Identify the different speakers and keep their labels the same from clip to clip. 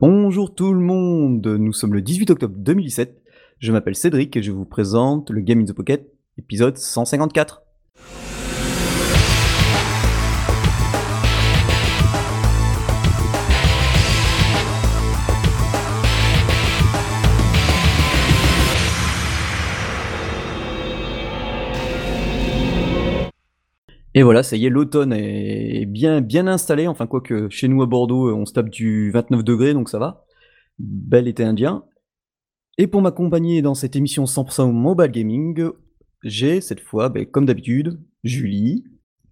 Speaker 1: Bonjour tout le monde, nous sommes le 18 octobre 2017. Je m'appelle Cédric et je vous présente le Game in the Pocket, épisode 154. Et voilà, ça y est, l'automne est bien, bien installé. Enfin, quoique chez nous à Bordeaux, on se tape du 29 degrés, donc ça va. Bel été indien. Et pour m'accompagner dans cette émission 100% mobile gaming, j'ai cette fois, ben, comme d'habitude, Julie.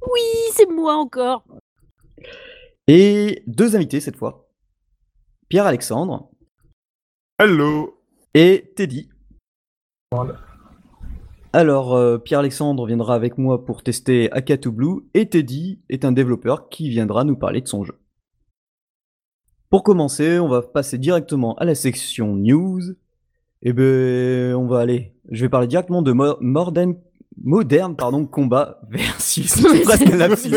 Speaker 2: Oui, c'est moi encore.
Speaker 1: Et deux invités cette fois. Pierre-Alexandre.
Speaker 3: Hello.
Speaker 1: Et Teddy. Alors, euh, Pierre-Alexandre viendra avec moi pour tester Akatu Blue et Teddy est un développeur qui viendra nous parler de son jeu. Pour commencer, on va passer directement à la section news. Et eh ben, on va aller. Je vais parler directement de Modern, Modern pardon, Combat versus. presque un lapsus.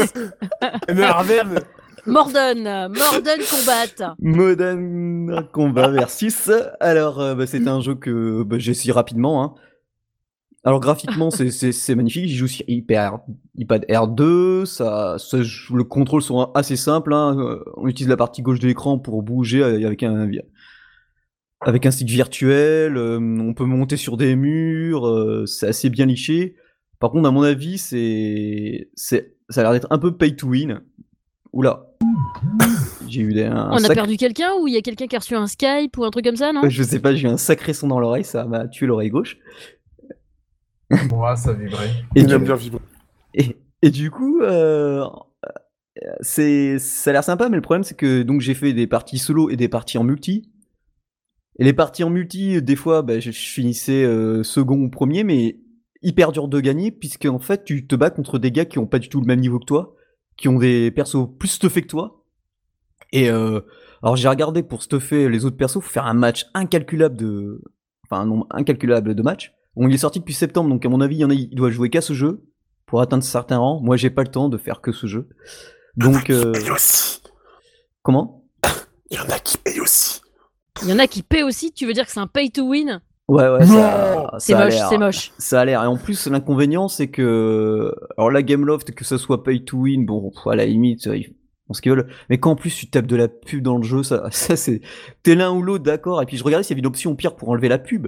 Speaker 2: Morden, Morden Combat.
Speaker 1: Modern Combat versus. Alors, euh, bah, c'est un jeu que bah, j'ai essayé rapidement. Hein. Alors graphiquement, c'est magnifique. J'y joue sur iPad R2. Ça, le contrôle sont assez simples. Hein. Euh, on utilise la partie gauche de l'écran pour bouger avec un avec un stick virtuel. Euh, on peut monter sur des murs. Euh, c'est assez bien liché. Par contre, à mon avis, c'est ça a l'air d'être un peu pay to win. Oula.
Speaker 2: J'ai eu des, On a perdu quelqu'un ou il y a quelqu'un qui a reçu un Skype ou un truc comme ça, non?
Speaker 1: Je sais pas, j'ai eu un sacré son dans l'oreille, ça m'a tué l'oreille gauche.
Speaker 3: Moi, ça vibrait.
Speaker 1: Et du... bien vibrer. Et, du coup, euh, c'est ça a l'air sympa, mais le problème c'est que donc j'ai fait des parties solo et des parties en multi. Et les parties en multi, des fois, bah, je, finissais euh, second ou premier, mais hyper dur de gagner, puisque en fait, tu te bats contre des gars qui ont pas du tout le même niveau que toi, qui ont des persos plus stuffés que toi. Et euh, alors j'ai regardé pour stuffer les autres persos, faut faire un match incalculable de, enfin un nombre incalculable de matchs. Bon, il est sorti depuis septembre, donc à mon avis, il y en a, il doit jouer qu'à ce jeu pour atteindre certains rangs. Moi, j'ai pas le temps de faire que ce jeu. Donc,
Speaker 3: euh... aussi.
Speaker 1: Comment?
Speaker 3: Il y en a qui payent aussi.
Speaker 2: Il y en a qui paient aussi. Tu veux dire que c'est un pay to win?
Speaker 1: Ouais, ouais,
Speaker 2: c'est moche, c'est moche.
Speaker 1: Ça a l'air. Et en plus, l'inconvénient, c'est que. Alors, la Gameloft, que ce soit pay to win, bon, à la limite, ils font ce qu'ils veulent. Mais quand en plus tu tapes de la pub dans le jeu, ça, ça c'est. T'es l'un ou l'autre, d'accord. Et puis, je regardais s'il y avait une option pire pour enlever la pub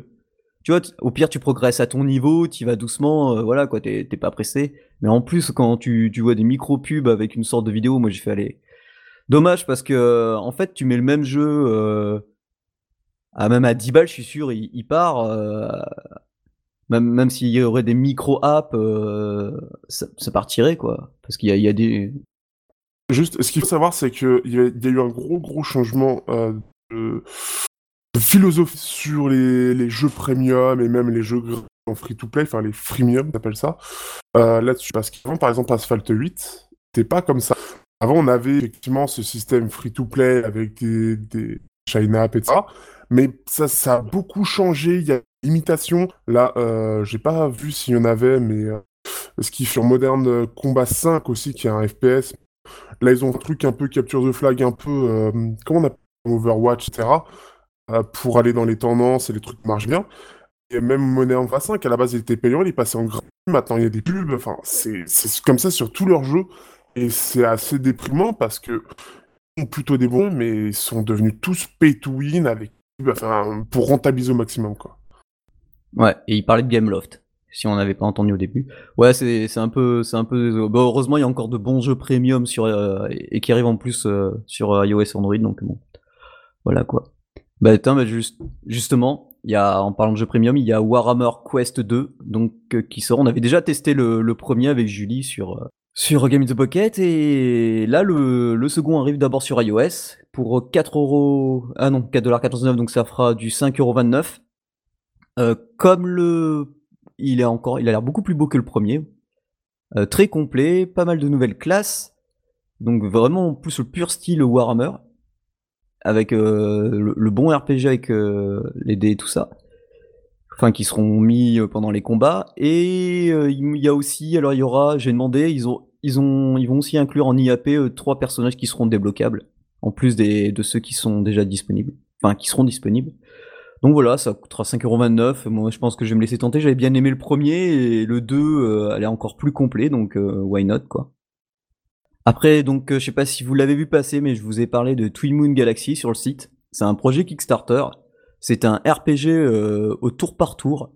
Speaker 1: tu vois, au pire, tu progresses à ton niveau, tu vas doucement, euh, voilà, quoi, t'es pas pressé. Mais en plus, quand tu, vois des micro-pubs avec une sorte de vidéo, moi j'ai fait aller. Dommage parce que, euh, en fait, tu mets le même jeu, euh, même à 10 balles, je suis sûr, il, part. même s'il y aurait des micro-apps, ça, partirait, quoi. Parce qu'il y, a, des.
Speaker 3: Juste, ce qu'il faut savoir, c'est qu'il y, y, a eu un gros, gros changement philosophie sur les, jeux premium et même les jeux en free-to-play, enfin les freemium, t'appelles ça, euh, là-dessus. Parce qu'avant, par exemple, Asphalt 8, t'es pas comme ça. Avant, on avait effectivement ce système free-to-play avec des, des shine up, etc. Mais ça, ça a beaucoup changé. Il y a imitation. Là, euh, j'ai pas vu s'il y en avait, mais euh, ce qui sur Modern Combat 5 aussi, qui est un FPS. Là, ils ont un truc un peu capture de flag, un peu. comment on appelle Overwatch, etc. Euh, pour aller dans les tendances et les trucs marchent bien. Et même Monnaie en 5, à la base, il était payant, il est passé en gratuit. Maintenant, il y a des pubs. Enfin, c'est comme ça sur tous leurs jeux. Et c'est assez déprimant parce que ils sont plutôt des bons, mais ils sont devenus tous pay to win avec enfin, pour rentabiliser au maximum, quoi.
Speaker 1: Ouais, et il parlait de Gameloft, si on n'avait pas entendu au début. Ouais, c'est un peu, c'est un peu. Heureusement, il y a encore de bons jeux premium sur euh, et qui arrivent en plus euh, sur iOS Android, donc bon, voilà quoi. Bah, attends, bah juste, justement, il y a, en parlant de jeu premium, il y a Warhammer Quest 2, donc, euh, qui sort. On avait déjà testé le, le premier avec Julie sur, euh, sur Game in the Pocket, et là, le, le second arrive d'abord sur iOS pour 4 euros, ah non, 4,99$, donc ça fera du 5,29€. Euh, comme le, il est encore, il a l'air beaucoup plus beau que le premier. Euh, très complet, pas mal de nouvelles classes. Donc vraiment plus le pur style Warhammer avec euh, le, bon RPG avec euh, les dés et tout ça. Enfin, qui seront mis euh, pendant les combats. Et il y a aussi, alors il y aura, j'ai demandé, ils ont, ils ont, ils vont aussi inclure en IAP trois personnages qui seront débloquables. en plus des, de ceux qui sont déjà disponibles, enfin qui seront disponibles. Donc voilà, ça coûtera 5,29€. Moi, je pense que je vais me laisser tenter. J'avais bien aimé le premier et le 2, euh, elle est encore plus complet, donc why not, quoi. Après, donc, euh, je sais pas si vous l'avez vu passer, mais je vous ai parlé de Twin Moon Galaxy sur le site. C'est un projet Kickstarter. C'est un RPG au tour par tour.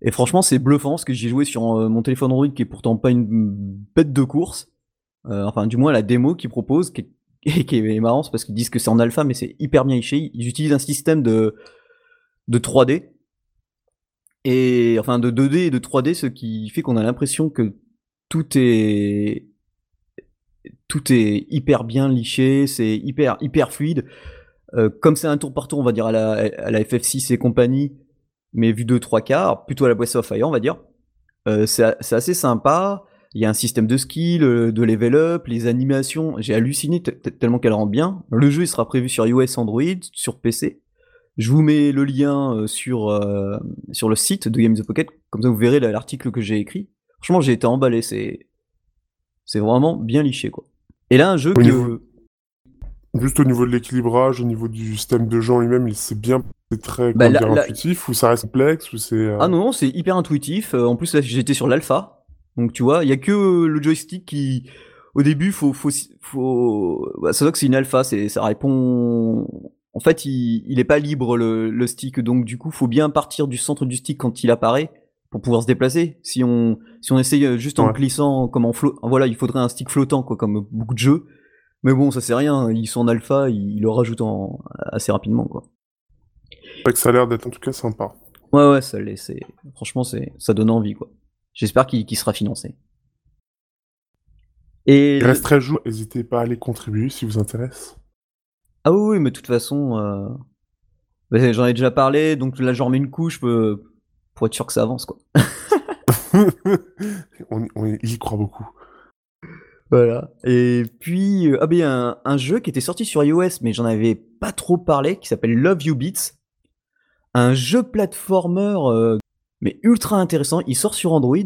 Speaker 1: Et franchement, c'est bluffant parce que j'ai joué sur mon téléphone Android qui est pourtant pas une bête de course. enfin, du moins la démo qu'ils proposent, qui est, qui est marrant, c'est parce qu'ils disent que c'est en alpha, mais c'est hyper bien ici. Ils utilisent un système de de 3D. Et enfin de 2D et de 3D, ce qui fait qu'on a l'impression que tout est tout est hyper bien liché, c'est hyper hyper fluide. Euh, comme c'est un tour par tour, on va dire à la, à la FF6 et compagnie, mais vu de trois quarts, plutôt à la Breath of Fire, on va dire. Euh, c'est assez sympa. Il y a un système de skill, euh, de level up, les animations. J'ai halluciné tellement qu'elle rend bien. Le jeu il sera prévu sur iOS, Android, sur PC. Je vous mets le lien sur, sur le site de Games of Pocket, comme ça vous verrez l'article que j'ai écrit. Franchement, j'ai été emballé, c'est c'est vraiment bien liché quoi. Et là, un jeu que
Speaker 3: Juste au niveau de l'équilibrage, au niveau du système de jeu lui-même, c'est bien, c'est très bah, intuitif ou ça reste complexe ou c'est. Euh
Speaker 1: ah non, non c'est hyper intuitif. En plus, là, j'étais sur l'alpha, donc tu vois, il y a que le joystick qui, au début, faut, faut, faut, bah, ça que c'est une alpha, c'est, ça répond en fait, il, il est pas libre le, stick, donc du coup, faut bien partir du centre du stick quand il apparaît pour pouvoir se déplacer. Si on si on essaye euh, juste en glissant comme en flot, voilà, il faudrait un stick flottant quoi, comme beaucoup de jeux. Mais bon, ça c'est rien. Ils sont en alpha, ils, le rajoutent assez rapidement quoi.
Speaker 3: que ça a l'air d'être en tout cas sympa.
Speaker 1: Ouais ouais, ça l'est. franchement c'est ça donne envie quoi. J'espère qu'il sera financé.
Speaker 3: Et il reste 13 jours. N'hésitez pas à aller contribuer si vous intéresse.
Speaker 1: Ah oui, mais de toute façon, euh, bah, j'en ai déjà parlé, donc là j'en remets une couche pour être sûr que ça avance, quoi.
Speaker 3: on, y croit beaucoup.
Speaker 1: Voilà. Et puis, euh, ah ben, un, jeu qui était sorti sur iOS, mais j'en avais pas trop parlé, qui s'appelle Love You Beats. Un jeu platformer, euh, mais ultra intéressant. Il sort sur Android.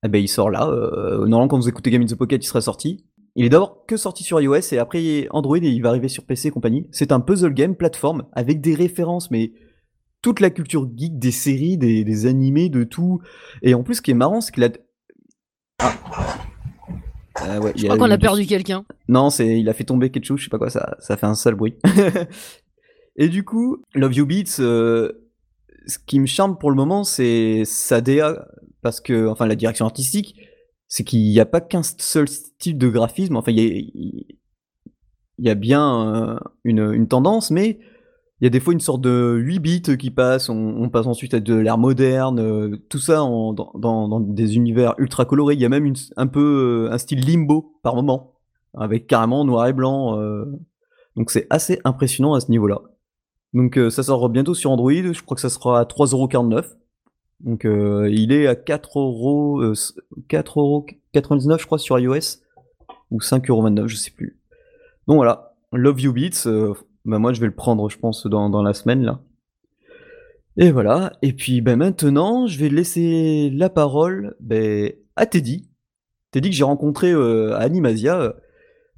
Speaker 1: Ah ben, il sort là. normalement, quand vous écoutez Game in the Pocket, il sera sorti. Il est d'abord que sorti sur iOS et après Android et il va arriver sur PC et compagnie. C'est un puzzle game plateforme avec des références, mais toute la culture geek des séries, des, animés, de tout. Et en plus, ce qui est marrant, c'est qu'il a.
Speaker 2: Ah. Euh, je crois qu'on a perdu quelqu'un.
Speaker 1: Non, c'est il a fait tomber quelque chose, je sais pas quoi, ça, ça fait un sale bruit. et du coup, Love You Beats, euh, ce qui me charme pour le moment, c'est sa DA, parce que, enfin, la direction artistique, c'est qu'il n'y a pas qu'un seul style de graphisme. Enfin, il y a, bien euh, une, tendance, mais il y a des fois une sorte de 8 bits qui passe. On, passe ensuite à de l'ère moderne, euh, tout ça dans, des univers ultra colorés. Il y a même un peu euh, un style limbo par moment, avec carrément noir et blanc. donc c'est assez impressionnant à ce niveau-là. Donc ça sort bientôt sur Android. Je crois que ça sera à 3,49€. Donc euh, il est à 4 euros, 4 euros 99 je crois sur iOS ou 5,29 je sais plus. Donc voilà, Love You Beats, euh, bah, moi je vais le prendre je pense dans, la semaine là. Et voilà, et puis ben maintenant je vais laisser la parole ben, à Teddy. Teddy que j'ai rencontré euh, à Animasia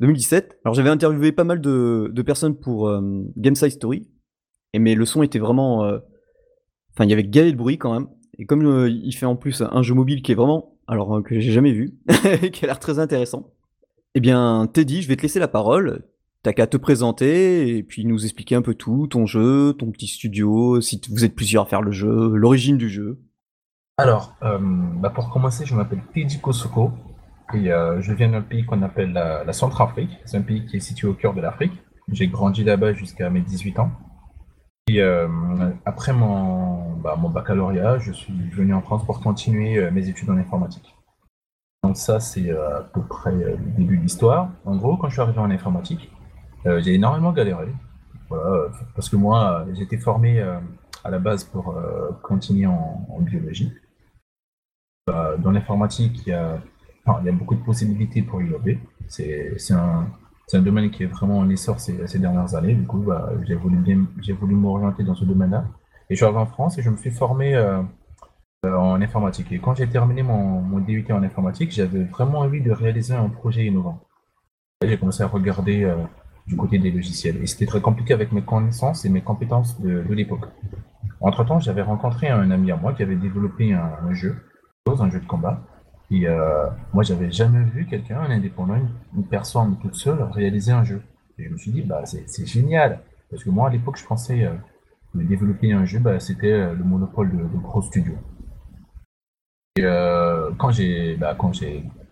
Speaker 1: 2017. Alors j'avais interviewé pas mal de, personnes pour Game Side Story, et mais le son était vraiment... Enfin il y avait galet de bruit quand même. Et comme euh, il fait en plus un jeu mobile qui est vraiment, alors euh, que j'ai jamais vu, qui a l'air très intéressant, eh bien Teddy, je vais te laisser la parole. T'as qu'à te présenter et puis nous expliquer un peu tout, ton jeu, ton petit studio, si vous êtes plusieurs à faire le jeu, l'origine du jeu.
Speaker 4: Alors, euh, bah pour commencer, je m'appelle Teddy Kosoko et je viens d'un pays qu'on appelle la, Centrafrique. C'est un pays qui est situé au cœur de l'Afrique. J'ai grandi là-bas jusqu'à mes 18 ans. Et euh, après mon, bah, mon baccalauréat, je suis venu en France pour continuer euh, mes études en informatique. Donc ça, c'est euh, à peu près le début de l'histoire. En gros, quand je suis arrivé en informatique, j'ai énormément galéré. Voilà, parce que moi, j'étais formé à la base pour continuer en, biologie. Bah, dans l'informatique, il y, a, beaucoup de possibilités pour innover. C'est un, domaine qui est vraiment en essor ces, dernières années. Du coup, bah, j'ai voulu voulu m'orienter dans ce domaine-là. Et je suis arrivé en France et je me suis formé euh, euh, en informatique. Et quand j'ai terminé mon, mon DUT en informatique, j'avais vraiment envie de réaliser un projet innovant. J'ai commencé à regarder euh, du côté des logiciels. Et c'était très compliqué avec mes connaissances et mes compétences de, l'époque. Entre-temps, j'avais rencontré un ami à moi qui avait développé un, jeu, un jeu de combat. Et euh, moi, j'avais jamais vu quelqu'un, un indépendant, une, personne toute seule, réaliser un jeu. Et je me suis dit, bah, c'est génial. Parce que moi, à l'époque, je pensais euh, développer un jeu, bah, c'était euh, le monopole de, gros studios. Et euh, quand j'ai bah,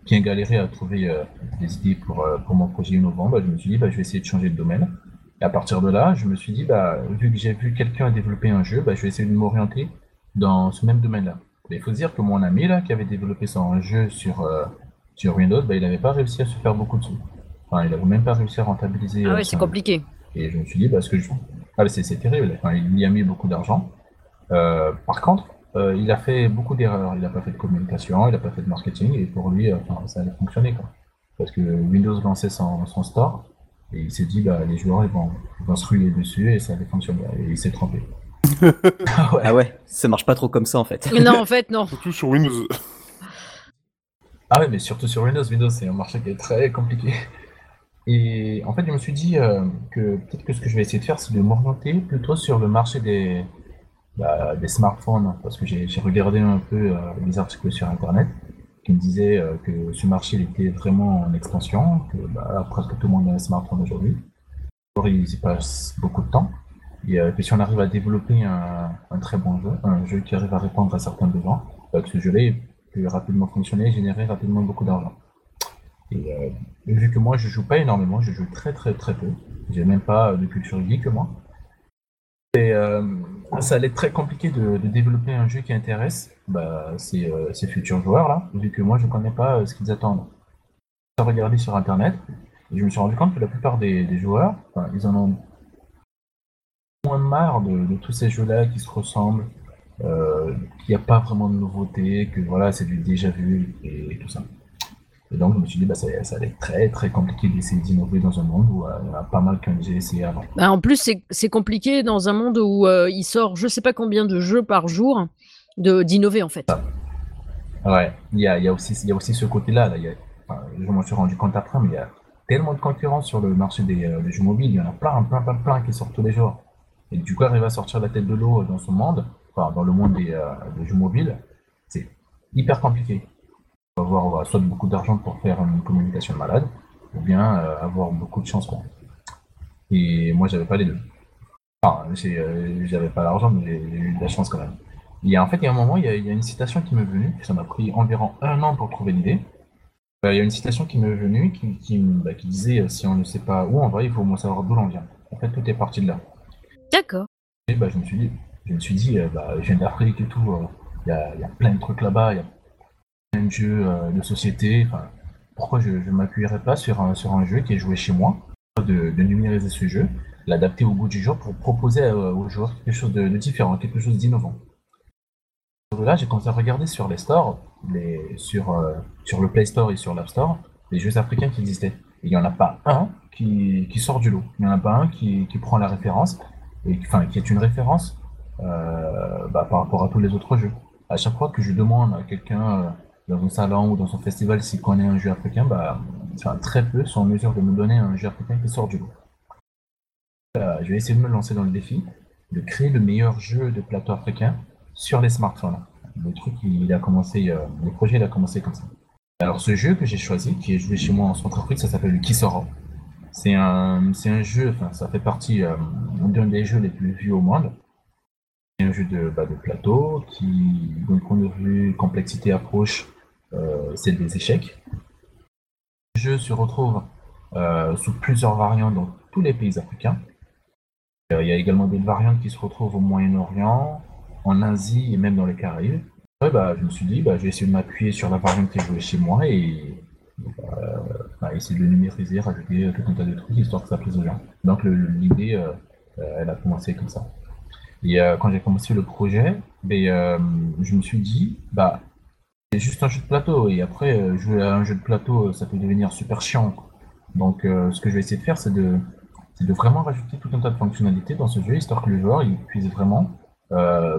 Speaker 4: bien galéré à trouver euh, des idées pour, euh, pour mon projet innovant, bah, je me suis dit bah, je vais essayer de changer de domaine. Et à partir de là, je me suis dit bah, vu que j'ai vu quelqu'un développer un jeu, bah, je vais essayer de m'orienter dans ce même domaine-là. Il faut dire que mon ami là qui avait développé son jeu sur sur Windows, bah, il n'avait pas réussi à se faire beaucoup de sous. Enfin, il n'avait même pas réussi à rentabiliser.
Speaker 2: Ah ouais, c'est compliqué.
Speaker 4: Et je me suis dit, parce que je... ah, c'est terrible. Enfin, il y a mis beaucoup d'argent. par contre, euh, il a fait beaucoup d'erreurs. Il n'a pas fait de communication, il n'a pas fait de marketing, et pour lui, euh, ça allait fonctionner. Quoi. Parce que Windows lançait son, son store, et il s'est dit, bah, les joueurs ils vont, vont, se ruer dessus, et ça allait fonctionner. Et il s'est trompé.
Speaker 1: ah, ouais. ah ouais, ça marche pas trop comme ça en fait.
Speaker 2: Mais non, en fait, non.
Speaker 3: Surtout sur Windows.
Speaker 4: Ah ouais, mais surtout sur Windows. Windows, c'est un marché qui est très compliqué. Et en fait, je me suis dit euh, que peut-être que ce que je vais essayer de faire, c'est de m'orienter plutôt sur le marché des, bah, des smartphones, parce que j'ai regardé un peu euh, les articles sur Internet qui me disaient euh, que ce marché était vraiment en expansion, que bah, presque tout le monde a un smartphone aujourd'hui. Ils y passent beaucoup de temps. Et euh, si on arrive à développer un, très bon jeu, un jeu qui arrive à répondre à certains besoins, bah, que ce jeu-là peut rapidement fonctionner et générer rapidement beaucoup d'argent. Et vu que moi je joue pas énormément, je joue très très très peu. J'ai même pas de culture geek moi. Et ça allait être très compliqué de, développer un jeu qui intéresse bah, ces, euh, ces, futurs joueurs là, vu que moi je connais pas euh, ce qu'ils attendent. J'ai regardé sur internet et je me suis rendu compte que la plupart des, joueurs, ils en ont moins marre de, tous ces jeux-là qui se ressemblent, euh, qu'il n'y a pas vraiment de nouveauté, que voilà, c'est du déjà vu et tout ça. Et donc, je me suis dit, bah, ça, ça allait être très, très compliqué d'essayer d'innover dans un monde où euh, il y a pas mal ont déjà essayé avant.
Speaker 2: Bah, en plus, c'est compliqué dans un monde où euh, il sort je sais pas combien de jeux par jour d'innover, en fait.
Speaker 4: Ouais, il y a, y, a aussi, y a aussi ce côté-là. Là. je m'en suis rendu compte après, mais il y a tellement de concurrence sur le marché des, euh, jeux mobiles. Il y en a plein, plein, plein, plein qui sortent tous les jours. Et du coup, arriver à sortir la tête de l'eau dans ce monde, enfin, dans le monde des, des jeux mobiles, c'est hyper compliqué avoir soit beaucoup d'argent pour faire une communication malade, ou bien euh, avoir beaucoup de chance. Quoi. Et moi, j'avais pas les deux. Enfin, euh, j'avais pas l'argent, mais j'ai eu de la chance quand même. A, en fait, il y a un moment, il y a, une citation qui m'est venue, ça m'a pris environ un an pour trouver l'idée. Euh, il y a une citation qui m'est venue qui, qui, bah, qui, disait si on ne sait pas où on va, il faut au moins savoir d'où l'on vient. En fait, tout est parti de là.
Speaker 2: D'accord.
Speaker 4: Et bah, je me suis dit, je me suis dit, bah, je viens d'Afrique et tout, il y, a, y, a, plein de trucs là-bas, il y a un jeu euh, de société. pourquoi je ne m'appuierais pas sur un, sur un jeu qui est joué chez moi, de, numériser ce jeu, l'adapter au goût du jour pour proposer euh, aux joueurs quelque chose de, différent, quelque chose d'innovant. Là, j'ai commencé à regarder sur les stores, sur, euh, sur le Play Store et sur l'App Store, les jeux africains qui existaient. il n'y en a pas un qui, qui, sort du lot. Il n'y en a pas un qui, qui prend la référence, enfin, qui est une référence bah, par rapport à tous les autres jeux. À chaque fois que je demande à quelqu'un dans un salon ou dans un festival, s'il connaît un jeu africain, bah, très peu sont en mesure de me donner un jeu africain qui sort du lot. Euh, je vais essayer de me lancer dans le défi de créer le meilleur jeu de plateau africain sur les smartphones. Le truc, il a commencé, euh, le projet, il a commencé comme ça. Alors, ce jeu que j'ai choisi, qui est joué chez moi en Centrafrique, ça s'appelle le Kisoro. C'est un, un jeu, ça fait partie euh, d'un des jeux les plus vus au monde. C'est un jeu de, bah, de plateau qui, donc, on a vu complexité approche, c'est des échecs. Le jeu se retrouve euh, sous plusieurs variantes dans tous les pays africains. Euh, il y a également des variantes qui se retrouvent au Moyen-Orient, en Asie et même dans les Caraïbes. bah, je me suis dit, bah, je vais essayer de m'appuyer sur la variante qui est jouée chez moi et bah, essayer de le numériser, rajouter tout un tas de trucs histoire que ça plaise aux gens. Donc l'idée, elle a commencé comme ça. Et quand j'ai commencé le projet, ben, je me suis dit, juste un jeu de plateau. Et après, euh, jouer à un jeu de plateau, euh, ça peut devenir super chiant. Donc, euh, ce que je vais essayer de faire, c'est de, de vraiment rajouter tout un tas de fonctionnalités dans ce jeu, histoire que le joueur il puisse vraiment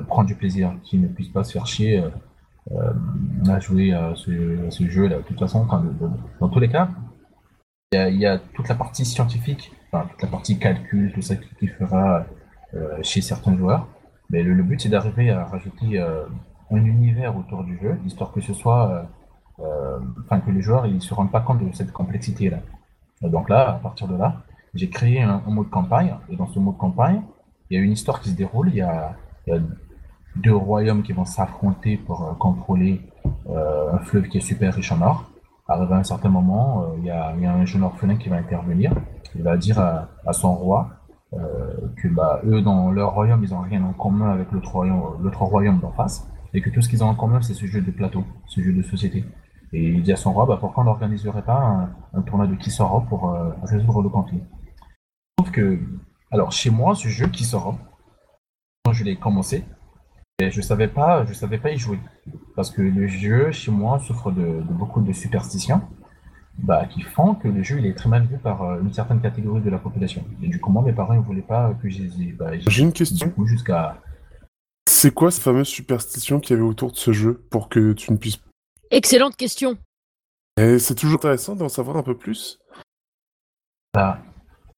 Speaker 4: prendre du plaisir, qu'il ne puisse pas se faire chier à jouer à ce, jeu-là. De toute façon, dans tous les cas, Il y, a, toute la partie scientifique, enfin, toute la partie calcul, tout ça qui, fera chez certains joueurs. Mais le, le but, c'est d'arriver à rajouter un univers autour du jeu, histoire que ce soit, euh, euh, enfin, que les joueurs ils se rendent pas compte de cette complexité-là. Et Donc là, à partir de là, j'ai créé un, un mode campagne, et dans ce mode campagne, il y a une histoire qui se déroule, il y a, deux royaumes qui vont s'affronter pour euh, contrôler un fleuve qui est super riche en or. Arrivé à un certain moment, il y, a, un jeune orphelin qui va intervenir. Il va dire à, son roi que bah, eux, dans leur royaume, ils n'ont rien en commun avec l'autre royaume d'en face, et que tout ce qu'ils ont en commun, c'est ce jeu de plateau, ce jeu de société. Et il dit à son roi, bah, pourquoi on n'organiserait pas un, un tournoi de sera pour euh, résoudre le conflit? Je trouve que, alors chez moi, ce jeu sera, quand je l'ai commencé, et je savais pas, je savais pas y jouer. Parce que le jeu, chez moi, souffre de, de beaucoup de superstitions bah, qui font que le jeu il est très mal vu par euh, une certaine catégorie de la population. Et du coup, moi, mes parents ne voulaient pas que j'ai bah,
Speaker 3: J'ai une question.
Speaker 4: jusqu'à.
Speaker 3: C'est quoi cette fameuse superstition qu'il y avait autour de ce jeu pour que tu ne puisses.
Speaker 2: Excellente question.
Speaker 3: Et c'est toujours intéressant d'en savoir un peu plus.
Speaker 4: Bah,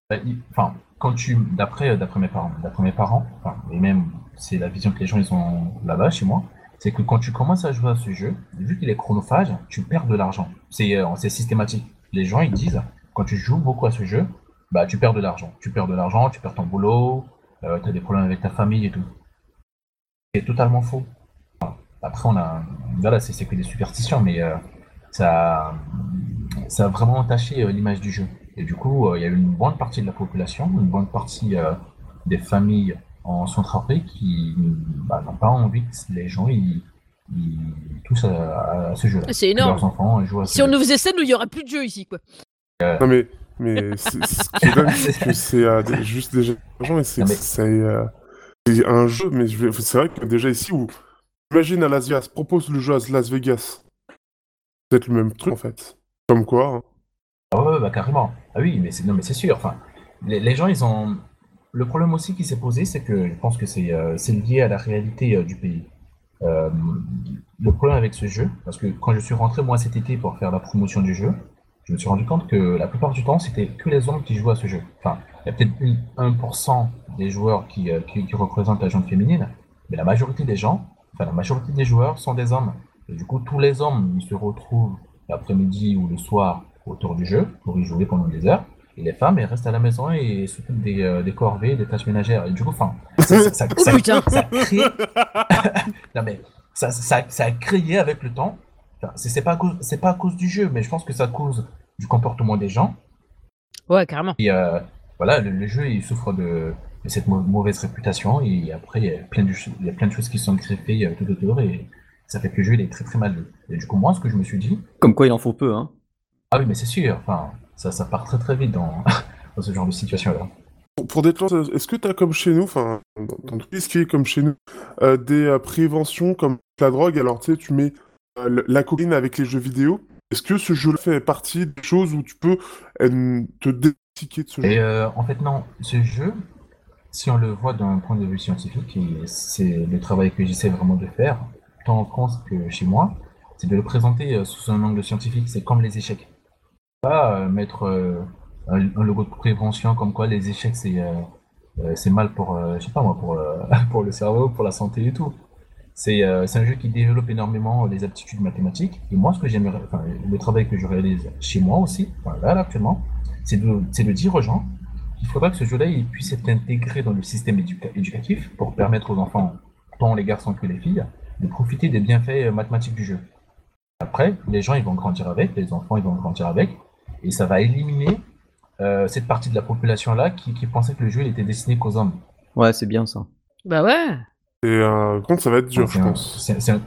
Speaker 4: bah, il- Enfin, quand tu. D'après d'après mes parents, d'après mes parents, enfin, et même c'est la vision que les gens ils ont là-bas chez moi, c'est que quand tu commences à jouer à ce jeu, vu qu'il est chronophage, tu perds de l'argent. C'est euh, c'est systématique. Les gens ils disent, quand tu joues beaucoup à ce jeu, bah tu perds de l'argent. Tu perds de l'argent, tu perds ton boulot, tu as des problèmes avec ta famille et tout. C'est totalement faux. Après, on a. Voilà, c'est que des superstitions, mais euh, ça, ça a vraiment entaché euh, l'image du jeu. Et du coup, euh, il y a une bonne partie de la population, une bonne partie euh, des familles en Centrafrique qui bah, n'ont pas envie que les gens ils, ils touchent à, à ce jeu-là.
Speaker 2: C'est énorme.
Speaker 4: enfants jouent à ce
Speaker 2: Si on nous faisait ça, nous, il y aurait plus de jeu ici, quoi.
Speaker 3: Non mais, ce qui est dingue, c'est que c'est euh, juste déjà l'argent, mais c'est
Speaker 4: Non, mais-
Speaker 3: c'est, euh, c'est un jeu, mais je vais- c'est vrai que déjà ici où imagine à Las Vegas, propose le jeu à Las Vegas, peut-être le même truc en fait. Comme quoi, hein.
Speaker 4: Ah ouais, bah carrément. Ah oui, mais c'est non, mais c'est sûr. Enfin, les, gens, ils ont. Le problème aussi qui s'est posé, c'est que je pense que c'est euh, c'est lié à la réalité euh, du pays. Euh, le problème avec ce jeu, parce que quand je suis rentré moi cet été pour faire la promotion du jeu, je me suis rendu compte que la plupart du temps, c'était que les hommes qui jouaient à ce jeu. Enfin, il y a peut-être une- 1% des joueurs qui, euh, qui, qui représentent la gente féminine, mais la majorité des gens, enfin la majorité des joueurs sont des hommes. Et du coup, tous les hommes, ils se retrouvent l'après-midi ou le soir autour du jeu pour y jouer pendant des heures. Et les femmes, elles restent à la maison et s'occupent des, euh, des corvées, des tâches ménagères. Et du coup, enfin, ça, ça, ça, ça crée... non mais, ça, ça, ça a créé avec le temps. C'est c'est pas, à cause- c'est pas à cause du jeu, mais je pense que c'est à cause du comportement des gens.
Speaker 2: Ouais, carrément.
Speaker 4: Et euh, voilà, le, le jeu, il souffre de, de cette mau- mauvaise réputation. Et après, il y a plein de, il y a plein de choses qui sont greffées euh, tout autour. Et ça fait que le jeu, il est très très mal vu. Et du coup, moi, ce que je me suis dit,
Speaker 1: Comme quoi il en faut peu, hein.
Speaker 4: ah oui, mais c'est sûr, enfin, ça, ça part très très vite dans, dans ce genre de situation-là.
Speaker 3: Pour, pour déclencher, est-ce que tu as comme chez nous, enfin, dans, tout ce qui est comme chez nous, euh, des euh, préventions comme la drogue? Alors, tu sais, tu mets la cocaïne avec les jeux vidéo. Est-ce que ce jeu fait partie des choses où tu peux euh, te détiquer de ce
Speaker 4: Et
Speaker 3: jeu?
Speaker 4: euh, en fait, non, ce jeu, si on le voit d'un point de vue scientifique, et c'est le travail que j'essaie vraiment de faire, tant en France que chez moi, c'est de le présenter euh, sous un angle scientifique. C'est comme les échecs. Pas euh, mettre euh, un, logo de prévention comme quoi les échecs c'est euh, euh, c'est mal pour, euh, je sais pas moi, pour, euh, pour le cerveau, pour la santé et tout. C'est euh, c'est un jeu qui développe énormément les aptitudes mathématiques. Et moi, ce que j'aimerais, enfin, le travail que je réalise chez moi aussi, enfin, là, là, actuellement, c'est de, dire aux gens qu'il faudra que ce jeu-là il puisse être intégré dans le système éduca- éducatif pour permettre aux enfants, tant les garçons que les filles, de profiter des bienfaits euh, mathématiques du jeu. Après, les gens ils vont grandir avec, les enfants ils vont grandir avec, et ça va éliminer euh, cette partie de la population-là qui, qui pensait que le jeu il était destiné qu'aux hommes.
Speaker 1: Ouais, c'est bien ça.
Speaker 2: Bah ouais.
Speaker 3: Et euh, contre, ça va être dur,
Speaker 4: C'est
Speaker 3: je
Speaker 4: un-
Speaker 3: pense.
Speaker 4: un-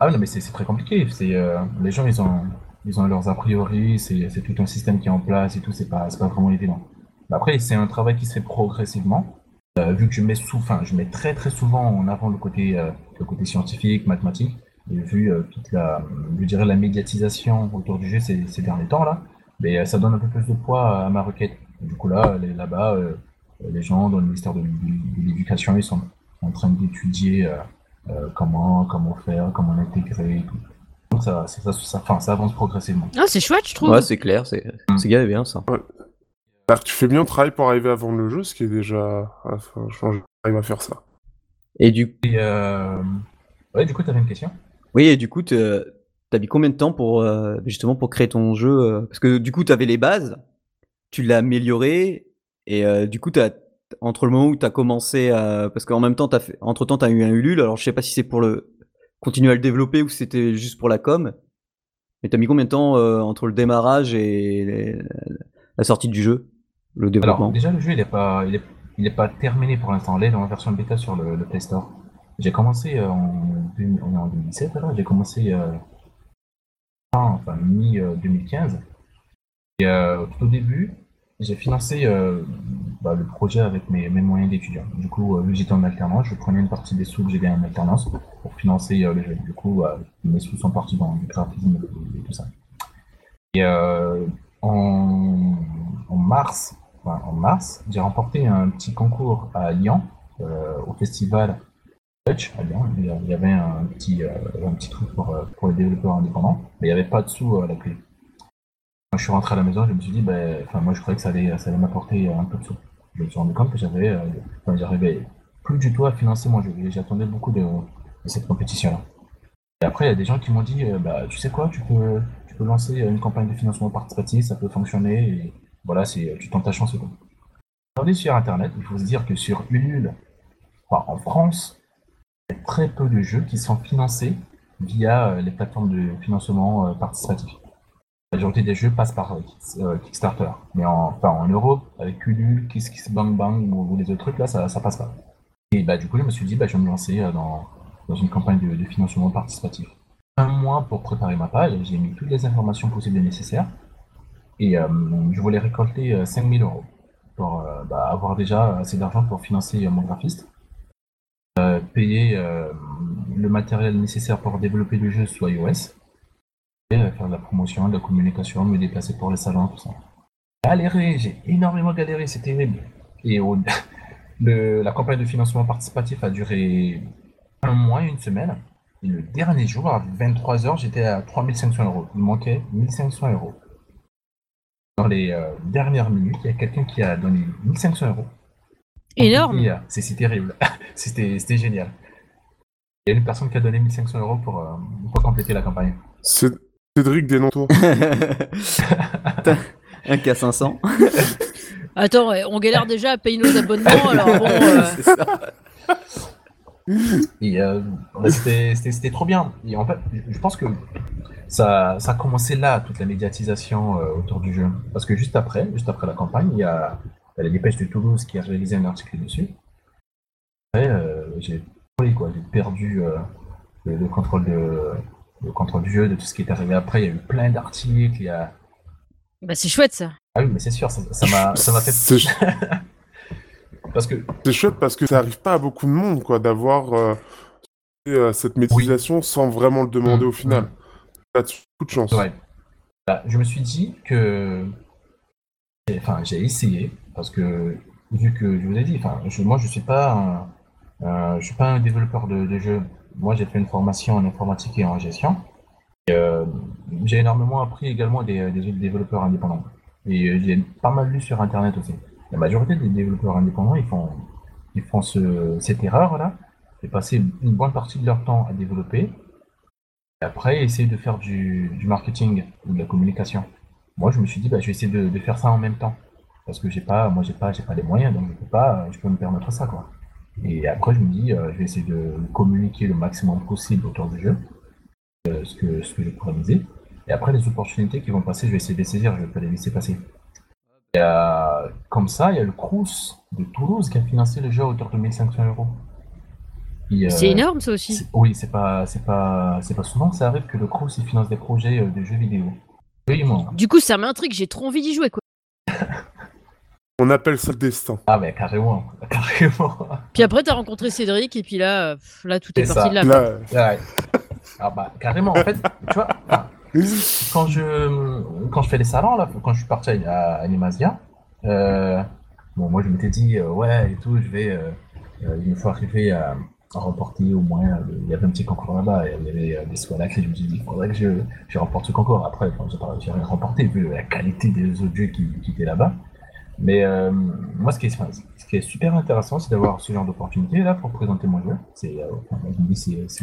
Speaker 4: Ah non, mais c'est très compliqué. C'est euh, les gens, ils ont, ils ont leurs a priori. C'est tout un système qui est en place et tout. C'est pas, pas vraiment évident. Mais après, c'est un travail qui se fait progressivement. Euh, vu que je mets sous, je mets très très souvent en avant le côté, euh, le côté scientifique, mathématique. Et vu toute la, je dirais la médiatisation autour du jeu ces, ces derniers temps là, mais euh, ça donne un peu plus de poids à ma requête. Du coup là, là-bas, les gens dans le ministère de, de- de l'éducation, ils sont en train d'étudier euh, euh, comment, comment faire, comment l'intégrer et tout. Donc ça, ça, ça, ça- enfin, ça avance progressivement.
Speaker 2: Ah, c'est chouette, je trouve.
Speaker 1: Ouais, c'est clair, c'est
Speaker 4: Mm.
Speaker 1: gars bien ça.
Speaker 3: Alors, tu fais bien le travail pour arriver à vendre le jeu, ce qui est déjà. Enfin, je pense que j'arrive à faire ça.
Speaker 1: Et du,
Speaker 4: Et euh... ouais, du coup, t'avais une question?
Speaker 1: Oui, et du coup, t'as mis combien de temps pour euh, justement pour créer ton jeu Parce que du coup, t'avais les bases, tu l'as amélioré, et euh, du coup, t'as entre le moment où t'as commencé à, parce qu'en même temps, t'as fait, entre temps, t'as eu un Ulule. Alors, je sais pas si c'est pour le continuer à le développer ou si c'était juste pour la com. Mais t'as mis combien de temps euh, entre le démarrage et les- la sortie du jeu, le développement?
Speaker 4: Alors, déjà, le jeu, il est pas, il est, il est pas terminé pour l'instant. Il est en version bêta sur le, le Play Store. J'ai commencé euh, en, on est en 2017, là. J'ai commencé euh, fin, enfin, mi-2015. Et euh, tout au début, j'ai financé euh, bah, le projet avec mes, moyens d'étudiant. Du coup, euh, vu que j'étais en alternance, je prenais une partie des sous que j'ai gagnés en alternance pour financer euh, le jeu. Du coup, euh, mes sous sont partis dans le graphisme et, tout ça. Et euh, en, mars, en mars, j'ai remporté un petit concours à Lyon, euh, au festival Touch à Lyon. Il y avait un petit, euh, un petit truc pour, euh, pour les développeurs indépendants, mais il n'y avait pas de sous à la clé. Quand je suis rentré à la maison, je me suis dit, ben, enfin, moi je croyais que ça allait, ça allait m'apporter un peu de sous. Je me suis rendu compte que j'avais, euh, j'arrivais plus du tout à financer mon jeu. J'attendais beaucoup de, cette compétition-là. Et après, il y a des gens qui m'ont dit, euh, bah, tu sais quoi, tu peux, tu peux lancer une campagne de financement participatif, ça peut fonctionner, et voilà, c'est, tu tentes ta chance tout. Regardez sur Internet, il faut se dire que sur Ulule, en France, il y a très peu de jeux qui sont financés via euh, les plateformes de financement participatif. La majorité des jeux passent par euh, Kick- Kickstarter. Mais en, en Europe, avec Ulule, Kiss Kiss Bang Bang ou, ou les autres trucs, là, ça, ça passe pas. Et bah, du coup, je me suis dit, bah, je vais me lancer euh, dans, dans une campagne de, financement participatif. Un mois pour préparer ma page, j'ai mis toutes les informations possibles et nécessaires. Et euh, je voulais récolter euh, 5000 euros pour bah, avoir déjà assez d'argent pour financer mon graphiste, payer le matériel nécessaire pour développer le jeu sur iOS, faire de la promotion, de la communication, me déplacer pour les salons, tout ça. Galéré, j'ai énormément galéré, c'est terrible. Et au- le- la campagne de financement participatif a duré un mois, une semaine. Et le dernier jour, à 23h, j'étais à 3500 euros. Il me manquait 1500 euros. Dans les euh, dernières minutes, il y a quelqu'un qui a donné 1500 euros.
Speaker 2: Énorme.
Speaker 4: Euh, C'est terrible. C'était c'était génial. Il y a une personne qui a donné 1500 euros pour, euh, pour compléter la campagne.
Speaker 3: C'est Cédric.
Speaker 1: T'as un K500.
Speaker 2: Attends, ouais, on galère déjà à payer nos abonnements, alors bon. euh,
Speaker 1: C'est ça.
Speaker 4: Et euh, c'était- c'était c'était trop bien. Et en fait, je pense que ça, ça a commencé là, toute la médiatisation euh, autour du jeu. Parce que juste après, juste après la campagne, il y a, il y a la dépêche de Toulouse qui a réalisé un article dessus. Après, euh, j'ai oui, quoi, j'ai perdu euh, le, le contrôle de, le contrôle du jeu, de tout ce qui est arrivé après. Il y a eu plein d'articles. Il y a...
Speaker 2: Bah, c'est chouette ça.
Speaker 4: Ah oui, mais c'est sûr, ça ça m'a ça m'a fait. Parce que
Speaker 3: c'est chouette parce que ça arrive pas à beaucoup de monde, quoi, d'avoir euh, euh, cette médiatisation sans vraiment le demander
Speaker 4: Mm,
Speaker 3: au final. T'as beaucoup de chance.
Speaker 4: Ouais. Bah, je me suis dit que. Enfin, j'ai essayé, parce que, vu que je vous ai dit, enfin, je- moi, je suis pas un, euh, je suis pas un développeur de, de jeux. Moi, j'ai fait une formation en informatique et en gestion. Euh, j'ai énormément appris également des, des développeurs indépendants. Et euh, j'ai pas mal lu sur Internet aussi. La majorité des développeurs indépendants, ils font, ils font ce- cette erreur-là, de passer une bonne partie de leur temps à développer, et après, essayer de faire du, du marketing ou de la communication. Moi, je me suis dit, bah, je vais essayer de, de faire ça en même temps. Parce que j'ai pas, moi, j'ai pas, j'ai pas les moyens, donc je peux pas, je peux me permettre ça, quoi. Et après, je me dis, euh, je vais essayer de communiquer le maximum possible autour du jeu, euh, ce que, ce que je pourrais miser. Et après, les opportunités qui vont passer, je vais essayer de les saisir, je vais pas les laisser passer. Et, euh, comme ça, il y a le Crous de Toulouse qui a financé le jeu à hauteur de 1500 euros. Et,
Speaker 2: C'est
Speaker 4: euh,
Speaker 2: énorme ça aussi.
Speaker 4: Oui, c'est pas, c'est pas, c'est pas souvent que ça arrive que le Crous finance des projets euh, de jeux vidéo. Oui, moi.
Speaker 2: Du coup, ça m'intrigue, j'ai trop envie d'y jouer quoi.
Speaker 3: On appelle ça le destin.
Speaker 4: Ah, mais carrément, carrément.
Speaker 2: Puis après, t'as rencontré Cédric et puis là, pff, là tout est,
Speaker 4: C'est
Speaker 2: parti
Speaker 4: ça.
Speaker 2: de là. quoi.
Speaker 3: Là,
Speaker 4: Ouais. Ah bah carrément. En fait, tu vois, quand je, quand je fais les salons là, quand je suis parti à, à Animasia, euh, bon, moi je m'étais dit euh, ouais et tout, je vais, euh, il me faut arriver à, remporter au moins. il y avait un petit concours là-bas, il y avait euh, des squalacs, et je me suis dit, il faudrait que je, je remporte ce concours. Après, enfin, j'ai rien remporté vu la qualité des autres jeux qui, qui étaient là-bas. Mais euh, moi, ce qui est, super intéressant, c'est d'avoir ce genre d'opportunité là pour présenter mon jeu. C'est, euh,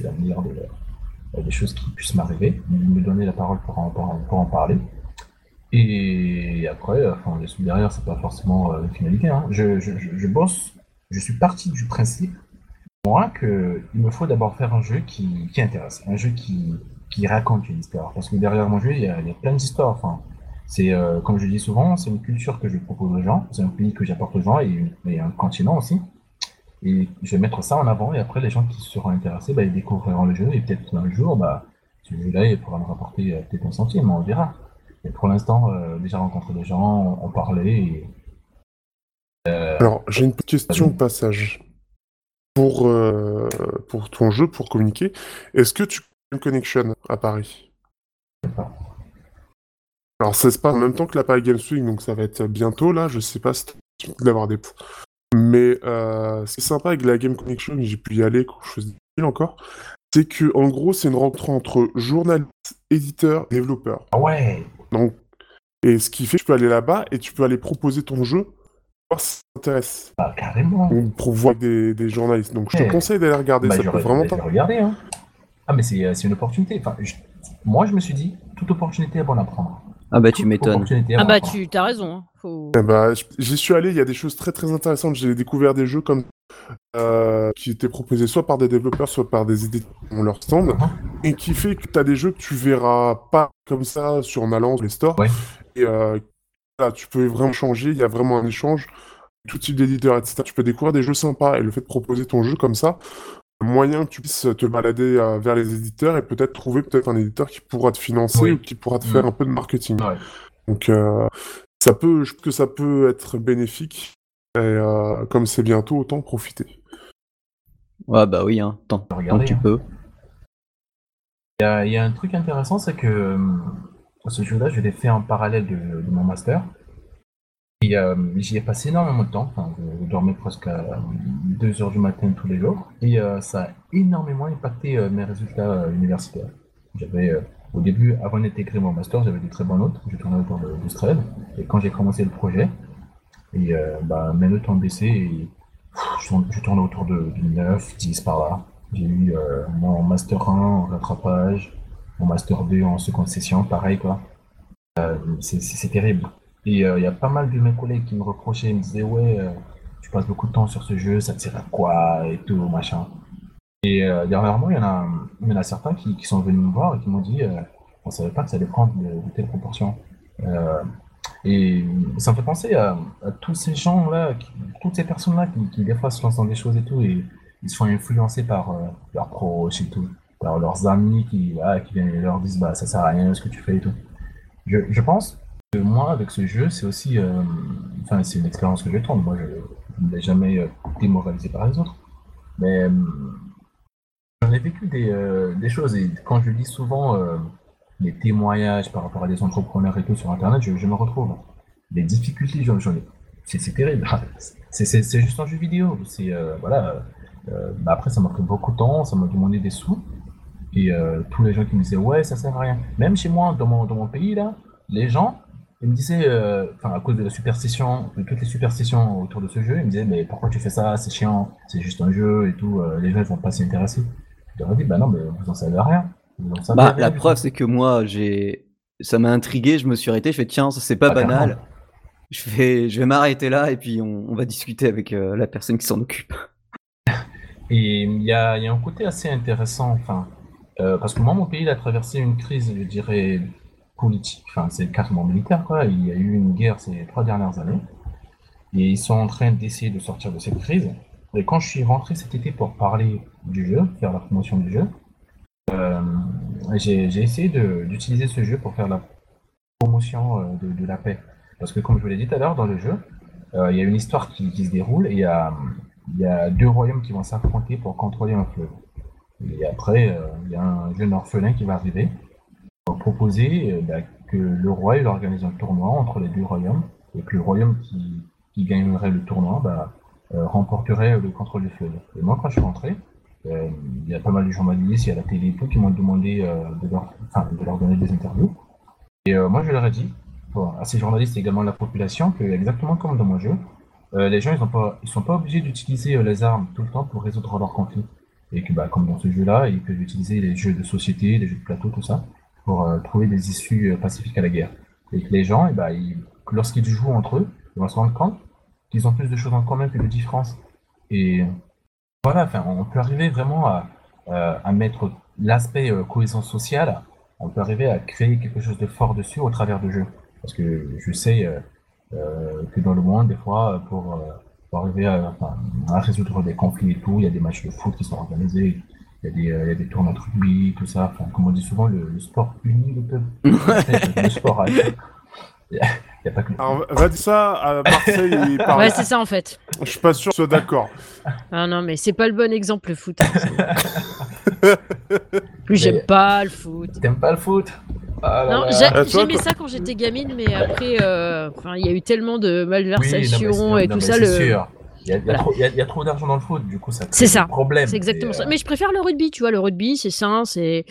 Speaker 4: la meilleure la- des choses qui puissent m'arriver, me donner la parole pour en, parler. Et après, euh, enfin, les sous derrière, c'est pas forcément euh, finalité. Hein. Je, je, je, je bosse, je suis parti du principe, moi, qu'il me faut d'abord faire un jeu qui, qui intéresse, un jeu qui, qui raconte une histoire. Parce que derrière mon jeu, il y a, il y a plein d'histoires. Enfin, c'est, euh, comme je dis souvent, c'est une culture que je propose aux gens, c'est un pays que j'apporte aux gens et, un continent aussi. Et je vais mettre ça en avant, et après, les gens qui seront intéressés, bah, ils découvriront le jeu, et peut-être un jour, bah, ce jeu-là, il pourra me rapporter euh, peut-être un centime, on verra. Et pour l'instant, euh, déjà rencontrer des gens, en parler, et
Speaker 3: Alors, j'ai une petite question de passage. Pour, euh, pour ton jeu, pour communiquer, est-ce que tu as une connection à Paris? Alors, ça se passe en même temps que la Paris Games Week, donc ça va être bientôt, là. Je sais pas si tu d'avoir des... Mais euh, ce qui est sympa avec la Game Connection, j'ai pu y aller quand je faisais encore, c'est que en gros, c'est une rencontre entre journalistes, éditeurs, développeurs.
Speaker 4: Ah ouais,
Speaker 3: Donc, et ce qui fait que tu peux aller là-bas et tu peux aller proposer ton jeu, voir si ça t'intéresse.
Speaker 4: bah, carrément.
Speaker 3: Ou pour voir des, des journalistes. Donc je te conseille d'aller regarder,
Speaker 4: Bah,
Speaker 3: ça peut vraiment
Speaker 4: regardé, hein. Ah, mais c'est, euh, c'est une opportunité. Enfin, je- moi, je me suis dit, toute opportunité est bonne à prendre.
Speaker 1: Ah bah tu m'étonnes.
Speaker 2: Ah bah
Speaker 4: prendre.
Speaker 2: tu as raison. hein. Faut...
Speaker 3: Eh bah, j'y suis allé, il y a des choses très très intéressantes. J'ai découvert des jeux comme euh, qui étaient proposés soit par des développeurs, soit par des éditeurs qui ont leur stand,
Speaker 4: Mhm.
Speaker 3: et qui fait que tu as des jeux que tu verras pas comme ça sur en allant dans les stores.
Speaker 4: Ouais.
Speaker 3: Et euh, là, tu peux vraiment changer, il y a vraiment un échange, tout type d'éditeur, etc. Tu peux découvrir des jeux sympas, et le fait de proposer ton jeu comme ça, moyen que tu puisses te balader euh, vers les éditeurs et peut-être trouver peut-être un éditeur qui pourra te financer
Speaker 4: Oui.
Speaker 3: ou qui pourra te faire un peu de marketing.
Speaker 4: Ouais.
Speaker 3: Donc euh, ça peut, je trouve que ça peut être bénéfique. Et euh, comme c'est bientôt, autant profiter.
Speaker 1: Ouais bah oui, hein. Tant, tant
Speaker 4: Regardez,
Speaker 1: que tu
Speaker 4: hein.
Speaker 1: peux.
Speaker 4: Il y a, il y a un truc intéressant, c'est que euh, ce jeu-là, je l'ai fait en parallèle de, de mon master. Euh, j'y ai passé énormément de temps. Je, dormais presque à 2 heures du matin tous les jours. Et euh, ça a énormément impacté euh, mes résultats universitaires. J'avais, au début, avant d'intégrer mon master, j'avais des très bonnes notes. Je tournais autour de 12 13. Et quand j'ai commencé le projet, et, bah, mes notes ont baissé et je, tournais autour de, de 9, 10 par là. J'ai eu mon master 1 en rattrapage, mon master 2 en seconde session, pareil quoi. C'est terrible. Et euh, il y a pas mal de mes collègues qui me reprochaient, ils me disaient ouais, euh, tu passes beaucoup de temps sur ce jeu, ça te sert à quoi et tout, machin. Et euh, dernièrement, il y en a, certains qui, sont venus me voir et qui m'ont dit on savait pas que ça allait prendre de, telles proportions. Et ça me fait penser à, tous ces gens-là, toutes ces personnes-là qui, des fois se lancent dans des choses et tout, et ils sont influencés par leurs proches et tout, par leurs amis qui, qui viennent et leur disent bah ça sert à rien ce que tu fais et tout. Je, pense moi, avec ce jeu, c'est aussi, euh, enfin c'est une expérience que je tente. Moi, je ne l'ai jamais euh, démoralisé par les autres, mais euh, j'en ai vécu des, choses et quand je lis souvent les témoignages par rapport à des entrepreneurs et tout sur Internet, je, me retrouve. Les difficultés, j'en ai. C'est terrible. C'est juste un jeu vidéo. Voilà. bah après, ça m'a pris beaucoup de temps, ça m'a demandé des sous. Et tous les gens qui me disaient ouais, ça sert à rien. Même chez moi, dans mon, dans mon pays là, les gens, ils me disaient, euh, à cause de la superstition, de toutes les superstitions autour de ce jeu, ils me disaient mais pourquoi tu fais ça? C'est chiant, c'est juste un jeu et tout. euh, les gens vont pas s'y intéresser. Je leur ai dit bah non, mais vous en savez rien. Vous en savez
Speaker 1: Bah
Speaker 4: rien
Speaker 1: la preuve c'est que moi j'ai ça m'a intrigué, je me suis arrêté, je fais tiens, ça c'est pas
Speaker 4: Ah,
Speaker 1: banal.
Speaker 4: carrément.
Speaker 1: Je vais je vais m'arrêter là et puis on, on va discuter avec euh, la personne qui s'en occupe.
Speaker 4: Et il y a, il y a un côté assez intéressant, enfin, euh, parce que moi, mon pays, il a traversé une crise, je dirais, politique, enfin, c'est carrément militaire, quoi. Il y a eu une guerre ces trois dernières années, et ils sont en train d'essayer de sortir de cette crise. Et quand je suis rentré cet été pour parler du jeu, faire la promotion du jeu, euh, j'ai essayé d'utiliser ce jeu pour faire la promotion euh, de, la paix. Parce que, comme je vous l'ai dit tout à l'heure, dans le jeu, euh, il y a une histoire qui, se déroule et il y a, deux royaumes qui vont s'affronter pour contrôler un fleuve. Et après, il y a un jeune orphelin qui va arriver proposer euh, bah, que le roi il organise un tournoi entre les deux royaumes et que le royaume qui, gagnerait le tournoi bah, euh, remporterait le contrôle du fleuve. Et moi, quand je suis rentré, Euh, Il y a pas mal de journalistes, il y a la télé et tout qui m'ont demandé de, leur, donner des interviews. Et moi, je leur ai dit, à ces journalistes et également à la population, que exactement comme dans mon jeu, les gens, ils ne sont pas obligés d'utiliser les armes tout le temps pour résoudre leurs conflits. Et que, bah, comme dans ce jeu-là, ils peuvent utiliser les jeux de société, les jeux de plateau, tout ça, pour euh, trouver des issues euh, pacifiques à la guerre. Et que les gens, eh bah, ils- lorsqu'ils jouent entre eux, ils vont se rendre compte qu'ils ont plus de choses en commun que de différences. Et voilà, on peut arriver vraiment à, euh, mettre l'aspect cohésion sociale, on peut arriver à créer quelque chose de fort dessus au travers de jeux. Parce que je sais que dans le monde, des fois, pour, arriver à résoudre des conflits et tout, il y a des matchs de foot qui sont organisés, il y a des, euh, il y a des tournois de rugby, tout ça. Enfin, comme on dit souvent, le, le sport unit le peuple. le sport, il n'y a, il y a pas que le
Speaker 3: Alors, va dire ça à Marseille et Paris.
Speaker 2: Ouais, c'est ça en fait.
Speaker 3: Je suis pas sûr que tu sois d'accord.
Speaker 2: Ah non, mais c'est pas le bon exemple le foot. hein. Plus j'aime pas le foot.
Speaker 4: T'aimes pas le foot? Ah là
Speaker 2: Non,
Speaker 4: là.
Speaker 3: Ah,
Speaker 2: j'aimais ça quand j'étais gamine, mais après, euh, enfin, il y a eu tellement de
Speaker 4: Oui, non, mais
Speaker 2: malversations et
Speaker 4: non,
Speaker 2: tout ça.
Speaker 4: c'est
Speaker 2: Le...
Speaker 4: sûr. Il y a, il y a
Speaker 2: Voilà.
Speaker 4: trop, il y a- il y a trop d'argent dans le foot, du coup, ça
Speaker 2: C'est ça.
Speaker 4: des problèmes.
Speaker 2: C'est exactement
Speaker 4: Et,
Speaker 2: ça.
Speaker 4: euh,
Speaker 2: Mais je préfère le rugby, tu vois. Le rugby, c'est sain, c'est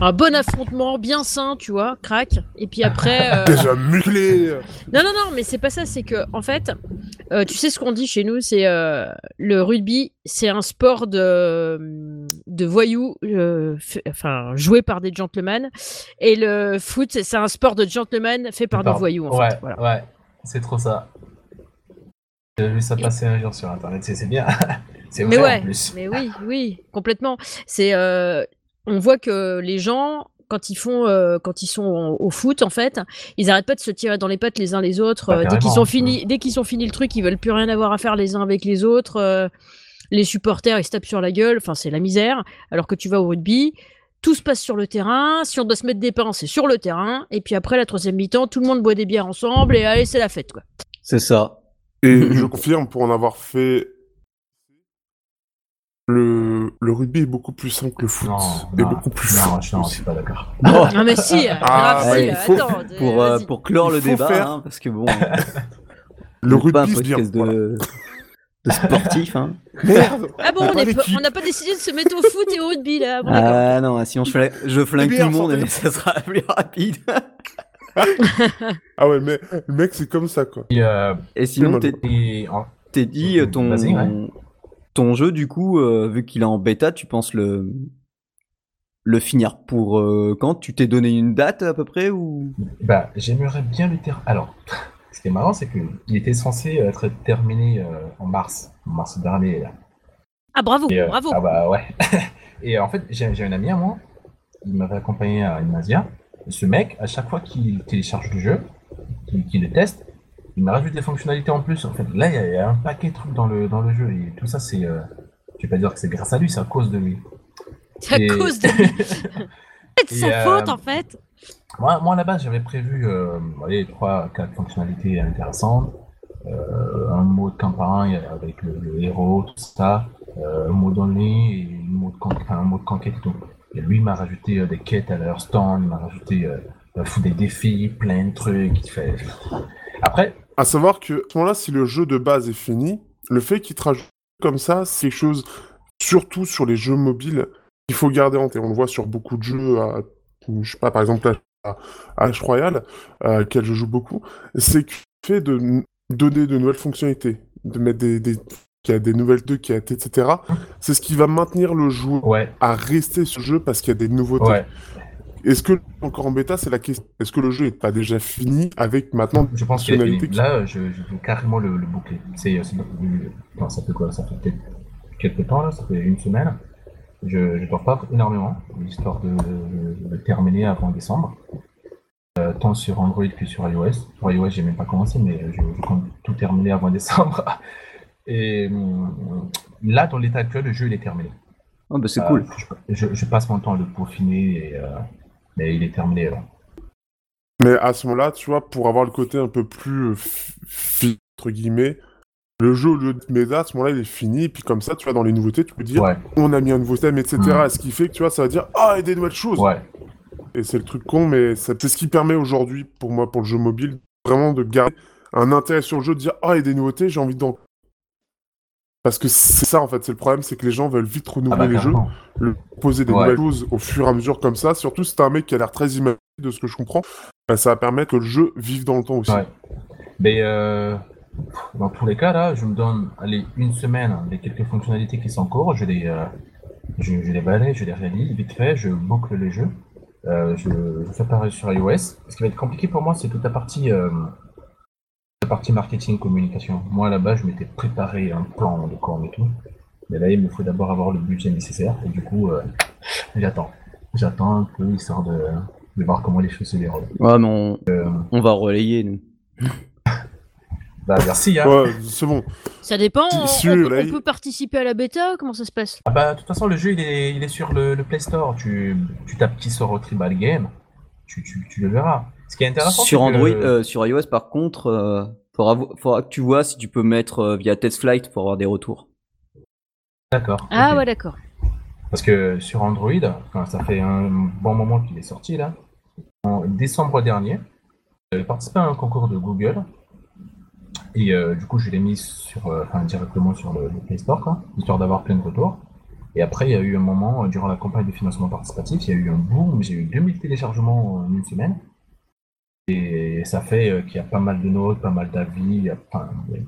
Speaker 2: un bon affrontement, bien sain, tu vois, crack. Et puis après. euh,
Speaker 3: Déjà muclé.
Speaker 2: Non, non, non, mais c'est pas ça. C'est que, en fait, euh, tu sais ce qu'on dit chez nous, c'est euh, le rugby, c'est un sport de, de voyous, euh, fait- enfin, joué par des gentlemen. Et le foot, c'est- un sport de gentlemen fait par des voyous, en
Speaker 4: ouais,
Speaker 2: fait. Voilà.
Speaker 4: ouais, c'est trop ça. J'ai vu ça passer un jour sur internet, c'est bien. c'est
Speaker 2: Mais
Speaker 4: vrai
Speaker 2: ouais,
Speaker 4: en plus.
Speaker 2: mais oui, oui, complètement. C'est, euh, on voit que les gens, quand ils font, euh, quand ils sont au, au foot, en fait, ils arrêtent pas de se tirer dans les pattes les uns les autres.
Speaker 4: Bah,
Speaker 2: euh, dès qu'ils
Speaker 4: carrément,
Speaker 2: ont fini, dès qu'ils ont fini le truc, ils veulent plus rien avoir à faire les uns avec les autres. euh, les supporters, ils se tapent sur la gueule. Enfin, c'est la misère. Alors que tu vas au rugby. Tout se passe sur le terrain. Si on doit se mettre des pains, c'est sur le terrain. Et puis après, la troisième mi-temps, tout le monde boit des bières ensemble et allez, c'est la fête, quoi.
Speaker 1: C'est ça.
Speaker 3: Et je confirme, pour en avoir fait, le, le rugby est beaucoup plus simple que le foot.
Speaker 4: Non,
Speaker 3: et
Speaker 4: non,
Speaker 3: beaucoup plus
Speaker 4: non, je, non, suis pas d'accord.
Speaker 2: Ah mais si,
Speaker 3: Ah,
Speaker 2: grave,
Speaker 3: ouais,
Speaker 2: si,
Speaker 1: il faut-
Speaker 2: attends,
Speaker 1: pour, euh, pour clore
Speaker 3: Il
Speaker 1: le débat,
Speaker 3: faire-
Speaker 1: hein, parce que bon,
Speaker 3: Le
Speaker 1: est pas un
Speaker 3: rugby,
Speaker 1: podcast de,
Speaker 3: voilà.
Speaker 1: de sportif. Hein.
Speaker 3: Merde
Speaker 2: Ah bon,
Speaker 3: On
Speaker 2: est n'a pas décidé de se mettre au foot et au rugby là. Bon.
Speaker 1: Ah non, sinon je, flingue- je flingue
Speaker 3: Eh
Speaker 1: tout
Speaker 3: bien,
Speaker 1: le monde et ça sera plus rapide.
Speaker 3: Ah ouais, mais le mec, c'est comme ça, quoi.
Speaker 4: Et, euh,
Speaker 1: Et sinon, t'es dit euh, ton,
Speaker 4: ouais.
Speaker 1: ton jeu, du coup, euh, vu qu'il est en bêta, tu penses le, le finir pour euh, quand? Tu t'es donné une date à peu près ou?
Speaker 4: Bah, j'aimerais bien le terminer. Alors, ce qui est marrant, c'est qu'il était censé être terminé euh, en mars, en mars dernier. Là.
Speaker 2: Ah bravo,
Speaker 4: Et, euh,
Speaker 2: bravo.
Speaker 4: Ah bah ouais. et en fait, j'ai j'ai un ami à moi, il m'avait accompagné à Inmasia. Et ce mec, à chaque fois qu'il télécharge le jeu, qu'il le teste, il me rajoute des fonctionnalités en plus. En fait, là, il y, a- il y a un paquet de trucs dans le, dans le jeu. Et tout ça, c'est. euh, je vais pas dire que c'est grâce à lui, c'est à cause de lui.
Speaker 2: C'est à cause de lui. C'est sa
Speaker 4: euh,
Speaker 2: faute en fait.
Speaker 4: Moi, moi à la base, j'avais prévu euh, allez, 3 quatre fonctionnalités intéressantes. Euh, un mode campagne avec le, le héros, tout ça. Euh, un mode only et une mode un mode conquête et tout. Lui, il m'a rajouté euh, des quêtes à leur stand, il m'a rajouté euh, euh, des défis, plein de trucs. Il fait... Après,
Speaker 3: À savoir que, à ce moment-là, si le jeu de base est fini, le fait qu'il te rajoute comme ça, c'est quelque chose, surtout sur les jeux mobiles, qu'il faut garder en tête. On le voit sur beaucoup de jeux, à, je sais pas, par exemple, à, à Ash Royal, à auquel je joue beaucoup, c'est que le fait de donner de nouvelles fonctionnalités, de mettre des, qu'il y a des nouvelles quêtes, etc., c'est ce qui va maintenir le joueur
Speaker 4: ouais,
Speaker 3: à rester sur le jeu parce qu'il y a des nouveautés.
Speaker 4: ouais.
Speaker 3: Est-ce que encore en bêta, c'est la question. Est-ce que le jeu n'est pas déjà fini avec maintenant
Speaker 4: Je pense
Speaker 3: qui-
Speaker 4: Là, je, je veux carrément le, le boucler. C'est, non, ça fait quoi? Ça fait peut-être quelques temps, là, ça fait une semaine. Je ne dors pas énormément, histoire de, de- de terminer avant décembre. Euh, tant sur Android que sur iOS. Sur iOS, j'ai même pas commencé, mais je, je compte tout terminer avant décembre. Et hum, là, dans l'état actuel, le jeu il est terminé.
Speaker 1: Oh, bah, c'est
Speaker 4: Euh,
Speaker 1: cool.
Speaker 4: Je, je- je passe mon temps à le peaufiner, et, euh, mais il est terminé. Là.
Speaker 3: Mais à ce moment-là, tu vois, pour avoir le côté un peu plus euh, entre guillemets, le jeu au lieu de méta, à ce moment-là, il est fini. Et puis comme ça, tu vois, dans les nouveautés, tu peux dire,
Speaker 4: Ouais,
Speaker 3: on a mis un nouveau thème, etc.
Speaker 4: Mm.
Speaker 3: Ce qui fait que tu vois, ça va dire, ah, il y a des nouvelles choses.
Speaker 4: ouais.
Speaker 3: Et c'est le truc con, mais c'est ce qui permet aujourd'hui, pour moi, pour le jeu mobile, vraiment de garder un intérêt sur le jeu, de dire, ah, il y a des nouveautés, j'ai envie d'en Parce que c'est ça en fait, c'est le problème, c'est que les gens veulent vite
Speaker 4: Ah
Speaker 3: renouveler
Speaker 4: bah,
Speaker 3: les jeux, le, poser des
Speaker 4: Ouais.
Speaker 3: nouvelles choses au fur et à mesure comme ça. Surtout si t'as un mec qui a l'air très imagé de ce que je comprends, bah, ça va permettre que le jeu vive dans le temps aussi.
Speaker 4: Ouais. Mais euh, dans tous les cas, là, je me donne allez, une semaine des quelques fonctionnalités qui sont en cours. Je les, euh, je, je les balaye, je les réalise vite fait, je boucle les jeux. Euh, je, je fais pareil sur iOS. Ce qui va être compliqué pour moi, c'est toute la partie, la partie marketing, communication. Moi, là-bas, je m'étais préparé un plan de com et tout. Mais là, il me faut d'abord avoir le budget nécessaire. Et du coup, euh, j'attends. J'attends un peu, histoire de, de voir comment les choses se déroulent.
Speaker 1: Ouais, mais on,
Speaker 4: Euh,
Speaker 1: on va relayer, nous.
Speaker 4: bah, merci, hein.
Speaker 3: Ouais, c'est bon.
Speaker 2: Ça dépend.
Speaker 3: Si-
Speaker 2: on- on,
Speaker 3: là,
Speaker 2: on
Speaker 3: il-
Speaker 2: peut participer à la bêta. Comment ça se passe?
Speaker 4: Ah bah, de toute façon, le jeu, il est, il est sur le, le Play Store. Tu, tu tapes qui sort au Tribal Game, tu, tu, tu le verras. Ce qui est intéressant,
Speaker 1: Sur
Speaker 4: que-
Speaker 1: Android, euh, sur iOS, par contre, euh, faudra, que tu vois si tu peux mettre euh, via TestFlight pour avoir des retours.
Speaker 4: D'accord.
Speaker 2: Ah ouais, d'accord.
Speaker 4: Parce que sur Android, ça fait un bon moment qu'il est sorti, là. En décembre dernier, j'avais participé à un concours de Google. Et euh, du coup, je l'ai mis sur, euh, enfin, directement sur le, le Play Store, quoi, histoire d'avoir plein de retours. Et après, il y a eu un moment, durant la campagne de financement participatif, il y a eu un boom. J'ai eu 2000 téléchargements en une semaine. Et ça fait euh, qu'il y a pas mal de notes, pas mal d'avis.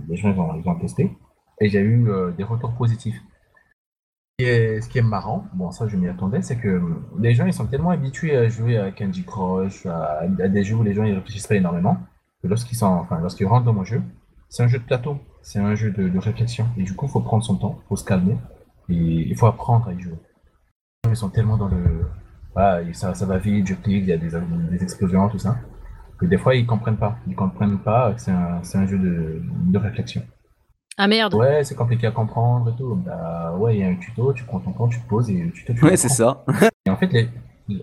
Speaker 4: les gens ils ont, ils testé. Et j'ai eu euh, des retours positifs. Est, ce qui est marrant, bon ça je m'y attendais, c'est que hum, les gens ils sont tellement habitués à jouer à Candy Crush, à, des jeux où les gens ils réfléchissent pas énormément, que lorsqu'ils enfin lorsqu'ils rentrent dans mon jeu, c'est un jeu de plateau, c'est un jeu de, réflexion. Et du coup, il faut prendre son temps, il faut se calmer, et il faut apprendre à y jouer. Ils sont tellement dans le, et ça, ça va vite, je clique, il y a des explosions, tout ça. Que des fois ils comprennent pas, ils comprennent pas que c'est un, c'est un jeu de, de réflexion.
Speaker 2: Ah merde.
Speaker 4: Ouais, c'est compliqué à comprendre et tout. Bah ouais, il y a un tuto, tu prends ton temps, tu te poses et le tuto tu
Speaker 1: Ouais, c'est ça.
Speaker 4: Et en fait, les...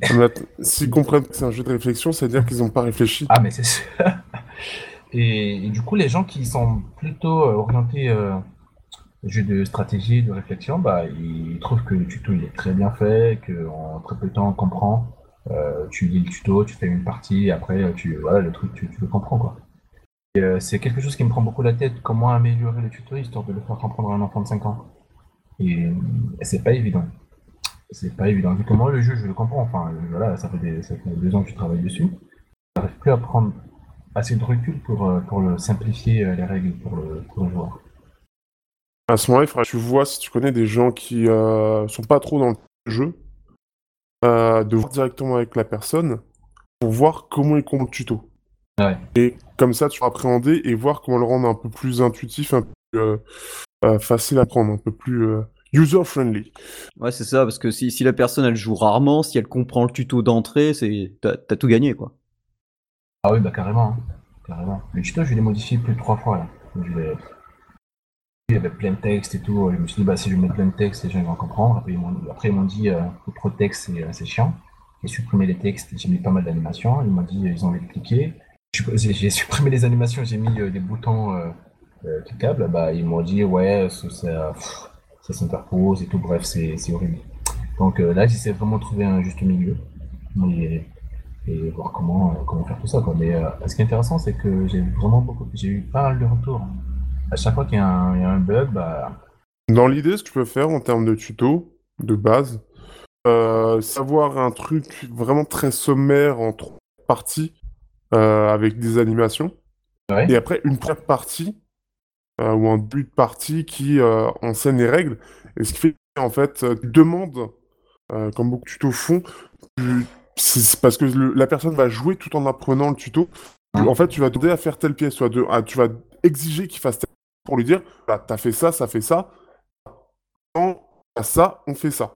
Speaker 3: Att- S'ils comprennent que c'est un jeu de réflexion, ça veut dire qu'ils n'ont pas réfléchi.
Speaker 4: Ah mais c'est sûr. Et, et du coup, les gens qui sont plutôt euh, orientés euh, jeu de stratégie, de réflexion, bah ils trouvent que le tuto il est très bien fait, qu'en très peu de temps on comprend. Euh, tu lis le tuto, tu fais une partie, après tu voilà le truc tu, le comprends quoi. Euh, c'est quelque chose qui me prend beaucoup la tête, comment améliorer le tuto histoire de le faire comprendre à un enfant de 5 ans. Et, et c'est pas évident. C'est pas évident. Vu que moi, le jeu, je le comprends. Enfin, euh, voilà, ça fait, des, deux ans que je travaille dessus. J'arrive plus à prendre assez de recul pour, euh, pour le simplifier euh, les règles pour le, pour le joueur.
Speaker 3: À ce moment-là, il faudra que tu vois si tu connais des gens qui euh, sont pas trop dans le jeu, euh, de voir directement avec la personne pour voir comment ils comprennent le tuto.
Speaker 4: Ouais.
Speaker 3: Et comme ça, tu vas appréhender et voir comment le rendre un peu plus intuitif, un peu plus euh, euh, facile à prendre, un peu plus euh, user-friendly.
Speaker 1: Ouais, c'est ça, parce que si, si la personne elle joue rarement, si elle comprend le tuto d'entrée, c'est t'as tout gagné quoi.
Speaker 4: Ah oui, bah carrément. hein. Carrément. Le tuto, je l'ai modifié plus de trois fois là. Je Il y avait plein de textes et tout. Je me suis dit, bah, si je mets plein de textes, les gens vont comprendre. Après, ils m'ont dit, euh, trop de textes, c'est, euh, c'est chiant. J'ai supprimé les textes, j'ai mis pas mal d'animations. Ils m'ont dit, ils ont envie de cliquer. J'ai supprimé les animations, j'ai mis euh, des boutons euh, euh, cliquables. Bah, ils m'ont dit, ouais, ça, s'interpose et tout. Bref, c'est horrible. Donc euh, là, j'essaie vraiment de trouver un juste milieu. Et, voir comment, euh, comment faire tout ça. Mais euh, ce qui est intéressant, c'est que j'ai vraiment beaucoup, j'ai eu pas mal de retours. À chaque fois qu'il y, a un- il y a un bug, bah,
Speaker 3: Dans l'idée, ce que tu peux faire en termes de tuto, de base, euh, savoir un truc vraiment très sommaire en trois parties, euh, avec des animations.
Speaker 4: ouais.
Speaker 3: Et après, une première partie, euh, ou un début de partie qui euh, enseigne les règles. Et ce qui fait en fait, tu demandes, comme beaucoup de tutos font, tu- c'est parce que le- la personne va jouer tout en apprenant le tuto. En fait, tu vas demander à faire telle pièce, tu vas, de- ah, tu vas exiger qu'il fasse pour lui dire, bah, t'as fait ça, ça fait ça. Ça, on fait ça.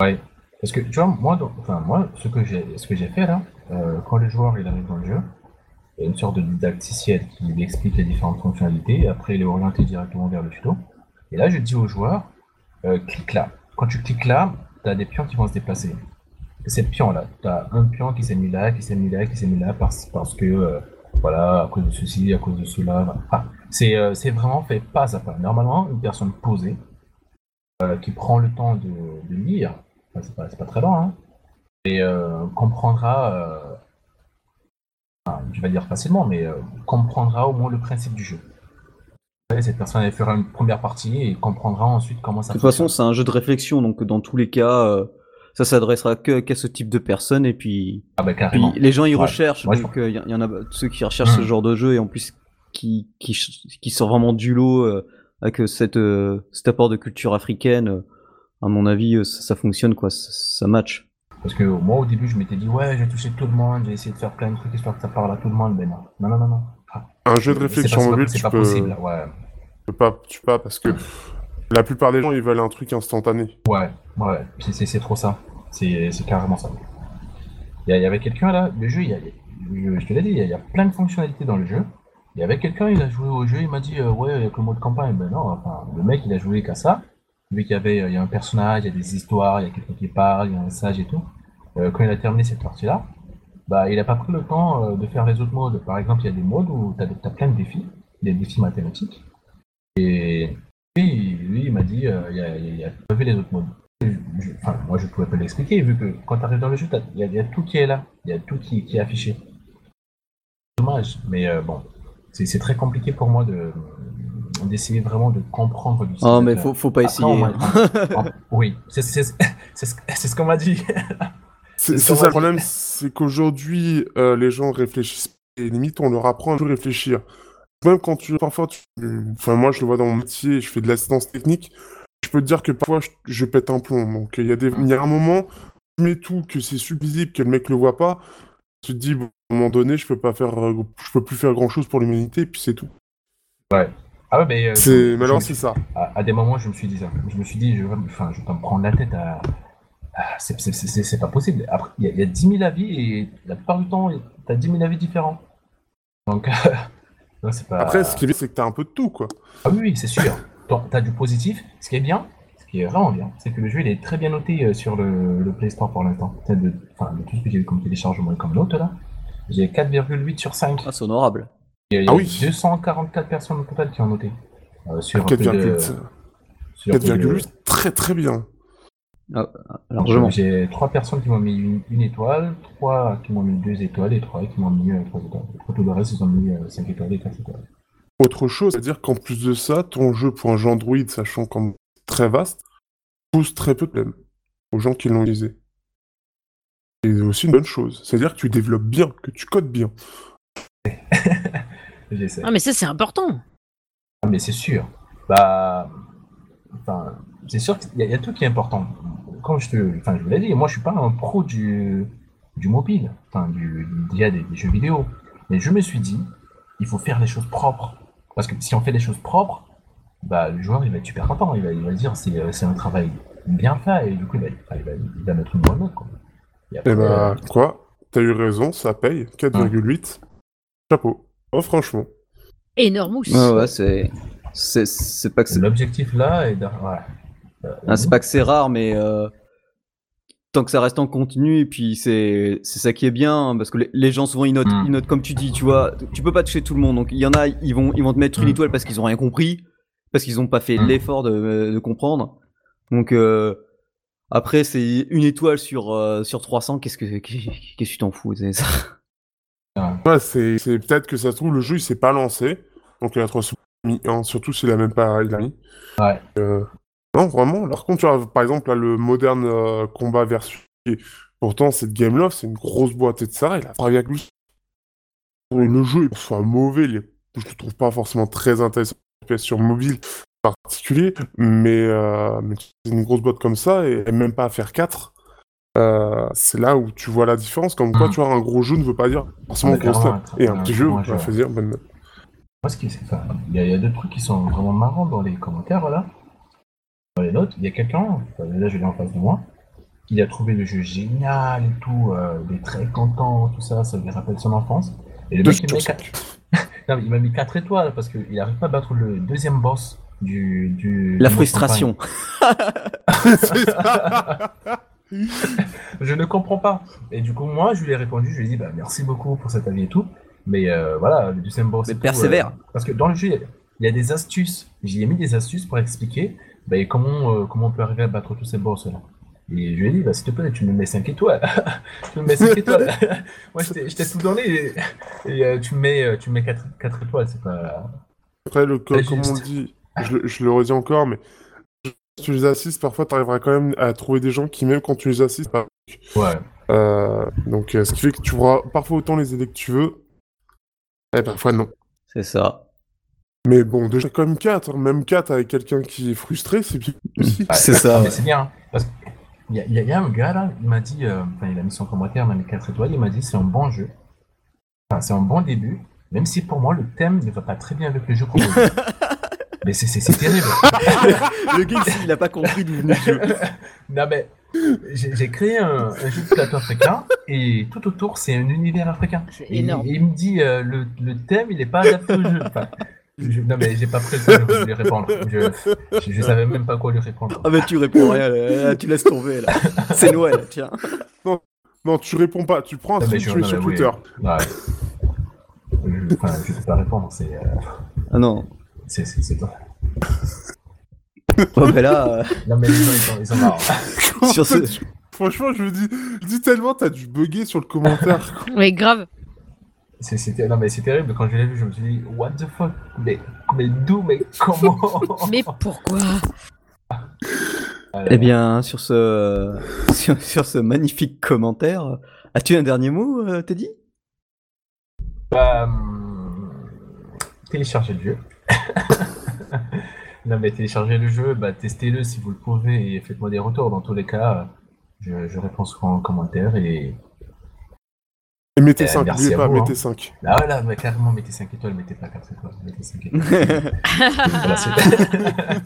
Speaker 4: Ouais. Parce que tu vois, moi, enfin, moi ce que j'ai ce que j'ai fait là, euh, quand le joueur il arrive dans le jeu, il y a une sorte de didacticiel qui lui explique les différentes fonctionnalités, après il est orienté directement vers le tuto. Et là, je dis au joueur, euh, clique là. Quand tu cliques là, tu as des pions qui vont se déplacer. Et ces pions-là, tu as un pion qui s'est mis là, qui s'est mis là, qui s'est mis là, parce, parce que, euh, voilà, à cause de ceci, à cause de cela. Enfin, c'est euh, vraiment fait pas à pas. Normalement, une personne posée, euh, qui prend le temps de, de lire, enfin, c'est pas, pas très long, hein, et euh, comprendra, enfin, je vais dire facilement, mais comprendra au moins le principe du jeu. cette personne elle fera une première partie et comprendra ensuite comment ça
Speaker 1: De toute façon, c'est un jeu de réflexion, donc dans tous les cas, ça s'adressera que qu'à ce type de personnes. Et puis,
Speaker 4: Ah bah
Speaker 1: puis les gens ils
Speaker 4: Ouais.
Speaker 1: recherchent, donc il y, en a ceux qui recherchent ce
Speaker 4: Hmm.
Speaker 1: genre de jeu et en plus qui qui sort vraiment du lot euh, avec euh, cette euh, cet apport de culture africaine. euh, à mon avis, euh, ça, ça fonctionne quoi, ça, ça match.
Speaker 4: Parce que moi au début je m'étais dit ouais j'ai touché tout le monde, j'ai essayé de faire plein de trucs histoire que ça parle à tout le monde, mais non. Non non non non. Ah,
Speaker 3: Un jeu de réflexion
Speaker 4: pas- c'est pas-
Speaker 3: mobile,
Speaker 4: C'est pas
Speaker 3: peux,
Speaker 4: possible. Ouais.
Speaker 3: tu peux pas, tu peux pas parce que la plupart des gens ils veulent un truc instantané.
Speaker 4: Ouais, ouais, c'est- trop ça. C'est carrément ça. Il y, avait quelqu'un là, le jeu, y a, je, te l'ai dit, il y, a, plein de fonctionnalités dans le jeu. Il y avait quelqu'un, il a joué au jeu, il m'a dit, euh, ouais, il y a que le mode campagne. Ben non, enfin, le mec, il a joué qu'à ça. Vu qu'il y avait, euh, y a un personnage, il y a des histoires, il y a quelqu'un qui parle, il y a un message et tout. Euh, quand il a terminé cette partie-là, bah, il a pas pris le temps euh, de faire les autres modes. Par exemple, il y a des modes où tu as, plein de défis, des défis mathématiques. Et lui, lui il m'a dit, euh, il y a, il vu les autres modes. Je- enfin, moi, je pouvais pas l'expliquer, vu que quand tu arrives dans le jeu, il y, a- il y a tout qui est là, il y a tout qui, qui est affiché. Dommage, mais euh, bon, c'est très compliqué pour moi de d'essayer vraiment de comprendre
Speaker 1: Oh
Speaker 4: l'utilisateur.
Speaker 1: mais faut faut pas
Speaker 4: Après,
Speaker 1: essayer.
Speaker 4: oui, c'est ce qu'on m'a dit.
Speaker 3: C'est
Speaker 4: ça,
Speaker 3: le problème, c'est qu'aujourd'hui, euh, les gens réfléchissent et limite on leur apprend à réfléchir. Même quand tu, parfois, tu, enfin moi je le vois dans mon métier, je fais de l'assistance technique, je peux te dire que parfois je, je pète un plomb. Donc il y a des, il y a un moment, tu mets tout, que c'est subvisible, que le mec le voit pas, tu te dis, bon, à un moment donné, je peux pas faire, euh, je peux plus faire grand chose pour l'humanité, et puis c'est tout.
Speaker 4: Ouais. Ah ouais, mais euh,
Speaker 3: C'est, mais alors c'est ça.
Speaker 4: à, à des moments, je me suis dit ça. Je me suis dit, je, vais- enfin, je vais pas me prendre la tête à. c'est- pas possible. Après, il y, a- il y a 10 000 avis et la plupart du temps, tu as 10 000 avis différents. Donc, non, c'est pas.
Speaker 3: Après, ce qui est bien, c'est que t'as un peu de tout, quoi.
Speaker 4: Ah oui, oui, c'est sûr. Tu as du positif. Ce qui est bien, ce qui est vraiment bien, c'est que le jeu il est très bien noté euh, sur le, le Play Store pour l'instant. De, enfin, de tout ce que j'ai vu comme téléchargement et comme note là. J'ai 4,8 sur 5.
Speaker 1: Ah, c'est honorable.
Speaker 4: Il y a, il y a
Speaker 3: Ah oui.
Speaker 4: 244 personnes au total qui ont noté. Euh, sur plus de-
Speaker 3: 4,8,
Speaker 4: sur plus de-
Speaker 3: 4,8, très très bien.
Speaker 1: Largement.
Speaker 4: J'ai trois personnes qui m'ont mis une, une étoile, trois qui m'ont mis deux étoiles et trois qui m'ont mis euh, trois étoiles. Pour tout le reste, ils ont mis euh, cinq étoiles et quatre étoiles.
Speaker 3: Autre chose, c'est-à-dire qu'en plus de ça, ton jeu pour un jeu Android, sachant comme très vaste, pose très peu de problèmes aux gens qui l'ont utilisé. C'est aussi une bonne chose. C'est-à-dire que tu développes bien, que tu codes bien.
Speaker 4: J'essaie.
Speaker 2: Ah, mais ça, c'est important.
Speaker 4: Ah, mais c'est sûr. Bah, enfin, c'est sûr qu'il y a tout qui est important. Comme je te, enfin, je vous l'ai dit, moi, je suis pas un pro du, du mobile, enfin, du, il y a des, des jeux vidéo. Mais je me suis dit, il faut faire les choses propres. Parce que si on fait les choses propres, bah, le joueur, il va être super content. Il va, il va dire, c'est, c'est un travail bien fait, et du coup, il va, il va, il va mettre une bonne note, quoi. Et après,
Speaker 3: Et bah,
Speaker 4: euh,
Speaker 3: quoi T'as eu raison, ça paye. 4,8. Chapeau. Oh, franchement.
Speaker 1: Ouais, ouais, c'est c'est c'est pas que c'est
Speaker 4: l'objectif là est ouais.
Speaker 1: Ah, c'est pas que c'est rare, mais euh, tant que ça reste en continu, et puis c'est c'est ça qui est bien, hein, parce que les, les gens souvent ils notent,
Speaker 4: Mm.
Speaker 1: ils notent comme tu dis, tu vois, tu peux pas toucher tout le monde, donc il y en a, ils vont ils vont te mettre une
Speaker 4: Mm.
Speaker 1: étoile parce qu'ils ont rien compris, parce qu'ils ont pas fait
Speaker 4: Mm.
Speaker 1: l'effort de, de comprendre. Donc euh, après c'est une étoile sur euh, sur 300, qu'est-ce que qu'est-ce que tu t'en fous c'est ça?
Speaker 3: Ouais, c'est peut-être que ça se trouve, le jeu, il s'est pas lancé. Donc, il a trop surtout s'il a même pas il a mis.
Speaker 4: Ouais.
Speaker 3: Euh, Non, vraiment. Par contre, tu vois, par exemple, là, le moderne euh, combat versus. Pourtant, cette Game Love, c'est une grosse boîte et de ça. Il a 3,8. Le jeu, il soit mauvais, il est- je le trouve pas forcément très intéressant sur mobile en particulier, mais, euh, mais une grosse boîte comme ça et même pas à faire 4. euh, c'est là où tu vois la différence. Comme quoi,
Speaker 4: Mm.
Speaker 3: tu vois, un gros jeu ne veut pas dire forcément
Speaker 4: Ah, clairement,
Speaker 3: note. Et un petit jeu,
Speaker 4: bon
Speaker 3: va faire dire.
Speaker 4: Moi, ce qui il y, a- il y a deux trucs qui sont vraiment marrants dans les commentaires, là. Dans les notes, il y a quelqu'un, là je l'ai en face de moi, il a trouvé le jeu génial et tout, euh, il est très content, tout ça, ça lui rappelle son enfance. Et le mec, il m'a mis, quatre- Non, mais il m'a mis 4 étoiles parce qu'il n'arrive pas à battre le deuxième boss du. du
Speaker 1: La
Speaker 4: du
Speaker 1: frustration.
Speaker 4: Je ne comprends pas. Et du coup, moi, je lui ai répondu, je lui ai dit, bah, merci beaucoup pour cet avis et tout. Mais euh, voilà, le deuxième boss.
Speaker 1: Mais
Speaker 4: tout,
Speaker 1: persévère.
Speaker 4: euh, parce que dans le jeu, il y a- il y, a des astuces. J'y ai mis des astuces pour expliquer bah, comment, euh, comment on peut arriver à battre tous ces boss-là. Et je lui ai dit, bah, s'il te plaît, tu me mets 5 étoiles. tu me mets 5 étoiles. Moi, je t'ai tout donné et, et, euh, tu me mets, euh, tu me mets 4, étoiles. C'est pas.
Speaker 3: Après, le, co- comme on dit, je, le- je le redis encore, mais si tu les assistes, parfois tu arriveras quand même à trouver des gens qui, même quand tu les assistes, pas-
Speaker 4: Ouais.
Speaker 3: euh, donc ce qui fait que tu pourras parfois autant les aider que tu veux, et parfois non.
Speaker 1: C'est ça.
Speaker 3: Mais bon, déjà comme 4, même 4 avec quelqu'un qui est frustré, c'est bien aussi.
Speaker 1: C'est ça.
Speaker 4: C'est bien. hein, Parce qu'il y, a- il y a- il y a un gars là, il m'a dit, euh, enfin, il a mis son commentaire, il m'a mis 4 étoiles, il m'a dit c'est un bon jeu. Enfin, c'est un bon début, même si pour moi le thème ne va pas très bien avec le jeu proposé. Mais c'est- terrible.
Speaker 1: Le gars, il a pas compris d'où venait le jeu.
Speaker 4: Non mais j'ai créé un, un jeu de plateau africain et tout autour c'est un univers africain.
Speaker 2: C'est
Speaker 4: Et,
Speaker 2: énorme.
Speaker 4: et il me dit euh, le, le thème il est pas adapté au jeu. Enfin, je- non mais j'ai pas pris le temps de lui répondre. Je, je, je savais même pas quoi lui répondre.
Speaker 1: Ah, bah, tu réponds rien, là, tu laisses tomber, là. C'est Noël, tiens.
Speaker 3: Non, tu réponds pas, tu prends un
Speaker 4: Non, mais non,
Speaker 3: sur
Speaker 4: mais oui.
Speaker 3: Twitter.
Speaker 4: Ouais. Enfin, je sais pas répondre, c'est euh,
Speaker 1: Ah non.
Speaker 4: c'est c'est c'est toi.
Speaker 1: Ouais, bah là, euh,
Speaker 4: Non mais les gens ils sont, ils sont marrants.
Speaker 1: sur ce...
Speaker 3: Franchement, je me dis, je dis tellement, t'as dû bugger sur le commentaire.
Speaker 2: Ouais, grave.
Speaker 4: C'est c'était non mais c'est terrible quand je l'ai vu je me suis dit what the fuck? Mais mais d'où mais comment?
Speaker 2: Mais pourquoi?
Speaker 4: Ah,
Speaker 1: Eh bien, sur ce, sur, sur ce magnifique commentaire, as-tu un dernier mot, euh, Teddy?
Speaker 4: Bah, téléchargez le jeu. non, mais téléchargez le jeu, bah, testez-le si vous le pouvez et faites-moi des retours. Dans tous les cas, je, je réponds souvent en commentaire et.
Speaker 3: Et mettez
Speaker 4: Euh,
Speaker 3: 5,
Speaker 4: merci
Speaker 3: n'oubliez
Speaker 4: à
Speaker 3: pas,
Speaker 4: vous,
Speaker 3: mettez
Speaker 4: hein.
Speaker 3: 5.
Speaker 4: Ah voilà, bah, carrément, mettez 5 étoiles, mettez pas 4 étoiles, mettez 5 étoiles. Voilà,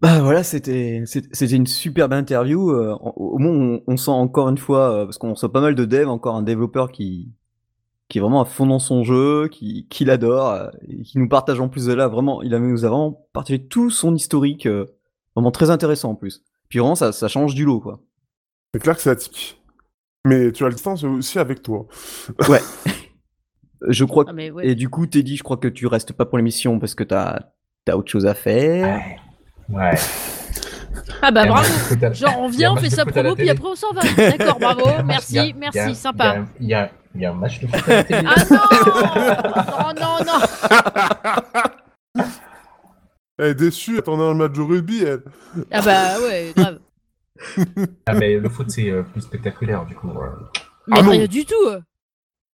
Speaker 1: Bah voilà, c'était une superbe interview. euh, au au moins, on, on sent encore une fois, euh, parce qu'on sent pas mal de devs, encore un développeur qui qui est vraiment à fond dans son jeu, qui, qui l'adore, euh, et qui nous partage en plus de là, vraiment, il a, nous a vraiment partagé tout son historique, euh, vraiment très intéressant en plus. Puis vraiment, ça, ça change du lot, quoi.
Speaker 3: C'est clair que c'est atypique. Mais tu as le temps aussi avec toi.
Speaker 1: Je crois que...
Speaker 2: Ah, mais ouais.
Speaker 1: Et du coup, Teddy, je crois que tu restes pas pour l'émission parce que t'as as autre chose à faire.
Speaker 4: Ouais. Ouais.
Speaker 2: Ah bah bravo. Genre on vient, on fait sa promo, puis après on s'en va. D'accord, bravo, merci,
Speaker 4: a-
Speaker 2: merci,
Speaker 4: a-
Speaker 2: sympa.
Speaker 4: Il y a, il y a un match de foot à la télé.
Speaker 2: Ah non Non, non, non
Speaker 3: Elle est déçue, elle attendait un match de rugby, elle.
Speaker 2: Ah bah ouais, grave.
Speaker 4: Ah, mais le foot, c'est euh, plus spectaculaire, du coup. euh.
Speaker 2: Mais
Speaker 3: Ah non.
Speaker 2: rien du tout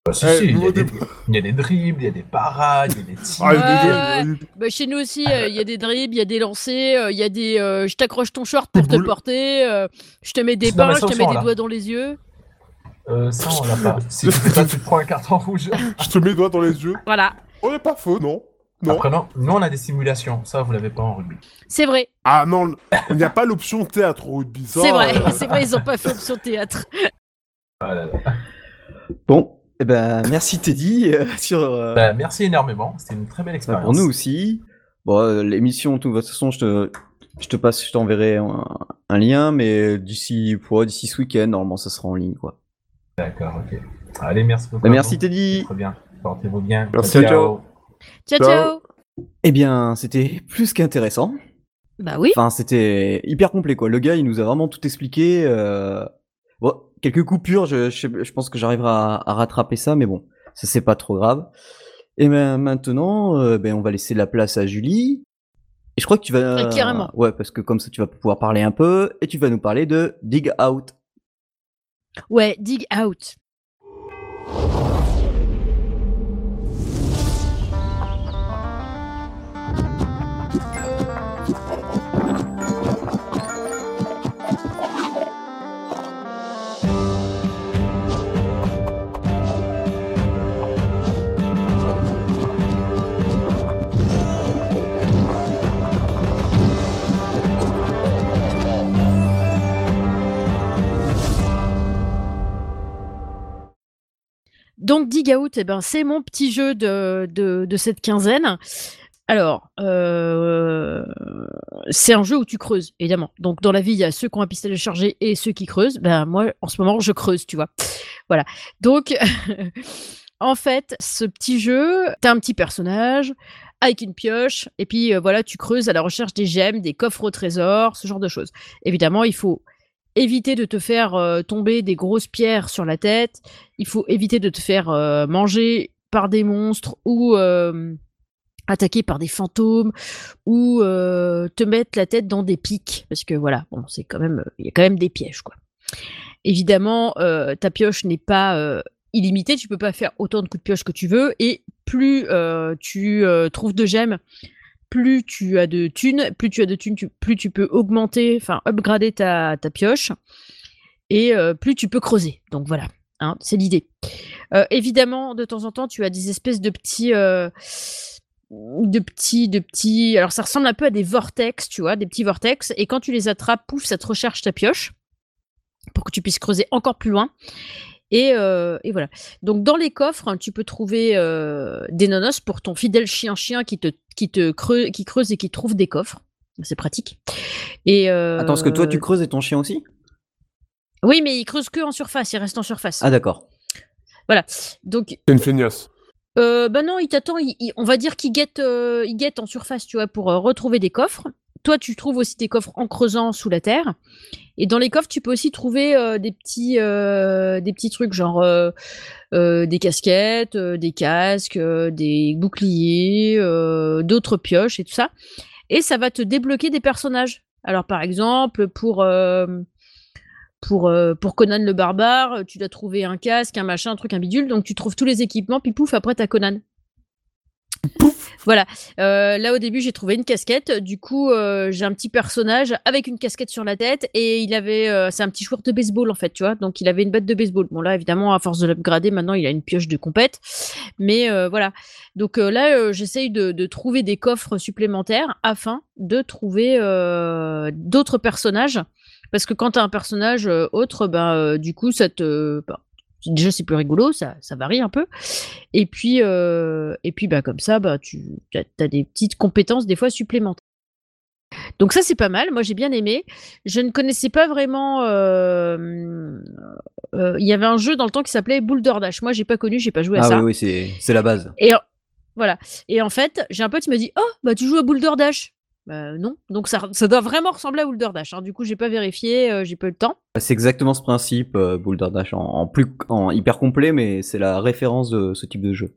Speaker 4: Bah, si,
Speaker 3: Eh,
Speaker 4: si, il y, a des,
Speaker 3: début-
Speaker 4: il y a des dribbles, il y a des parades, il y a des tirs.
Speaker 3: Ah,
Speaker 2: Ouais, bah, Chez nous aussi, euh, il y a des dribbles, il y a des lancers, euh, il y a des euh, je t'accroche ton short pour te porter, euh, je te mets des pains, je te
Speaker 4: on
Speaker 2: mets des
Speaker 4: là.
Speaker 2: doigts dans les yeux.
Speaker 4: Euh, ça, on l'a pas. Si tu fais ça, tu te prends un carton rouge.
Speaker 3: Je te mets le doigt dans les yeux.
Speaker 2: Voilà,
Speaker 3: Oh, n'est pas faux, non. Non.
Speaker 4: Après, non, nous, on a des simulations. Ça, vous l'avez pas en rugby.
Speaker 2: c'est vrai,
Speaker 3: Ah non, il n'y a pas l'option théâtre au rugby. ça,
Speaker 2: c'est vrai,
Speaker 3: euh,
Speaker 2: c'est vrai, ils ont pas fait option théâtre.
Speaker 4: Ah là là.
Speaker 1: Bon, eh ben, merci Teddy euh, sur, euh,
Speaker 4: Bah, merci énormément. C'était une très belle
Speaker 1: bah,
Speaker 4: expérience.
Speaker 1: pour nous aussi. Bon, euh, l'émission, de toute façon, je te, je te passe, je t'enverrai un, un lien, mais d'ici, ouais, d'ici ce week-end, normalement, ça sera en ligne, quoi.
Speaker 4: D'accord, ok. Allez, merci beaucoup.
Speaker 1: Bah, merci. Teddy.
Speaker 4: Très bien. Portez-vous bien.
Speaker 3: Merci,
Speaker 1: ciao, ciao.
Speaker 2: Ciao,
Speaker 3: Ciao.
Speaker 1: Eh bien, c'était plus qu'intéressant.
Speaker 2: Bah oui,
Speaker 1: Enfin, c'était hyper complet, quoi. Le gars, il nous a vraiment tout expliqué. Euh... Bon, quelques coupures, je, je, sais- je pense que j'arriverai à, à rattraper ça, mais bon, ça c'est pas trop grave. Et ben maintenant, euh, ben, on va laisser la place à Julie. Et je crois que tu vas.
Speaker 2: Ouais, carrément.
Speaker 1: Ouais, parce que comme ça, tu vas pouvoir parler un peu, et tu vas nous parler de Dig Out.
Speaker 2: ouais, dig out. Donc Dig Out, eh ben, c'est mon petit jeu de, de, cette quinzaine. Alors, euh, c'est un jeu où tu creuses, évidemment. Donc dans la vie, il y a ceux qui ont un pistolet chargé et ceux qui creusent. Ben moi, en ce moment, je creuse, tu vois. Voilà. Donc, en fait, ce petit jeu, t'as un petit personnage avec une pioche, et puis euh, voilà, tu creuses à la recherche des gemmes, des coffres au trésor, ce genre de choses. Évidemment, il faut éviter de te faire euh, tomber des grosses pierres sur la tête. Il faut éviter de te faire euh, manger par des monstres ou euh, attaqué par des fantômes ou te mettre la tête dans des pics parce que voilà, bon, c'est quand même il y a quand même des pièges quoi. Évidemment, ta pioche n'est pas illimitée, tu peux pas faire autant de coups de pioche que tu veux et plus tu trouves de gemmes, plus tu as de thunes, plus tu as de thunes, plus tu peux augmenter, enfin upgrader ta, ta pioche et euh, plus tu peux creuser. Donc voilà, hein, c'est l'idée. Euh, évidemment, de temps en temps, tu as des espèces de petits, euh, de petits, de petits. Alors ça ressemble un peu à des vortex, tu vois, des petits vortex. Et quand tu les attrapes, pouf, ça te recharge ta pioche pour que tu puisses creuser encore plus loin. Et, euh, et voilà. Donc dans les coffres, hein, tu peux trouver euh, des nonos pour ton fidèle chien-chien qui te, qui te creuse, qui creuse et qui trouve des coffres. C'est pratique. Et euh,
Speaker 1: Attends, est-ce que toi tu creuses et ton chien aussi?
Speaker 2: Oui, mais il creuse que en surface. Il reste en surface.
Speaker 1: Ah d'accord.
Speaker 2: Voilà. Donc
Speaker 3: C'est une feignasse.
Speaker 2: Euh, bah non, il t'attend. il- il- on va dire qu'il guette, euh, il guette en surface, tu vois, pour euh, retrouver des coffres. Toi, tu trouves aussi des coffres en creusant sous la terre. Et dans les coffres, tu peux aussi trouver euh, des petits, euh, des petits trucs genre euh, des casquettes, des casques, des boucliers, d'autres pioches et tout ça. Et ça va te débloquer des personnages. Alors, par exemple, pour pour Conan le barbare, tu dois trouver un casque, un machin, un truc, un bidule. Donc tu trouves tous les équipements, puis pouf, après t'as Conan. Voilà. Euh, là au début j'ai trouvé une casquette. Du coup euh, j'ai un petit personnage avec une casquette sur la tête et il avait, euh, c'est un petit joueur de baseball en fait, tu vois. Donc il avait une batte de baseball. Bon là évidemment à force de l'upgrader maintenant il a une pioche de compète. Mais voilà. Donc là j'essaye de, trouver des coffres supplémentaires afin de trouver d'autres personnages parce que quand tu un personnage autre, ben, du coup, ça te. ben, déjà, c'est plus rigolo, ça, ça varie un peu. Et puis, euh, et puis bah, comme ça, bah, tu as, des petites compétences, des fois supplémentaires. Donc, ça, c'est pas mal. Moi, j'ai bien aimé. Je ne connaissais pas vraiment. euh, euh, Il y avait un jeu dans le temps qui s'appelait Boulder Dash. Moi, j'ai pas connu, j'ai pas joué à
Speaker 1: Ah
Speaker 2: ça.
Speaker 1: oui, oui, c'est la base.
Speaker 2: Et en- voilà. Et en fait, j'ai un pote qui m'a dit Oh, bah tu joues à Boulder Dash Bah non. Donc ça, ça doit vraiment ressembler à Boulder Dash. hein. Du coup, j'ai pas vérifié, euh, j'ai pas eu le temps.
Speaker 1: C'est exactement ce principe, euh, Boulder Dash, en, en plus en hyper complet, mais c'est la référence de ce type de jeu.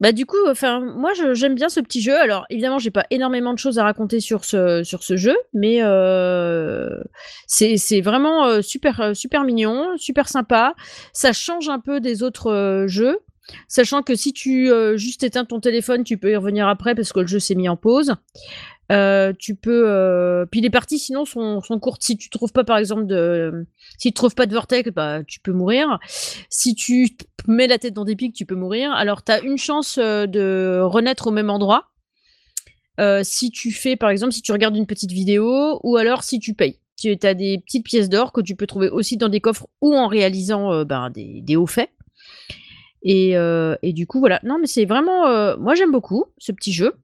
Speaker 2: Bah du coup, enfin, moi j'aime bien ce petit jeu. Alors évidemment, j'ai pas énormément de choses à raconter sur ce sur ce jeu, mais euh, c'est vraiment super super mignon, super sympa. Ça change un peu des autres jeux, sachant que si tu euh, juste éteins ton téléphone, tu peux y revenir après parce que le jeu s'est mis en pause. Euh, tu peux. euh, Puis les parties sinon sont, sont courtes. Si tu trouves pas par exemple de, si tu trouves pas de vortex, bah tu peux mourir. Si tu mets la tête dans des pics, tu peux mourir. Alors tu as une chance de renaître au même endroit. Si tu fais par exemple si tu regardes une petite vidéo ou alors si tu payes. Tu as des petites pièces d'or que tu peux trouver aussi dans des coffres ou en réalisant ben, des, des hauts faits. Et, euh, et du coup voilà. Non mais c'est vraiment. euh, moi j'aime beaucoup ce petit jeu.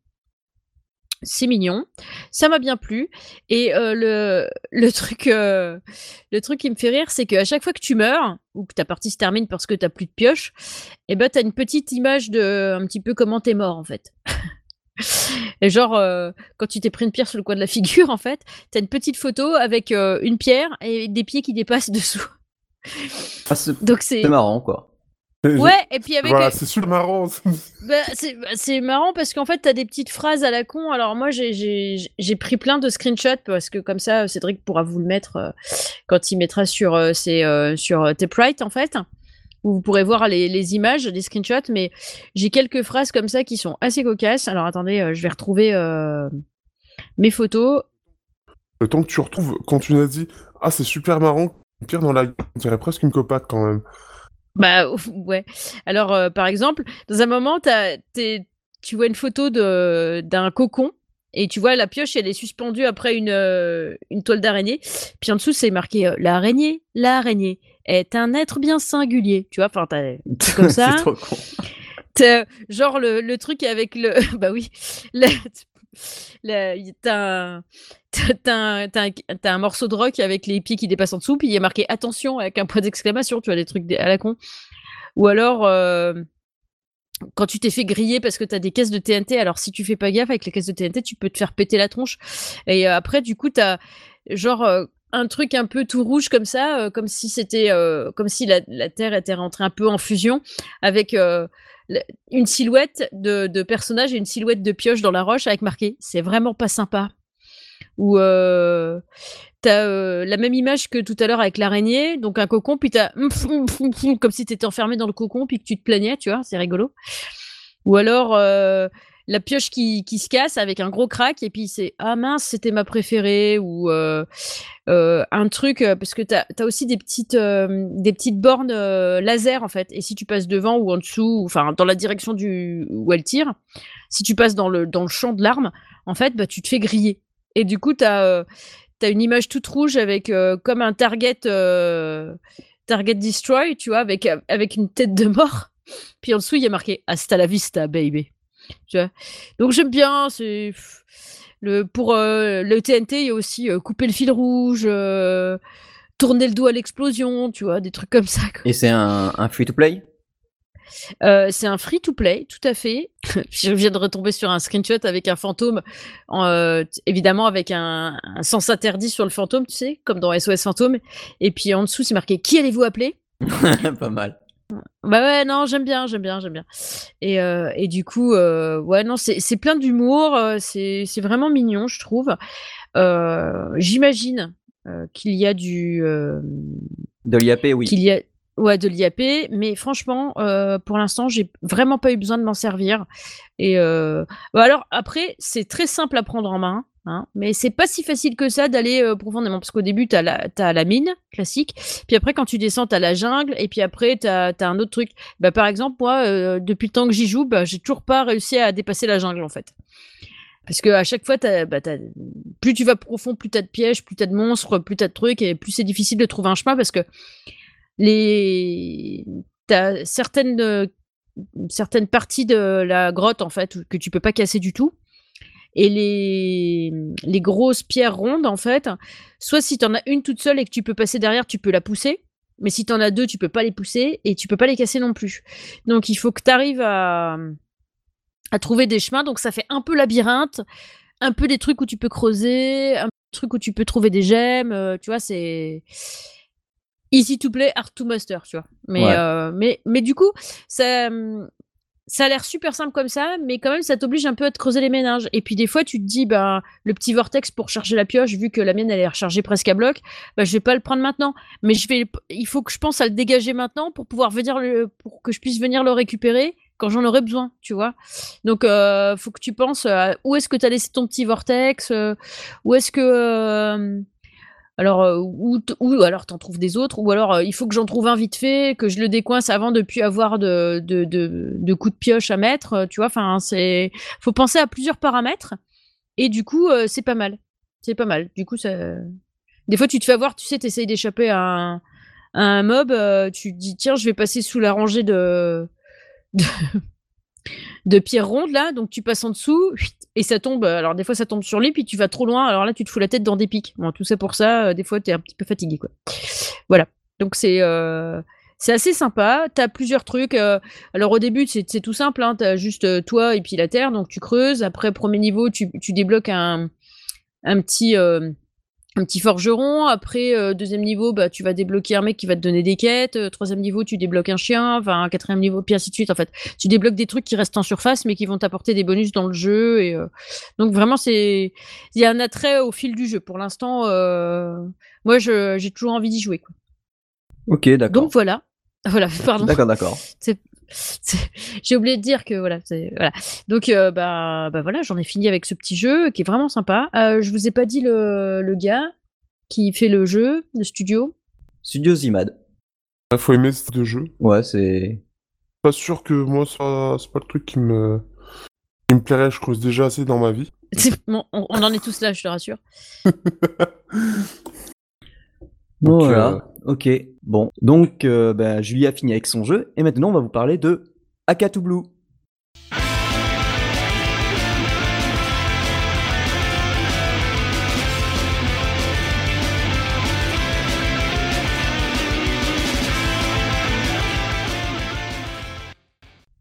Speaker 2: C'est mignon, ça m'a bien plu. Et euh, le, le, truc, le truc qui me fait rire, c'est qu'à chaque fois que tu meurs, ou que ta partie se termine parce que t'as plus de pioche, et ben t'as une petite image de un petit peu comment t'es mort en fait. Et genre, euh, quand tu t'es pris une pierre sur le coin de la figure, en fait, t'as une petite photo avec euh, une pierre et des pieds qui dépassent dessous.
Speaker 1: Ah,
Speaker 2: Donc c'est
Speaker 1: marrant, quoi.
Speaker 2: Ouais, et puis avec.
Speaker 3: Voilà, c'est super marrant.
Speaker 2: Bah, c'est bah, c'est marrant parce qu'en fait, t'as des petites phrases à la con. Alors, moi, j'ai- pris plein de screenshots parce que comme ça, Cédric pourra vous le mettre euh, quand il mettra sur, euh, ses, euh, sur euh, Taprite, en fait. Où vous pourrez voir les, les images, les screenshots. Mais j'ai quelques phrases comme ça qui sont assez cocasses. Alors, attendez, je vais retrouver mes photos.
Speaker 3: Le temps que tu retrouves, quand tu nous as dit Ah, c'est super marrant, pierre dans la on dirait presque une copate quand même.
Speaker 2: Bah ouais. Alors euh, par exemple, dans un moment, t'as- tu vois une photo de d'un cocon et tu vois la pioche, elle est suspendue après une euh, une toile d'araignée. Puis en dessous, c'est marqué euh, l'araignée, l'araignée est un être bien singulier. Tu vois, enfin t'as c'est comme ça.
Speaker 1: c'est trop con.
Speaker 2: T'as, genre le, le truc avec le bah oui le, t'as un, un, un- morceau de rock avec les pieds qui dépassent en dessous puis il y a marqué attention avec un point d'exclamation tu vois des trucs à la con. Ou alors euh, quand tu t'es fait griller parce que t'as des caisses de TNT alors si tu fais pas gaffe avec les caisses de TNT tu peux te faire péter la tronche. Et euh, après du coup t'as genre euh, un truc un peu tout rouge comme ça, comme si c'était, comme si la, la Terre était rentrée un peu en fusion avec une silhouette de, personnage et une silhouette de pioche dans la roche avec marqué c'est vraiment pas sympa. Ou euh, t'as euh, la même image que tout à l'heure avec l'araignée, donc un cocon, puis t'as comme si t'étais enfermé dans le cocon, puis que tu te plaignais, tu vois, c'est rigolo. Ou alors euh, la pioche qui, qui se casse avec un gros crack, et puis c'est ah mince, c'était ma préférée, ou euh, euh, un truc, euh, parce que t'as as aussi des petites, des petites bornes laser en fait, et si tu passes devant ou en dessous, enfin dans la direction du où elle tire, si tu passes dans le, dans le champ de l'arme, en fait, bah, tu te fais griller. Et du coup, tu as, une image toute rouge avec comme un target, target destroy, tu vois, avec, avec une tête de mort. Puis en dessous, il y a marqué Hasta la vista, baby. Tu vois Donc j'aime bien. C'est le pour euh, le TNT, il y a aussi euh, couper le fil rouge, euh, tourner le dos à l'explosion, tu vois, des trucs comme ça. quoi.
Speaker 1: Et c'est un, un free-to-play?
Speaker 2: Euh, c'est un free-to-play, tout à fait. Je viens de retomber sur un screenshot avec un fantôme, en, évidemment avec un, un sens interdit sur le fantôme, tu sais, comme dans SOS Fantôme. Et puis en dessous, c'est marqué Qui allez-vous appeler?
Speaker 1: Pas mal.
Speaker 2: Bah ouais, non, j'aime bien, j'aime bien, j'aime bien. Et, euh, et du coup, euh, ouais, non, c'est plein d'humour, euh, c'est vraiment mignon, je trouve. Euh, J'imagine qu'il y a du.
Speaker 1: De l'IAP, oui.
Speaker 2: qu'il y a ouais de l'IAP mais franchement pour l'instant j'ai vraiment pas eu besoin de m'en servir et bah alors après c'est très simple à prendre en main hein, mais c'est pas si facile que ça d'aller euh, profondément parce qu'au début t'as la la mine classique puis après quand tu descends t'as la jungle et puis après t'as as un autre truc. Bah par exemple moi euh, depuis le temps que j'y joue bah j'ai toujours pas réussi à dépasser la jungle en fait. Parce que à chaque fois, t'as- bah, plus tu vas profond, plus t'as de pièges, plus t'as de monstres, plus t'as de trucs, et plus c'est difficile de trouver un chemin parce que les t'as certaines euh, certaines parties de la grotte en fait que tu peux pas casser du tout et les les grosses pierres rondes en fait soit si t'en as une toute seule et que tu peux passer derrière tu peux la pousser mais si t'en as deux tu peux pas les pousser et tu peux pas les casser non plus donc il faut que t'arrives à à trouver des chemins donc ça fait un peu labyrinthe un peu des trucs où tu peux creuser un truc où tu peux trouver des gemmes euh, tu vois c'est easy to play, hard to master, tu vois. Mais,
Speaker 1: Ouais.
Speaker 2: euh, mais, mais du coup, ça, ça a l'air super simple comme ça, mais quand même, ça t'oblige un peu à te creuser les méninges. Et puis des fois, tu te dis, ben, le petit vortex pour charger la pioche, vu que la mienne, elle est rechargée presque à bloc, ben, je vais pas le prendre maintenant. Mais il faut que je pense à le dégager maintenant pour pouvoir venir le, pour que je puisse venir le récupérer quand j'en aurai besoin, tu vois. Donc, euh, faut que tu penses où est-ce que tu as laissé ton petit vortex, euh, où est-ce que, euh, alors, euh, ou, alors t'en trouves des autres, ou alors euh, il faut que j'en trouve un vite fait, que je le décoince avant de plus avoir de, de, de, coups de pioche à mettre, euh, tu vois. Enfin, c'est, faut penser à plusieurs paramètres, et du coup, c'est pas mal. C'est pas mal. Du coup, ça. Des fois, tu te fais avoir, tu sais, t'essayes d'échapper à un, à un mob, tu te dis, tiens, je vais passer sous la rangée de. De... de pierres rondes là, donc tu passes en dessous et ça tombe. Alors des fois ça tombe sur lui, puis tu vas trop loin. Alors là tu te fous la tête dans des pics. Bon, tout ça pour ça, euh, des fois t'es un petit peu fatigué quoi. Voilà. Donc c'est euh, c'est assez sympa. T'as plusieurs trucs. euh, alors au début c'est tout simple. Hein, T'as juste euh, toi et puis la terre, donc tu creuses. Après premier niveau tu, tu débloques un un petit euh, un petit forgeron. Après, euh, deuxième niveau, bah, tu vas débloquer un mec qui va te donner des quêtes. Euh, troisième niveau, tu débloques un chien. Enfin, quatrième niveau, puis ainsi de suite. En fait, tu débloques des trucs qui restent en surface, mais qui vont t'apporter des bonus dans le jeu. Et euh, donc vraiment, c'est il y a un attrait au fil du jeu. Pour l'instant, moi, je- j'ai toujours envie d'y jouer. Quoi.
Speaker 1: Ok, d'accord.
Speaker 2: Donc voilà, voilà. Pardon.
Speaker 1: D'accord, d'accord.
Speaker 2: C'est- J'ai oublié de dire que voilà. Donc euh, bah, bah voilà, j'en ai fini avec ce petit jeu qui est vraiment sympa. Euh, je vous ai pas dit le, le gars qui fait le jeu, le studio?
Speaker 1: Studio Zimad.
Speaker 3: Il faut aimer ce type de jeu.
Speaker 1: Ouais, c'est.
Speaker 3: Pas sûr que moi, ça- c'est pas le truc qui me... qui me plairait. Je creuse déjà assez dans ma vie.
Speaker 2: Bon, on, on en est tous là, je te rassure.
Speaker 3: Donc,
Speaker 1: voilà.
Speaker 3: euh,
Speaker 1: Ok. Bon. Donc, euh, bah, Julie a fini avec son jeu. Et maintenant, on va vous parler de Akatu Blue.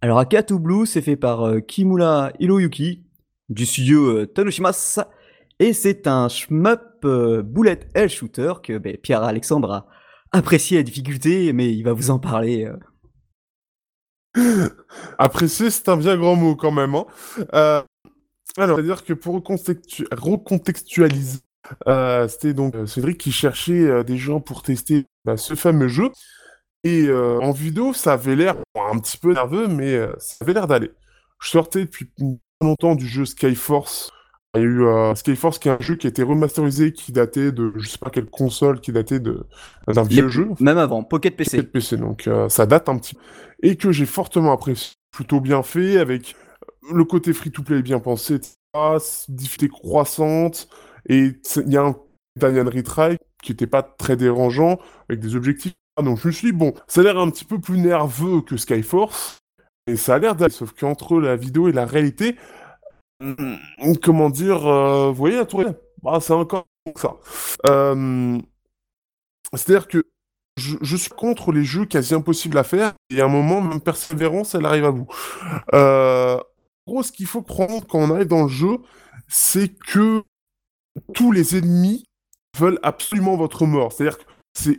Speaker 1: Alors, Akatu Blue, c'est fait par euh, Kimura Hiroyuki du studio euh, Tanoshimas. Et c'est un shmup euh, bullet hell shooter que ben, Pierre-Alexandre a apprécié la difficulté, mais il va vous en parler.
Speaker 3: euh. Apprécier, c'est un bien grand mot quand même. Hein. Euh, alors, c'est-à-dire que pour recontextu- recontextualiser, c'était donc Cédric qui cherchait des gens pour tester bah, ce fameux jeu. Et en vidéo, ça avait l'air un petit peu nerveux, mais ça avait l'air d'aller. Je sortais depuis longtemps du jeu Skyforce. Il y a eu euh, Skyforce qui est un jeu qui a été remasterisé, qui datait de je sais pas quelle console, qui datait de d'un vieux jeu.
Speaker 1: Même avant, Pocket PC.
Speaker 3: Pocket PC, donc euh, ça date un petit peu. Et que j'ai fortement apprécié. Plutôt bien fait, avec le côté free-to-play bien pensé, etc. difficulté croissante, et il y a un Daniel Retry qui était pas très dérangeant, avec des objectifs. Donc je me suis dit, bon, ça a l'air un petit peu plus nerveux que Skyforce, et ça a l'air d'aller, sauf qu'entre la vidéo et la réalité, comment dire, euh, vous voyez la tour ah, c'est encore ça. Euh, C'est-à-dire que je, suis contre les jeux quasi impossibles à faire, et à un moment, même persévérance, elle arrive à bout. Euh, en gros, ce qu'il faut prendre quand on arrive dans le jeu, c'est que tous les ennemis veulent absolument votre mort. C'est-à-dire que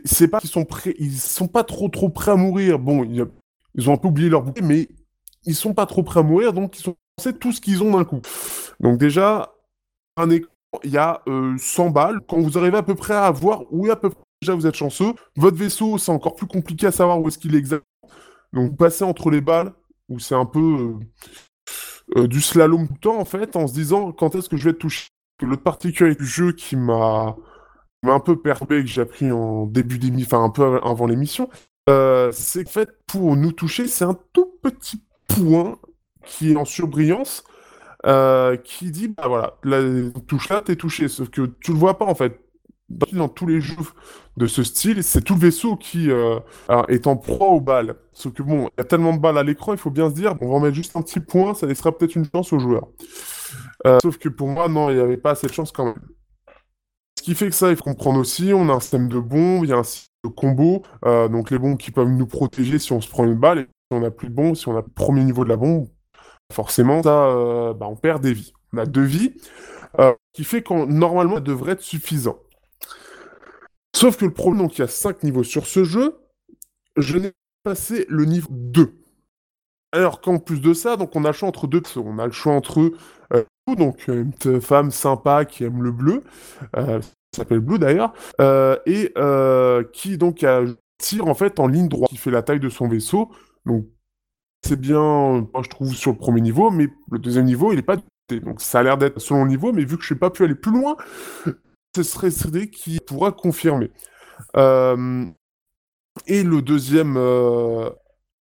Speaker 3: c'est pas qu'ils sont prêts, ils sont pas trop trop prêts à mourir. Bon, il y a- ils ont un peu oublié leur bouquet, mais ils sont pas trop prêts à mourir, donc ils sont c'est tout ce qu'ils ont d'un coup. Donc déjà, un écran, il y a euh, 100 balles. Quand vous arrivez à peu près à voir où à peu près, déjà vous êtes chanceux. Votre vaisseau, c'est encore plus compliqué à savoir où est-ce qu'il est exactement. Donc vous passez entre les balles, où c'est un peu euh, euh, du slalom tout le temps en fait, en se disant quand est-ce que je vais être touché? L'autre particularité du jeu qui m'a un peu perturbé, que j'ai appris en début d'émission, enfin un peu avant l'émission, euh, c'est qu'en fait pour nous toucher, c'est un tout petit point qui est en surbrillance, euh, qui dit bah voilà, la touche là, t'es touché, sauf que tu le vois pas en fait. Dans tous les jeux de ce style, c'est tout le vaisseau qui euh, est en proie aux balles. Sauf que bon, il y a tellement de balles à l'écran, il faut bien se dire, on va en mettre juste un petit point, ça laissera peut-être une chance aux joueurs. Euh, sauf que pour moi, non, il n'y avait pas assez de chance quand même. Ce qui fait que ça, il faut comprendre aussi, on a un système de bombes, il y a un système de combos, euh, donc les bombes qui peuvent nous protéger si on se prend une balle, et on n'a plus de bombes, si on a le premier niveau de la bombe, forcément, ça, euh, bah, on perd des vies. On a deux vies, euh, qui fait qu'on normalement, ça devrait être suffisant. Sauf que le problème, donc il y a 5 niveaux sur ce jeu, je n'ai pas passé le niveau 2. Alors qu'en plus de ça, donc on a le choix entre deux. On a le choix entre euh, donc une femme sympa qui aime le bleu, s'appelle Blue d'ailleurs, et qui donc tire en fait en ligne droite, qui fait la taille de son vaisseau. Donc c'est bien, je trouve sur le premier niveau, mais le deuxième niveau il est pas. Donc ça a l'air d'être selon le niveau, mais vu que je n'ai pas pu aller plus loin, ce serait Cédric qui pourra confirmer. Euh, et le deuxième, euh,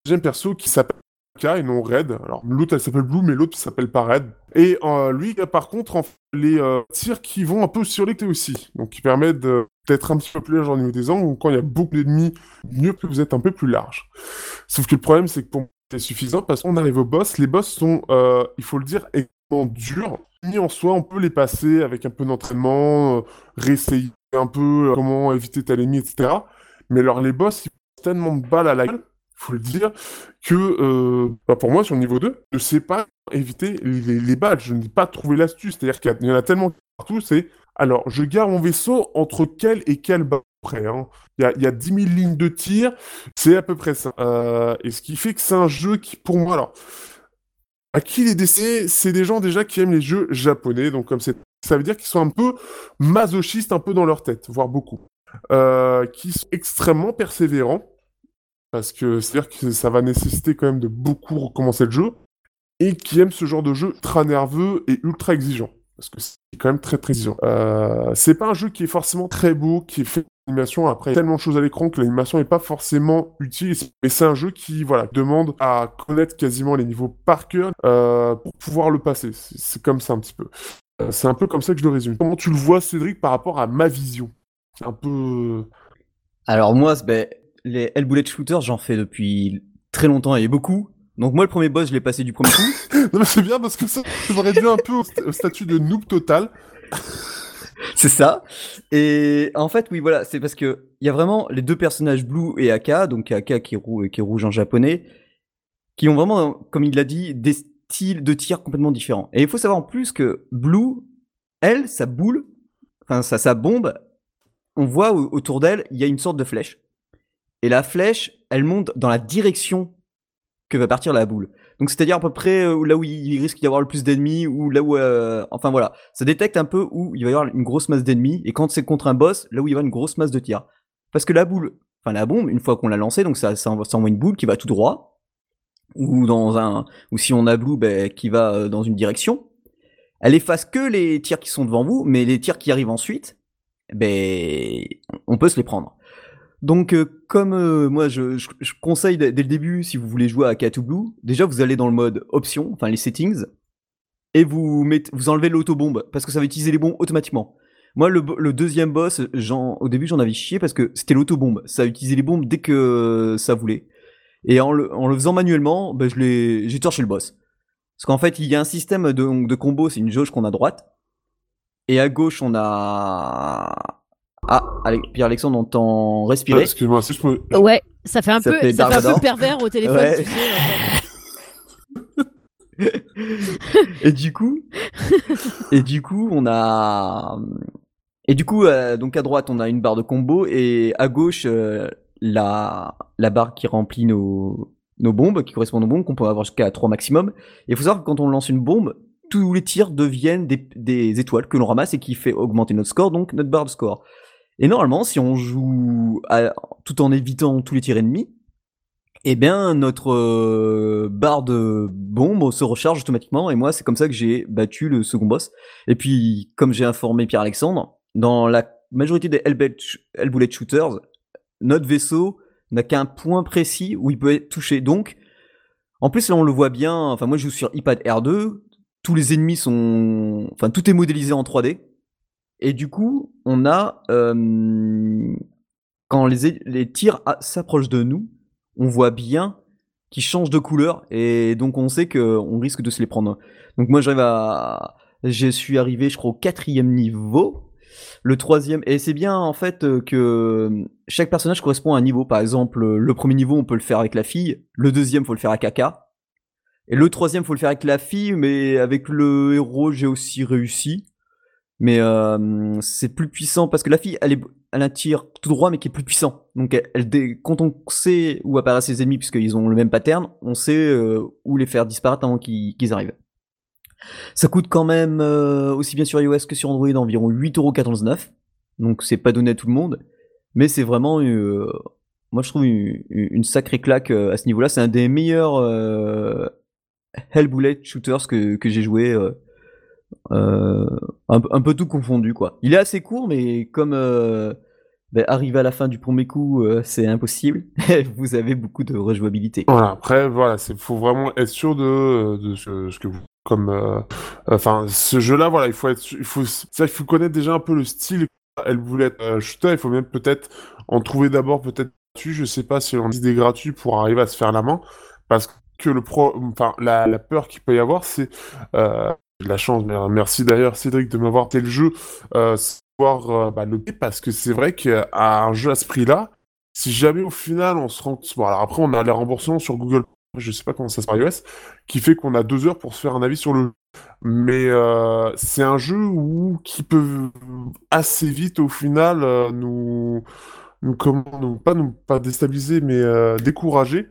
Speaker 3: deuxième perso qui s'appelle et non Red. Alors l'autre elle s'appelle Blue, mais l'autre s'appelle pas Red. Et euh, lui, par contre, en fait, les euh, tirs qui vont un peu sur l'été aussi. Donc qui permettent d'être un petit peu plus large au niveau des angles. Donc quand il y a beaucoup d'ennemis, mieux que vous êtes un peu plus large. Sauf que le problème, c'est que pour moi, c'est suffisant parce qu'on arrive au boss. Les boss sont, euh, il faut le dire, extrêmement durs. Ni en soi, on peut les passer avec un peu d'entraînement, euh, réessayer un peu euh, comment éviter tel ennemi, etc. Mais alors les boss, ils font tellement de balles à la gueule, faut le dire, que euh, bah, pour moi, sur le niveau 2, je sais pas éviter les, les balles. Je n'ai pas trouvé l'astuce. C'est-à-dire qu'il y en a tellement partout, c'est alors, je garde mon vaisseau entre quelle et quelle balle près. hein. Il y a, il y a 10 000 lignes de tir, c'est à peu près ça. Euh, et ce qui fait que c'est un jeu qui, pour moi, alors, à qui est destiné C'est des gens déjà qui aiment les jeux japonais, donc comme c'est, ça veut dire qu'ils sont un peu masochistes, un peu dans leur tête, voire beaucoup, euh, qui sont extrêmement persévérants, parce que c'est-à-dire que ça va nécessiter quand même de beaucoup recommencer le jeu, et qui aiment ce genre de jeu ultra nerveux et ultra exigeant. Parce que c'est quand même très très exigeant. Euh, c'est pas un jeu qui est forcément très beau, qui est fait d'animation. Après, il y a tellement de choses à l'écran que l'animation n'est pas forcément utile. Mais c'est un jeu qui, voilà, demande à connaître quasiment les niveaux par cœur euh, pour pouvoir le passer. C'est comme ça un petit peu. Euh, c'est un peu comme ça que je le résume. Comment tu le vois, Cédric, par rapport à ma vision? C'est un peu...
Speaker 1: Alors moi, ben, les Bullet Shooters, j'en fais depuis très longtemps et beaucoup. Donc moi, le premier boss, je l'ai passé du premier coup.
Speaker 3: Non, mais c'est bien parce que ça, ça me réduit un peu au, st- au statut de noob total.
Speaker 1: c'est ça. Et en fait, oui, voilà, c'est parce que il y a vraiment les deux personnages Blue et Aka, donc Aka qui est, rou- qui est rouge en japonais, qui ont vraiment, comme il l'a dit, des styles de tir complètement différents. Et il faut savoir en plus que Blue, elle, sa boule, enfin sa, sa bombe, on voit au- autour d'elle, il y a une sorte de flèche. Et la flèche, elle monte dans la direction que va partir la boule. Donc c'est-à-dire à peu près euh, là où il risque d'y avoir le plus d'ennemis, ou là où... euh, enfin voilà, ça détecte un peu où il va y avoir une grosse masse d'ennemis, et quand c'est contre un boss, là où il y a une grosse masse de tirs. Parce que la boule, enfin la bombe, une fois qu'on l'a lancée, donc ça, ça envoie une boule qui va tout droit, ou dans un... ou si on a blue, ben, qui va euh, dans une direction. Elle efface que les tirs qui sont devant vous, mais les tirs qui arrivent ensuite, ben, on peut se les prendre. Donc, euh, comme euh, moi, je, je- je conseille dès le début, si vous voulez jouer à Cat Blue, déjà vous allez dans le mode option, enfin les settings, et vous mettez, vous enlevez l'autobombe parce que ça va utiliser les bombes automatiquement. Moi, le, le deuxième boss, au début, j'en avais chié parce que c'était l'autobombe. Ça utilisait les bombes dès que ça voulait. Et en le, en le faisant manuellement, ben, j'ai torché le boss. Parce qu'en fait, il y a un système de, de combo, c'est une jauge qu'on a à droite. Et à gauche, on a. Ah, Ale- Pierre-Alexandre, on t'en
Speaker 3: Euh,
Speaker 1: respirer.
Speaker 3: Excuse-moi, si je peux.
Speaker 2: Ouais, ça fait un
Speaker 1: Ça
Speaker 2: peu,
Speaker 1: fait
Speaker 2: ça fait un peu pervers au téléphone.
Speaker 1: Ouais.
Speaker 2: tu sais,
Speaker 1: et du coup, et du coup, on a, et du coup, euh, donc à droite, on a une barre de combo et à gauche, euh, la la barre qui remplit nos nos bombes, qui correspondent aux bombes qu'on peut avoir jusqu'à 3 maximum. Et il faut savoir que quand on lance une bombe, tous les tirs deviennent des, des étoiles que l'on ramasse et qui fait augmenter notre score, donc notre barre de score. Et normalement, si on joue tout en évitant tous les tirs ennemis, eh bien, notre euh, barre de bombe se recharge automatiquement. Et moi, c'est comme ça que j'ai battu le second boss. Et puis, comme j'ai informé Pierre-Alexandre, dans la majorité des Hellbullet Shooters, notre vaisseau n'a qu'un point précis où il peut être touché. Donc, en plus, là, on le voit bien. Enfin, moi, je joue sur iPad R2. Tous les ennemis sont. Enfin, tout est modélisé en 3D. Et du coup, on a. quand les, les tirs s'approchent de nous, on voit bien qu'ils changent de couleur. Et donc, on sait qu'on risque de se les prendre. Donc, moi, j'arrive à. Je suis arrivé, je crois, au quatrième niveau. Le troisième, et c'est bien en fait euh, que chaque personnage correspond à un niveau. Par exemple, euh, le premier niveau, on peut le faire avec la fille. Le deuxième, faut le faire avec Kaka. Et le troisième, faut le faire avec la fille, mais avec le héros, j'ai aussi réussi. Mais euh, c'est plus puissant parce que la fille, elle, est, elle a un tir tout droit, mais qui est plus puissant. Donc, elle, quand on sait où apparaissent ses ennemis, puisqu'ils ont le même pattern, on sait euh, où les faire disparaître avant qu'ils arrivent. Ça coûte quand même, euh, aussi bien sur iOS que sur Android, environ 8,99€. Donc c'est pas donné à tout le monde. Mais c'est vraiment, euh, moi je trouve une, sacrée claque euh, à ce niveau-là. C'est un des meilleurs euh, Hellbullet shooters que, que j'ai joué. Euh, un, peu- tout confondu quoi. Il est assez court, mais comme euh, ben, arriver à la fin du premier coup, euh, c'est impossible. vous avez beaucoup de rejouabilité.
Speaker 3: Voilà, après, voilà, c'est faut vraiment être sûr de, ce, que vous, comme, enfin, ce jeu-là, voilà, il faut être, il faut, ça, il faut connaître déjà un peu le style. Elle voulait être shooter, il faut même peut-être en trouver d'abord peut-être gratuit. Je sais pas si on dit des gratuits pour arriver à se faire la main, parce que le pro, enfin, la, la peur qu'il peut y avoir, c'est de la chance. euh, Merci d'ailleurs Cédric de m'avoir tel jeu, euh, savoir euh, bah, le parce que c'est vrai qu'à un jeu à ce prix-là. Si jamais au final on se rend. Bon, alors après, on a les remboursements sur Google, je sais pas comment ça se passe iOS, qui fait qu'on a deux heures pour se faire un avis sur le jeu. Mais euh, c'est un jeu où, qui peut assez vite au final euh, nous, nous, comment, pas nous pas déstabiliser, mais euh, décourager.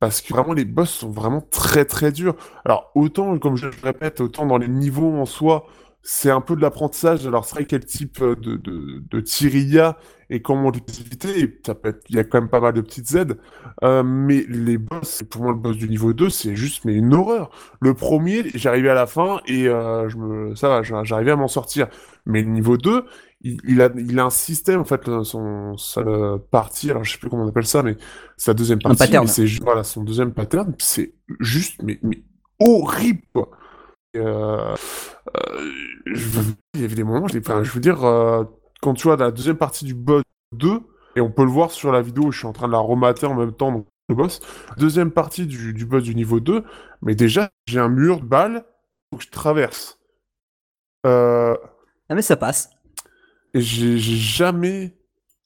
Speaker 3: Parce que vraiment, les boss sont vraiment très très durs. Alors, autant, comme je le répète, autant dans les niveaux en soi, c'est un peu de l'apprentissage. Alors, c'est vrai quel type de, de, de tir il y a et comment. Et ça peut être, il y a quand même pas mal de petites aides. Euh, mais les boss, pour moi, le boss du niveau 2, c'est juste mais une horreur. Le premier, j'arrivais à la fin et euh, je me, ça va, j'a- j'arrivais à m'en sortir. Mais le niveau 2, il, il a, il a un système, en fait, son, sa euh, partie, alors je sais plus comment on appelle ça, mais sa deuxième partie, c'est voilà, son deuxième pattern, c'est juste, mais, mais horrible, quoi. Euh, euh, je, il y avait des moments, je, enfin, je veux dire, euh, quand tu vois la deuxième partie du boss 2, et on peut le voir sur la vidéo, je suis en train de la remater en même temps, donc le boss, deuxième partie du, du boss du niveau 2, mais déjà, j'ai un mur de balles, faut que je traverse. Euh,
Speaker 1: Ah mais ça passe.
Speaker 3: Et j'ai jamais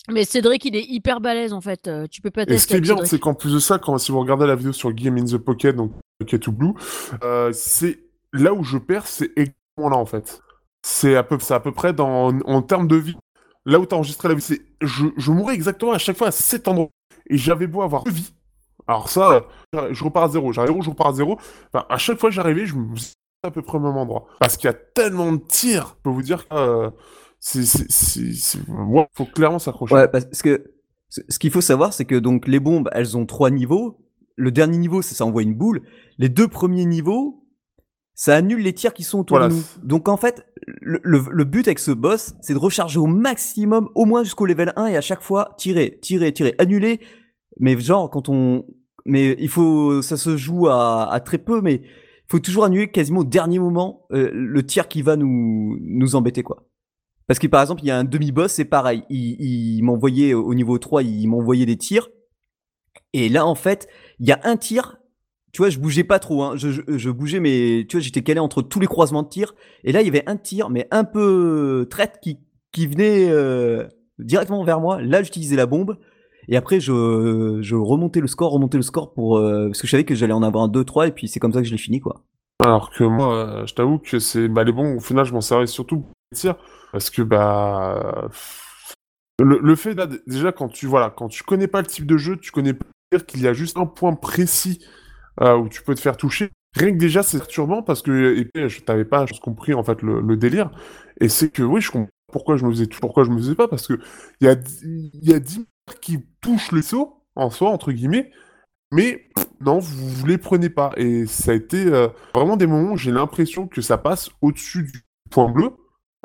Speaker 2: Mais Cédric, il est hyper balèze en fait. euh, Tu peux pas
Speaker 3: Et ce qui est bien, c'est qu'en plus de ça, quand, si vous regardez la vidéo sur Game in the Pocket, donc Pocket to Blue, euh, c'est là où je perds, c'est exactement là en fait. c'est à peu, c'est à peu près dans, en termes de vie. Là où t'as enregistré la vie, c'est, je, je mourais exactement à chaque fois à cet endroit. Et j'avais beau avoir deux vies. Alors ça, euh, je repars à zéro. J'arrive, je repars à zéro. Enfin, à chaque fois que j'arrivais, je me à peu près au même endroit. Parce qu'il y a tellement de tirs, je peux vous dire que euh, c'est, ouais, faut clairement s'accrocher.
Speaker 1: Ouais, parce que ce qu'il faut savoir, c'est que donc les bombes, elles ont trois niveaux. Le dernier niveau, c'est ça envoie une boule. Les deux premiers niveaux, ça annule les tirs qui sont autour
Speaker 3: Voilà.
Speaker 1: de nous. Donc en fait, le, le- le but avec ce boss, c'est de recharger au maximum, au moins jusqu'au level 1, et à chaque fois tirer, tirer, tirer, annuler. Mais genre, quand on. Mais il faut. Ça se joue à, à très peu, mais il faut toujours annuler quasiment au dernier moment euh, le tir qui va nous, nous embêter, quoi. Parce que par exemple, il y a un demi-boss, c'est pareil. Il, m'envoyait au niveau 3, il m'envoyait des tirs. Et là, en fait, il y a un tir. Tu vois, je bougeais pas trop. Hein. Je, bougeais, mais tu vois, j'étais calé entre tous les croisements de tirs. Et là, il y avait un tir, mais un peu traite qui, venait euh, directement vers moi. Là, j'utilisais la bombe. Et après, je, je remontais le score, remontais le score pour. euh, parce que je savais que j'allais en avoir un 2-3, et puis c'est comme ça que je l'ai fini, quoi.
Speaker 3: Alors que moi, euh, je t'avoue que c'est bah, les bons, au final, je m'en servais surtout pour les tirs, parce que bah le, fait déjà quand tu voilà, quand tu connais pas le type de jeu, tu connais pas qu'il y a juste un point précis euh, où tu peux te faire toucher. Rien que déjà, c'est perturbant parce que je t'avais pas compris en fait le, délire. Et c'est que oui, je comprends pourquoi je me faisais pourquoi je me faisais pas parce que il y a il y a 10 mecs qui touchent le saut en soi entre guillemets, mais non, vous, vous les prenez pas. Et ça a été euh, vraiment des moments où j'ai l'impression que ça passe au-dessus du point bleu,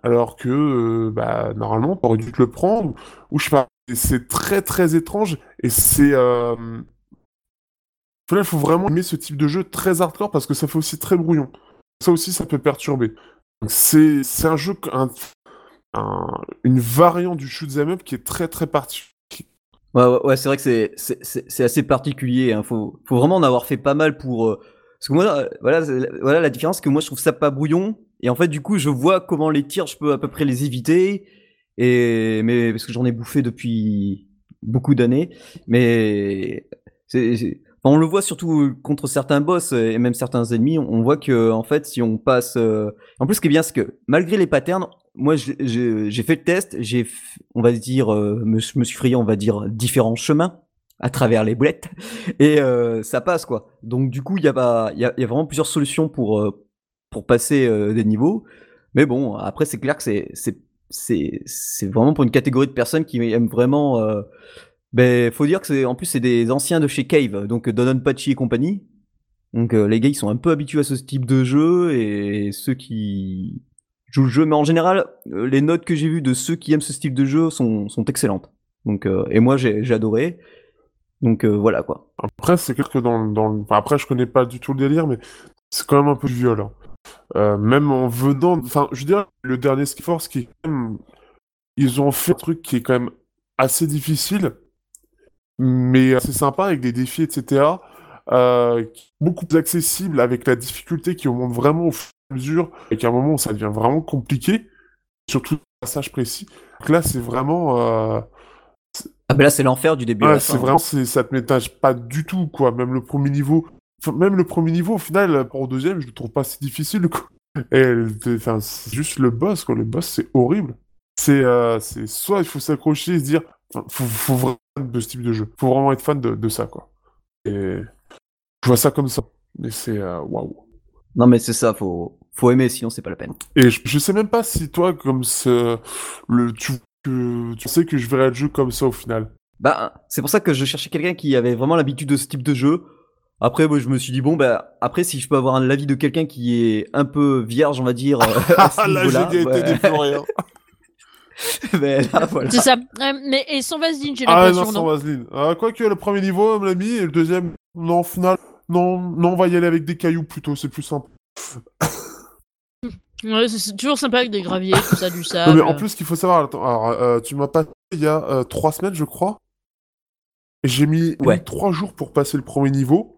Speaker 3: alors que euh, bah, normalement, t'aurais dû te le prendre, ou je sais pas. C'est très très étrange, et c'est. Euh... Il faut vraiment aimer ce type de jeu très hardcore parce que ça fait aussi très brouillon. Ça aussi, ça peut perturber. C'est un jeu, un- un- une variante du shoot 'em up qui est très très particulier.
Speaker 1: Ouais, ouais, c'est vrai que c'est assez particulier. Hein. Faut, vraiment en avoir fait pas mal pour. euh, Parce que moi, voilà, voilà la différence, que moi, je trouve ça pas brouillon. Et en fait, du coup, je vois comment les tirs, je peux à peu près les éviter. Et mais parce que j'en ai bouffé depuis beaucoup d'années. Mais c'est, on le voit surtout contre certains boss et même certains ennemis. On, voit que en fait, si on passe. euh, En plus, ce qui est bien, c'est que malgré les patterns, moi, j'ai- fait le test. J'ai, on va dire, euh, me, je me suis frayé, on va dire, différents chemins à travers les boulettes et euh, ça passe quoi. Donc du coup, il y a y a, y a vraiment plusieurs solutions pour euh, pour passer des niveaux. Mais bon, après c'est clair que c'est c'est c'est c'est vraiment pour une catégorie de personnes qui aiment vraiment. Euh, ben, faut dire que c'est en plus c'est des anciens de chez Cave, donc Don Pachi et compagnie. Donc les gars, ils sont un peu habitués à ce type de jeu et ceux qui jouent le jeu, mais en général, les notes que j'ai vues de ceux qui aiment ce style de jeu sont sont excellentes. Donc et moi j'ai adoré. Donc voilà quoi.
Speaker 3: Après, c'est clair que dans, dans le- enfin, après, je connais pas du tout le délire, mais c'est quand même un peu violent. Euh, même en venant, enfin, je veux dire, le dernier Ski Force, qui est quand même, ils ont fait un truc qui est quand même assez difficile, mais assez sympa avec des défis, etc. euh, beaucoup plus accessible avec la difficulté qui augmente vraiment au fur et à mesure, et qu'à un moment où ça devient vraiment compliqué, surtout le passage précis. Donc là, c'est vraiment, euh,
Speaker 1: Ah ben là c'est l'enfer du début.
Speaker 3: Ouais, c'est vraiment, ça te ménage pas du tout, quoi. Même le premier niveau, même le premier niveau, au final, pour au deuxième, je le trouve pas si difficile, quoi. Et, enfin, c'est juste le boss, quoi. Le boss, c'est horrible. C'est, euh, c'est, soit il faut s'accrocher et se dire, faut, faut vraiment être fan de ce type de jeu. Faut vraiment être fan de, de ça, quoi. Et je vois ça comme ça. Mais c'est, euh, waouh.
Speaker 1: Non mais c'est ça, faut faut aimer sinon c'est pas la peine.
Speaker 3: Et je, je sais même pas si toi, comme ce, le, tu, que, tu sais que je verrais le jeu comme ça au final.
Speaker 1: Bah c'est pour ça que je cherchais quelqu'un qui avait vraiment l'habitude de ce type de jeu. Après moi je me suis dit bon bah après si je peux avoir l'avis de quelqu'un qui est un peu vierge on va dire euh,
Speaker 3: Ah, la
Speaker 1: niveau-là,
Speaker 3: génialité
Speaker 1: ouais.
Speaker 3: des Floriens.
Speaker 1: Ben, là, voilà.
Speaker 2: C'est ça. Euh, mais et sans vaseline, j'ai
Speaker 3: Ah
Speaker 2: l'impression.
Speaker 3: non, sans
Speaker 2: non
Speaker 3: vaseline. Ah, Quoique le premier niveau, on me l'a mis, et le deuxième, non, au final, non, non, on va y aller avec des cailloux plutôt, c'est plus simple.
Speaker 2: Ouais, c'est- toujours sympa avec des graviers, tout ça, du
Speaker 3: Non,
Speaker 2: sable.
Speaker 3: mais en plus, ce qu'il faut savoir, attends, alors, euh, tu m'as passé il y a euh, trois semaines, je crois. J'ai mis,
Speaker 1: Ouais.
Speaker 3: mis trois jours pour passer le premier niveau.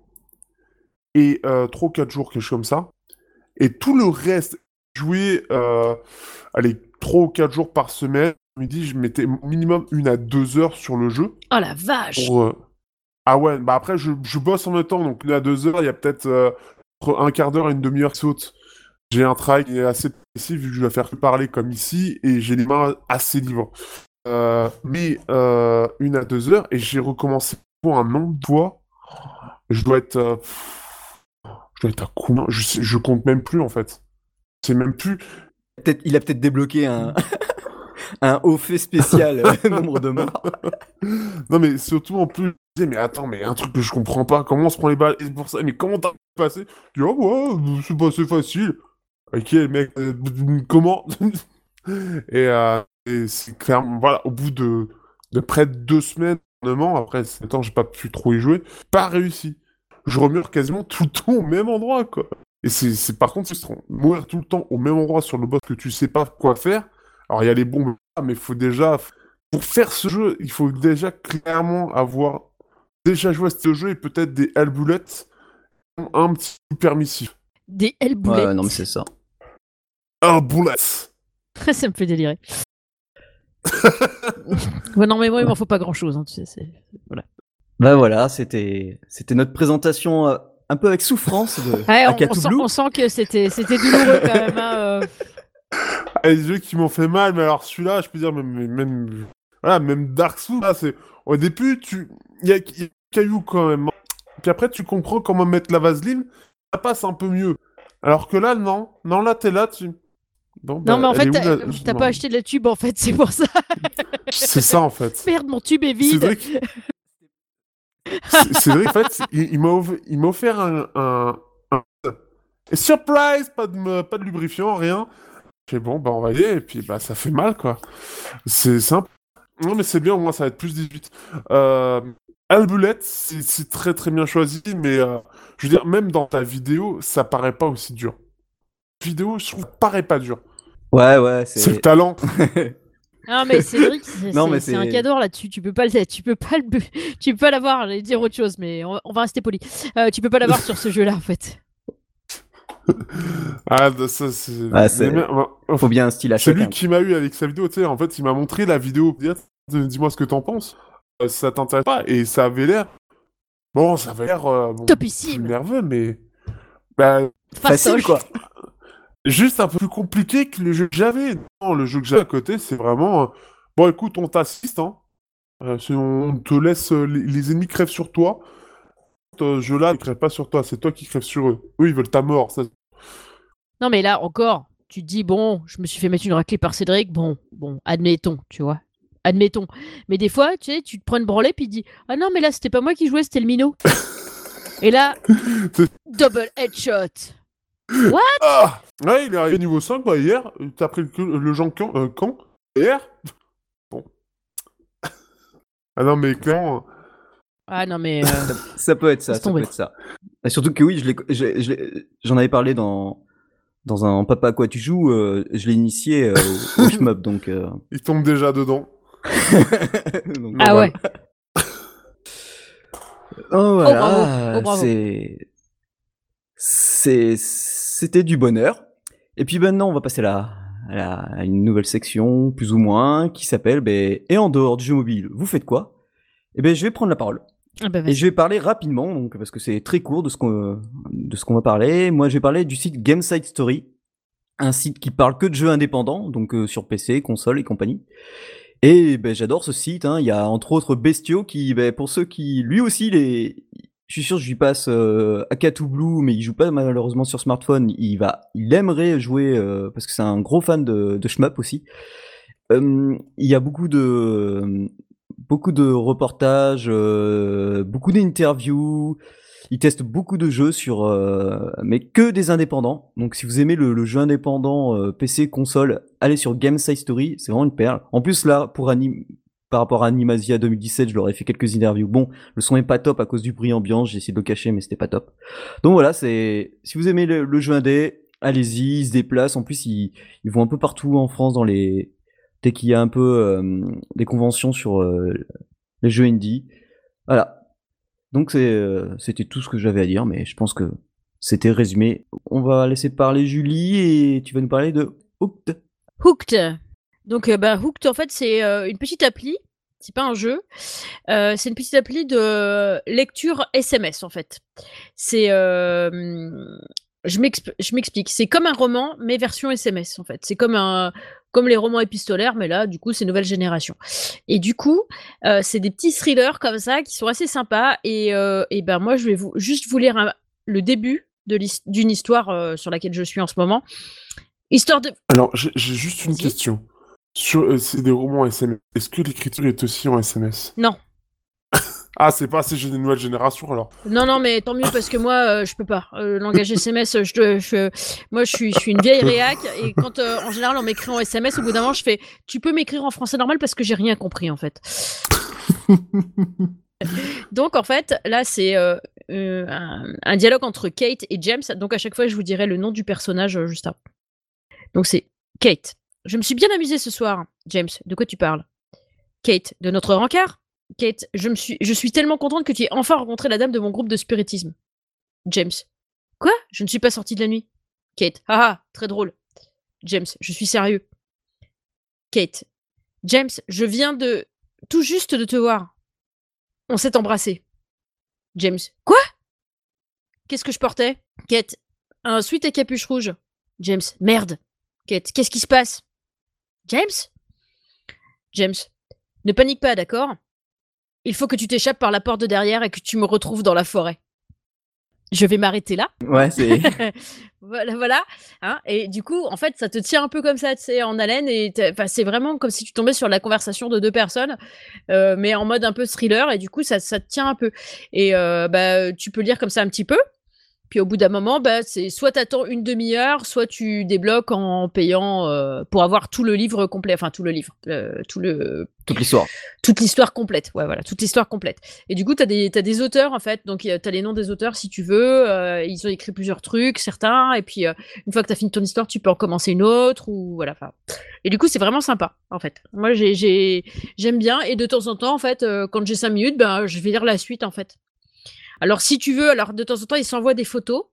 Speaker 3: Et euh, trois ou quatre jours, quelque chose comme ça. Et tout le reste, jouer, euh, allez, trois ou quatre jours par semaine. Midi, je mettais minimum une à deux heures sur le jeu.
Speaker 2: Oh la vache
Speaker 3: Pour, euh, Ah ouais, bah après, je, je bosse en même temps, donc une à deux heures, il y a peut-être euh, entre un quart d'heure et une demi-heure qui saute. j'ai un travail qui est assez précis vu que je dois faire que parler comme ici et j'ai les mains assez libres. Mais une à deux heures et j'ai recommencé pour un nombre de fois. Je dois être. Je dois être à combien je, sais- je compte même plus en fait. C'est même plus.
Speaker 1: Peut-être, il a peut-être débloqué un, un haut fait spécial nombre de morts.
Speaker 3: Non mais surtout en plus, je me disais, mais attends, mais un truc que je comprends pas, comment on se prend les balles et pour ça, mais comment t'as passé Tu dis, oh ouais, c'est pas c'est facile. Ok, mec, euh, comment? Et, euh, et c'est clairement, voilà, au bout de, de près de deux semaines, après, temps, j'ai pas pu trop y jouer, pas réussi. Je remure quasiment tout le temps au même endroit, quoi. Et c'est, par contre, frustrant. Mourir tout le temps au même endroit sur le boss que tu sais pas quoi faire. Alors, il y a les bombes, mais il faut déjà, pour faire ce jeu, il faut déjà clairement avoir déjà joué à ce jeu et peut-être des Bullets un petit peu permissifs.
Speaker 2: Des L boulettes.
Speaker 1: Ouais, non, mais c'est ça.
Speaker 3: Hell Bullets
Speaker 2: ça me fait délirer. ouais, non, mais moi, il m'en faut pas grand chose. tu sais, c'est-
Speaker 1: Bah voilà, c'était, c'était notre présentation euh, un peu avec souffrance de
Speaker 2: Ouais, on, sent,
Speaker 1: Blue.
Speaker 2: on sent que c'était c'était douloureux quand même. hein, euh.
Speaker 3: Ah, les jeux qui m'ont fait mal, mais alors celui-là, je peux dire, même, même, voilà, même Dark Souls, là, c'est. Au début, tu. Il y y a caillou quand même. Puis après, tu comprends comment mettre la vaseline, ça passe un peu mieux. Alors que là, non. Non, là, t'es là, tu. Bon, bah,
Speaker 2: Non, mais en fait, t'as
Speaker 3: la- non.
Speaker 2: pas acheté de la tube en fait, c'est pour ça.
Speaker 3: C'est ça, en fait.
Speaker 2: Merde, mon tube est vide.
Speaker 3: Cédric, C- Cédric, en fait, il, il m'a offert un, un, surprise, pas de, pas de lubrifiant, rien. J'ai bon, bah on va y aller, et puis bah ça fait mal, quoi. C'est simple. Non, mais c'est bien, au moins ça va être plus 18. Euh, Albulette, c'est c'est très très bien choisi, mais euh, je veux dire, même dans ta vidéo, ça paraît pas aussi dur. Vidéo, je trouve, paraît pas dur.
Speaker 1: Ouais, ouais, c'est.
Speaker 3: C'est le talent.
Speaker 2: Non, mais Cédric, c'est un cadeau là-dessus. Tu peux pas le, tu peux pas le, tu peux pas l'avoir. J'allais dire autre chose, mais on, on va rester poli. Euh, tu peux pas l'avoir sur ce jeu-là en fait.
Speaker 3: Ah, de- ça, c'est.
Speaker 1: Ah,
Speaker 3: mais-
Speaker 1: Faut bien un style à
Speaker 3: C'est
Speaker 1: chacun.
Speaker 3: lui qui m'a eu avec sa vidéo, tu sais, en fait, il m'a montré la vidéo, Ah, dis-moi ce que t'en penses, Euh, ça t'intéresse pas, et ça avait l'air, bon, ça avait l'air, euh, bon,
Speaker 2: Topissime.
Speaker 3: nerveux, mais, bah,
Speaker 1: Facile, quoi.
Speaker 3: Juste un peu plus compliqué que le jeu que j'avais. Non, le jeu que j'avais à côté, c'est vraiment, euh, bon, écoute, on t'assiste, hein, Euh, si on te laisse, euh, les, les ennemis crèvent sur toi, ce jeu-là, ils crèvent pas sur toi, c'est toi qui crèves sur eux. Eux, ils veulent ta mort, ça,
Speaker 2: Non, mais là encore, tu te dis bon, je me suis fait mettre une raclée par Cédric. Bon, bon, admettons, tu vois. Admettons. Mais des fois, tu sais, tu te prends une branlée puis tu dis ah non, mais là c'était pas moi qui jouais, c'était le minot. Et là, double headshot.
Speaker 3: Ah Ouais, il est arrivé niveau 5 bah, hier. T'as pris le, le Jean quand, euh, quand Hier? Bon. ah non, mais clairement.
Speaker 2: Ah non, mais euh,
Speaker 1: Ça peut être ça, ça peut être ça. Et surtout que oui, je j'en avais parlé dans dans un Papa à quoi tu joues. euh, je l'ai initié euh, au, au shmup, donc. euh,
Speaker 3: Il tombe déjà dedans.
Speaker 1: donc
Speaker 2: ah
Speaker 3: voilà.
Speaker 2: ouais.
Speaker 1: Oh, voilà,
Speaker 2: bravo, oh, bravo.
Speaker 1: c'est c'est c'était du bonheur. Et puis maintenant, on va passer là à, la- à une nouvelle section, plus ou moins, qui s'appelle ben, Et en dehors du jeu mobile, vous faites quoi? Eh ben, je vais prendre la parole.
Speaker 2: Ah bah,
Speaker 1: Et je vais parler rapidement, donc, parce que c'est très court de ce qu'on va parler. Moi, je vais parler du site Gameside Story, un site qui parle que de jeux indépendants, donc euh, sur PC, console et compagnie. Et ben, j'adore ce site. hein. Il y a entre autres Bestio qui, ben, pour ceux qui, lui aussi, les, je suis sûr, je lui passe euh, Blue, mais il joue pas malheureusement sur smartphone. Il va, il aimerait jouer euh, parce que c'est un gros fan de, de aussi. Euh, il y a beaucoup de beaucoup de reportages, euh, beaucoup d'interviews. Il teste beaucoup de jeux sur, euh, mais que des indépendants. Donc, si vous aimez le, le jeu indépendant euh, PC console, allez sur Game Side Story, c'est vraiment une perle. En plus là, pour anim par rapport à Animasia 2017, je leur ai fait quelques interviews. Bon, le son est pas top à cause du bruit ambiant, j'ai essayé de le cacher, mais c'était pas top. Donc voilà, c'est si vous aimez le, jeu indé, allez-y, ils se déplacent. En plus, ils, ils vont un peu partout en France dans les dès qu'il y a un peu euh, des conventions sur euh, les jeux indie. Voilà. Donc c'est euh, c'était tout ce que j'avais à dire, mais je pense que c'était résumé. On va laisser parler Julie et tu vas nous parler de Hooked.
Speaker 2: Hooked. Donc, euh, bah, Hooked, en fait, c'est euh, une petite appli. C'est pas un jeu. Euh, c'est une petite appli de lecture SMS, en fait. C'est euh, je m'exp- je m'explique. C'est comme un roman, mais version SMS, en fait. C'est comme un, comme les romans épistolaires, mais là, du coup, c'est nouvelle génération. Et du coup, c'est des petits thrillers comme ça qui sont assez sympas. Et, et ben, moi, je vais vous, juste vous lire un- le début d'une histoire sur laquelle je suis en ce moment. Histoire de.
Speaker 3: Alors, j'ai juste une question. Sur, euh, c'est des romans SMS. Est-ce que l'écriture est aussi en SMS
Speaker 2: Non.
Speaker 3: Ah, c'est pas assez gé- nouvelle génération alors.
Speaker 2: Non, non, mais tant mieux parce que moi, euh, je peux pas. Euh, langage SMS, je, je- moi, je suis, je suis une vieille réac et quand, euh, en général, on m'écrit en SMS, au bout d'un moment, je fais, tu peux m'écrire en français normal parce que j'ai rien compris en fait. Donc, en fait, là, c'est un, un dialogue entre Kate et James. Donc, à chaque fois, je vous dirai le nom du personnage juste après. Donc, c'est Kate. Je me suis bien amusée ce soir. James, de quoi tu parles? Kate, de notre rencard? Kate, je, me suis, je suis tellement contente que tu aies enfin rencontré la dame de mon groupe de spiritisme. James. Quoi? Je ne suis pas sortie de la nuit. Kate. Ah ah, très drôle. James, je suis sérieux. Kate. James, je viens de. tout juste de te voir. On s'est embrassé. James. Quoi? Qu'est-ce que je portais? Kate. Un sweat à capuche rouge. James. Merde. Kate. Qu'est-ce qui se passe? James? James. Ne panique pas, d'accord? Il faut que tu t'échappes par la porte de derrière et que tu me retrouves dans la forêt. Je vais m'arrêter là.
Speaker 1: Ouais, c'est.
Speaker 2: voilà, voilà. Hein, et du coup, en fait, ça te tient un peu comme ça, tu sais, en haleine. Et enfin, c'est vraiment comme si tu tombais sur la conversation de deux personnes, euh, mais en mode un peu thriller. Et du coup, ça, ça te tient un peu. Et euh, bah, tu peux lire comme ça un petit peu. Puis au bout d'un moment, bah, c'est soit tu attends une demi-heure, soit tu débloques en payant euh, pour avoir tout le livre complet. Enfin, tout le livre. euh, tout le
Speaker 1: Toute l'histoire.
Speaker 2: toute l'histoire complète. Ouais, voilà, toute l'histoire complète. Et du coup, tu as des, t'as des auteurs, en fait. Donc, tu as les noms des auteurs si tu veux. euh, ils ont écrit plusieurs trucs, certains. Et puis, euh, une fois que tu as fini ton histoire, tu peux en commencer une autre. Ou voilà. enfin. Et du coup, c'est vraiment sympa, en fait. Moi, j'ai, j'ai, j'aime bien. Et de temps en temps, en fait, euh, quand j'ai cinq minutes, ben, je vais lire la suite, en fait. Alors, si tu veux, alors de temps en temps, ils s'envoient des photos.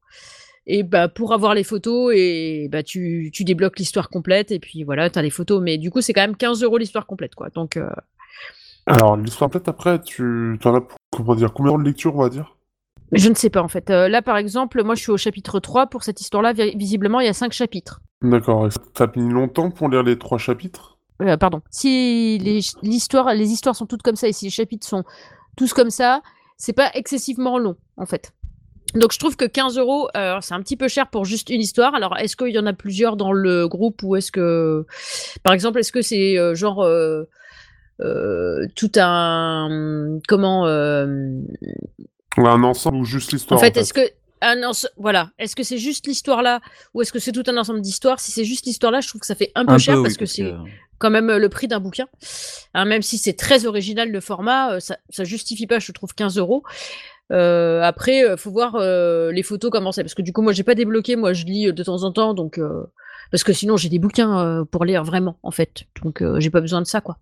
Speaker 2: Et bah, pour avoir les photos, et bah, tu, tu débloques l'histoire complète. Et puis voilà, tu as les photos. Mais du coup, c'est quand même 15 euros l'histoire complète, quoi. Donc, euh,
Speaker 3: Alors, l'histoire peut-être après, tu en as pour comment dire, combien de lectures, on va dire?
Speaker 2: Je ne sais pas en fait. Euh, là par exemple, moi je suis au chapitre 3 pour cette histoire-là. Vi- Visiblement, il y a 5 chapitres.
Speaker 3: D'accord. Et ça t'a mis longtemps pour lire les trois chapitres?
Speaker 2: Euh, pardon. Si les, les histoires sont toutes comme ça et si les chapitres sont tous comme ça, c'est pas excessivement long en fait. Donc je trouve que 15 euros, euh, c'est un petit peu cher pour juste une histoire. Alors est-ce qu'il y en a plusieurs dans le groupe ou est-ce que, par exemple, est-ce que c'est euh, genre euh, euh, tout un comment euh,
Speaker 3: Ouais, un ensemble ou juste l'histoire
Speaker 2: En fait, est-ce que un ense- voilà, est-ce que c'est juste l'histoire là ou est-ce que c'est tout un ensemble d'histoires? Si c'est juste l'histoire là, je trouve que ça fait un peu
Speaker 1: Un
Speaker 2: cher
Speaker 1: peu,
Speaker 2: parce
Speaker 1: oui,
Speaker 2: que c'est quand même euh, le prix d'un bouquin. Hein, même si c'est très original le format, euh, ça, ça justifie pas, je trouve, 15 euros. Euh, après, euh, faut voir les photos comment c'est, parce que du coup, moi, j'ai pas débloqué, moi, je lis de temps en temps, donc parce que sinon, j'ai des bouquins pour lire vraiment, en fait, donc j'ai pas besoin de ça, quoi.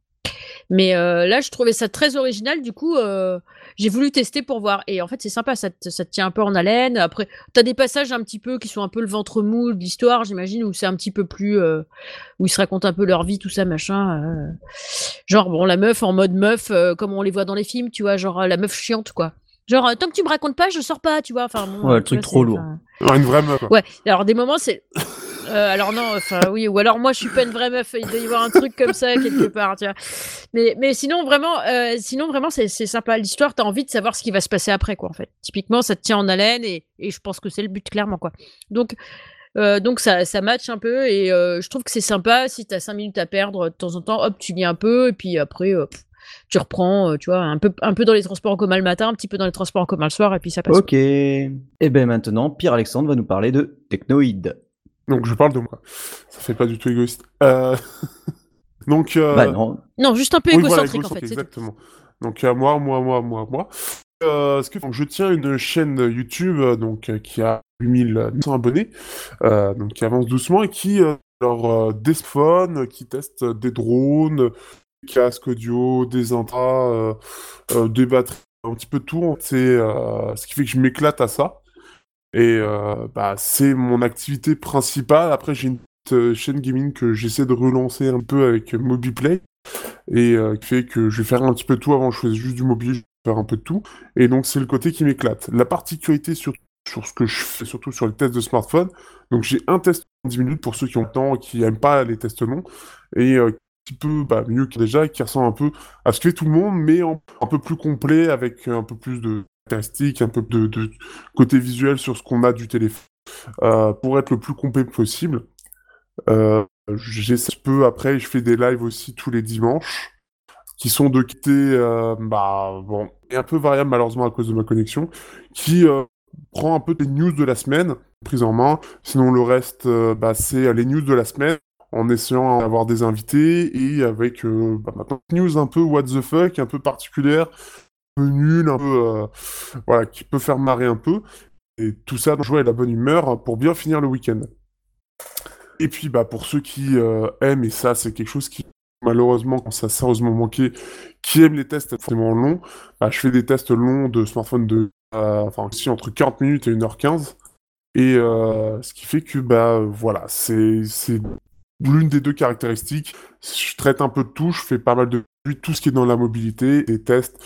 Speaker 2: Mais euh, là, je trouvais ça très original, du coup, euh, j'ai voulu tester pour voir. Et en fait, c'est sympa, ça te, ça te tient un peu en haleine. Après, t'as des passages un petit peu qui sont un peu le ventre mou de l'histoire, j'imagine, où c'est un petit peu plus. euh, où ils se racontent un peu leur vie, tout ça, machin. euh. Genre, bon, la meuf en mode meuf, euh, comme on les voit dans les films, tu vois, genre la meuf chiante, quoi. Genre, tant que tu me racontes pas, je sors pas, tu vois. Enfin, bon,
Speaker 1: Ouais, le truc
Speaker 2: vois,
Speaker 1: trop lourd.
Speaker 2: enfin,
Speaker 3: Ah, Une vraie meuf.
Speaker 2: Ouais, alors des moments, c'est. Euh, alors non, enfin oui, ou alors moi je suis pas une vraie meuf, il doit y avoir un truc comme ça quelque part, tu vois. Mais, mais sinon vraiment, euh, sinon vraiment c'est sympa. L'histoire, t'as envie de savoir ce qui va se passer après, quoi, en fait. Typiquement, ça te tient en haleine et, et je pense que c'est le but, clairement, quoi. Donc, euh, donc ça, ça match un peu et je trouve que c'est sympa. Si t'as 5 minutes à perdre de temps en temps, hop, tu lis un peu et puis après, pff, tu reprends, tu vois, un peu, un peu dans les transports en commun le matin, un petit peu dans les transports en commun le soir et puis ça passe.
Speaker 1: Ok. Et ben maintenant, Pierre Alexandre va nous parler de Technoïde.
Speaker 3: Donc je parle de moi. Ça fait pas du tout égoïste. Euh... Donc. euh,
Speaker 1: Bah non.
Speaker 2: Non, juste un peu
Speaker 3: Oui, voilà,
Speaker 2: égocentrique en fait.
Speaker 3: exactement. Donc euh, moi, moi, moi, moi, moi. Euh, ce que, donc, je tiens une chaîne YouTube donc euh, qui a 8900 abonnés, euh, donc qui avance doucement et qui euh, leur euh, des phones, qui teste des drones, des casques audio, des intras, euh, euh, des batteries, un petit peu tout. C'est euh, ce qui fait que je m'éclate à ça. Et euh, bah, c'est mon activité principale. Après, j'ai une petite euh, chaîne gaming que j'essaie de relancer un peu avec MobiPlay et euh, qui fait que je vais faire un petit peu de tout. Avant, je faisais juste du mobile, je vais faire un peu de tout. Et donc, c'est le côté qui m'éclate. La particularité sur sur ce que je fais, surtout sur les tests de smartphone. Donc j'ai un test en 10 minutes pour ceux qui ont le temps, qui n'aiment pas les tests longs, et euh, petit peu bah, mieux que déjà, qui ressemble un peu à ce que fait tout le monde, mais un peu plus complet, avec un peu plus de un peu de, côté visuel sur ce qu'on a du téléphone, euh, pour être le plus complet possible. Euh, J'essaie peu après, je fais des lives aussi tous les dimanches, qui sont de quitter, euh, bah bon, et un peu variable malheureusement à cause de ma connexion, qui euh, prend un peu des news de la semaine, prise en main. Sinon le reste, euh, bah, c'est les news de la semaine, en essayant d'avoir des invités et avec euh, bah, news un peu what the fuck, un peu particulière, peu nul, un peu euh, voilà, qui peut faire marrer un peu. Et tout ça dans joie et la bonne humeur pour bien finir le week-end. Et puis bah pour ceux qui euh, aiment, et ça c'est quelque chose qui malheureusement quand ça a sérieusement manqué, qui aiment les tests forcément longs, bah, je fais des tests longs de smartphone de euh, enfin ici entre 40 minutes et 1h15. Et ce qui fait que bah voilà, c'est c'est l'une des deux caractéristiques. Je traite un peu de tout, je fais pas mal de tout ce qui est dans la mobilité, des tests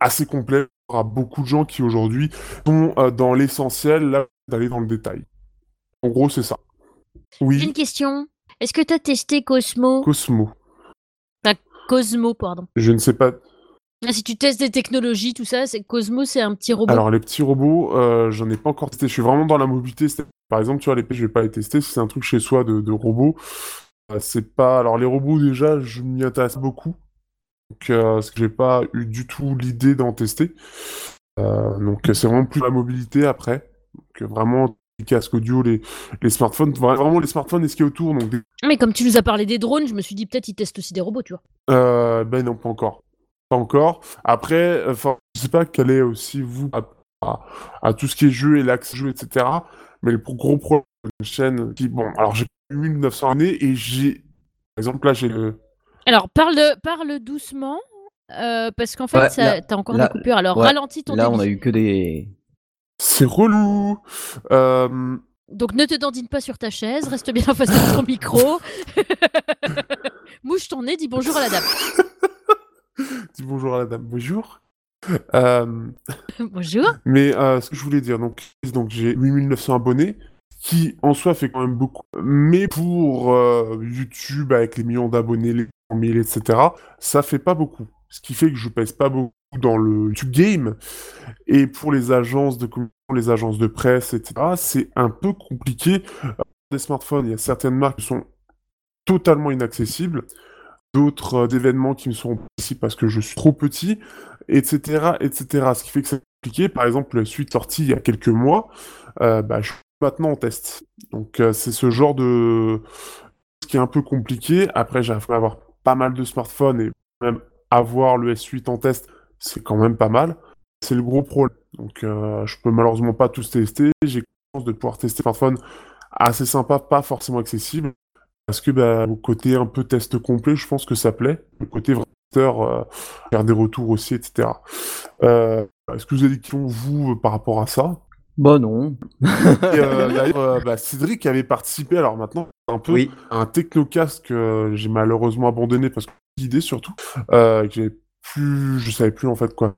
Speaker 3: assez y aura beaucoup de gens qui aujourd'hui sont euh, dans l'essentiel, là, d'aller dans le détail. En gros, c'est ça.
Speaker 2: J'ai
Speaker 3: Oui,
Speaker 2: une question. Est-ce que tu as testé Cosmo?
Speaker 3: Cosmo.
Speaker 2: Cosmo, pardon.
Speaker 3: Je ne sais pas.
Speaker 2: Ah, si tu testes des technologies, tout ça, c'est Cosmo, c'est un petit robot.
Speaker 3: Alors, les petits robots, euh, j'en ai pas encore testé. Je suis vraiment dans la mobilité. Par exemple, tu vois, l'épée, je vais pas les tester. Si c'est un truc chez soi de, de robots, euh, c'est pas. Alors, les robots, déjà, je m'y intéresse beaucoup. Donc, euh, parce que j'ai pas eu du tout l'idée d'en tester. Euh, donc, euh, c'est vraiment plus la mobilité après. Donc, euh, vraiment, les casques audio, les, les smartphones, vra- vraiment les smartphones et ce qui est autour. Donc, des-
Speaker 2: Mais comme tu nous as parlé des drones, je me suis dit peut-être ils testent aussi des robots, tu vois.
Speaker 3: Euh, ben non, pas encore. Pas encore. Après, enfin, je sais pas quel est aussi vous à, à- à tout ce qui est jeu et l'axe jeu, etc. Mais le gros problème de la chaîne qui, bon, alors j'ai 1900 années et j'ai, par exemple, là j'ai le,
Speaker 2: Alors parle, de- parle doucement, euh, parce qu'en fait,
Speaker 1: Ouais,
Speaker 2: ça-
Speaker 1: là-
Speaker 2: t'as encore
Speaker 1: là-
Speaker 2: des coupures. Alors
Speaker 1: ouais,
Speaker 2: ralentis ton
Speaker 1: Là, on a eu que des.
Speaker 3: c'est relou. Euh,
Speaker 2: Donc ne te dandine pas sur ta chaise, reste bien en face de ton micro. Mouche ton nez, dis bonjour à la dame.
Speaker 3: dis bonjour à la dame. Bonjour. Euh,
Speaker 2: bonjour.
Speaker 3: Mais euh, ce que je voulais dire, donc, donc j'ai 8900 abonnés, qui en soi fait quand même beaucoup. Mais pour euh, YouTube, avec les millions d'abonnés, les 100 000, etc., ça fait pas beaucoup. Ce qui fait que je pèse pas beaucoup dans le game. Et pour les agences de les agences de presse, etc., c'est un peu compliqué. Euh, Des smartphones, il y a certaines marques qui sont totalement inaccessibles. D'autres euh, d'événements qui me sont possibles parce que je suis trop petit, etc., etc. Ce qui fait que c'est compliqué. Par exemple, suite sortie il y a quelques mois, euh, bah, je suis maintenant en test. Donc euh, c'est ce genre de ce qui est un peu compliqué. Après, à avoir pas mal de smartphones et même avoir le S8 en test, c'est quand même pas mal. C'est le gros problème. Donc euh, je peux malheureusement pas tous tester. J'ai chance de pouvoir tester smartphone assez sympa, pas forcément accessible. Parce que bah, au côté un peu test complet, je pense que ça plaît. Le côté vraiment euh, faire des retours aussi, etc. Euh, Est-ce que vous avez des questions, vous, par rapport à ça?
Speaker 1: Bah non.
Speaker 3: Et, euh, D'ailleurs, euh, bah, Cédric avait participé, alors maintenant, un peu
Speaker 1: Oui.
Speaker 3: à un technocast que j'ai malheureusement abandonné parce que l'idée surtout, euh, que j'ai plus, je savais plus en fait quoi.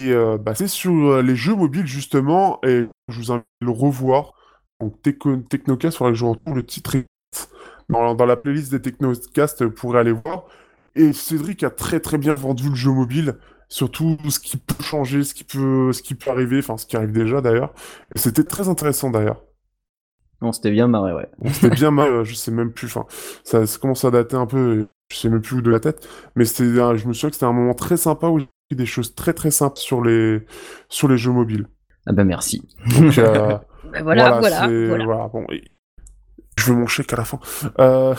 Speaker 3: Et euh, bah, c'est sur euh, les jeux mobiles justement, et je vous invite à le revoir. Donc Techno- Technocast, il faudrait que je retrouve le titre dans, dans la playlist des Technocasts, vous pourrez aller voir. Et Cédric a très très bien vendu le jeu mobile, surtout ce qui peut changer, ce qui peut, ce qui peut arriver, enfin ce qui arrive déjà d'ailleurs. Et c'était très intéressant d'ailleurs.
Speaker 1: Non, c'était bien marré, ouais.
Speaker 3: Bon, c'était bien euh, je sais même plus, enfin, ça, ça commence à dater un peu, je sais même plus où de la tête, mais c'était, je me souviens que c'était un moment très sympa où j'ai appris des choses très très simples sur les, sur les jeux mobiles.
Speaker 1: Ah bah merci.
Speaker 3: Donc, euh,
Speaker 2: Bah voilà, voilà,
Speaker 3: bon, et- je veux mon chèque à la fin. Euh,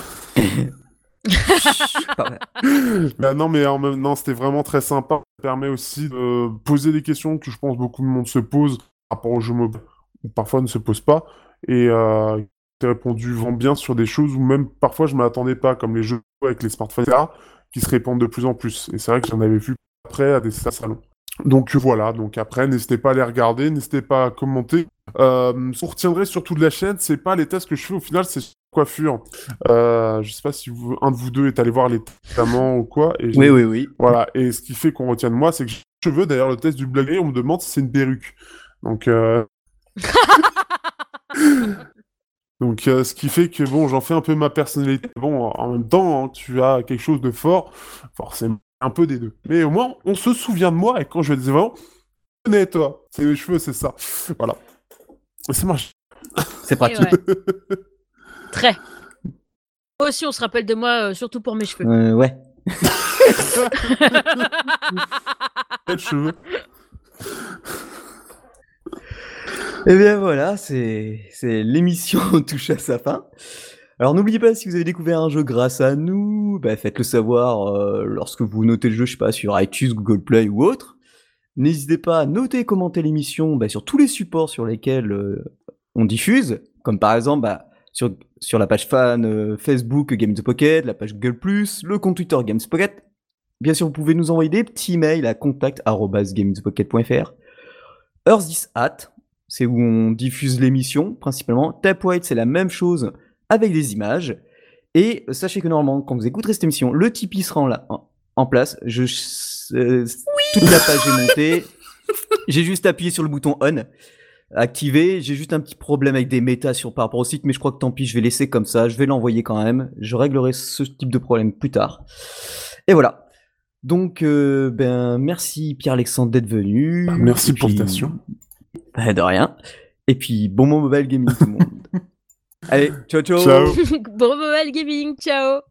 Speaker 3: bah non, mais en même non, c'était vraiment très sympa. Permet aussi de poser des questions que je pense beaucoup de monde se pose par rapport aux jeux mobiles, ou parfois ne se pose pas. Et euh, répondu vraiment bien sur des choses où même parfois je m'attendais pas, comme les jeux avec les smartphones, qui se répandent de plus en plus. Et c'est vrai que j'en avais vu après à des salons. Donc voilà, donc après, n'hésitez pas à les regarder, n'hésitez pas à commenter. Euh, ce qu'on retiendrait surtout de la chaîne, c'est pas les tests que je fais au final, c'est coiffure. Euh, je sais pas si vous, un de vous deux est allé voir les notamment ou quoi. Et
Speaker 1: Oui, oui, oui.
Speaker 3: Voilà, et ce qui fait qu'on retient de moi, c'est que j'ai cheveux, d'ailleurs, le test du blagueur, on me demande si c'est une perruque. Donc, euh, Donc, euh, ce qui fait que bon, j'en fais un peu ma personnalité. Bon, en même temps, hein, tu as quelque chose de fort, forcément un peu des deux. Mais au moins, on se souvient de moi et quand je des événements, tenez toi, c'est les cheveux, c'est ça. Voilà. Ça marche.
Speaker 1: C'est pratique.
Speaker 2: ouais. Très. Moi aussi, on se rappelle de moi, euh, surtout pour mes cheveux.
Speaker 1: Euh, ouais.
Speaker 3: Quels cheveux.
Speaker 1: Et bien voilà, c'est c'est l'émission touche à sa fin. Alors n'oubliez pas, si vous avez découvert un jeu grâce à nous, bah, faites-le savoir euh, lorsque vous notez le jeu, je sais pas, sur iTunes, Google Play ou autre. N'hésitez pas à noter et commenter l'émission bah, sur tous les supports sur lesquels euh, on diffuse, comme par exemple bah, sur, sur la page fan euh, Facebook Games Pocket, la page Google+, le compte Twitter Games Pocket. Bien sûr, vous pouvez nous envoyer des petits mails à contact@gamespocket.fr. Earth is at, c'est où on diffuse l'émission principalement. Tap White, c'est la même chose avec des images. Et sachez que normalement, quand vous écouterez cette émission, le Tipeee sera en, la- en- en place. Je, euh, toute la page est montée. J'ai juste appuyé sur le bouton on, activé. J'ai juste un petit problème avec des métas sur par rapport au site, mais je crois que tant pis, je vais laisser comme ça. Je vais l'envoyer quand même. Je réglerai ce type de problème plus tard. Et voilà. Donc, euh, ben, merci Pierre-Alexandre d'être venu.
Speaker 3: Merci
Speaker 1: Et
Speaker 3: pour l'invitation.
Speaker 1: bah, de rien. Et puis, bon mobile gaming tout le monde. Allez, ciao ciao.
Speaker 3: Ciao.
Speaker 2: bon mobile gaming, ciao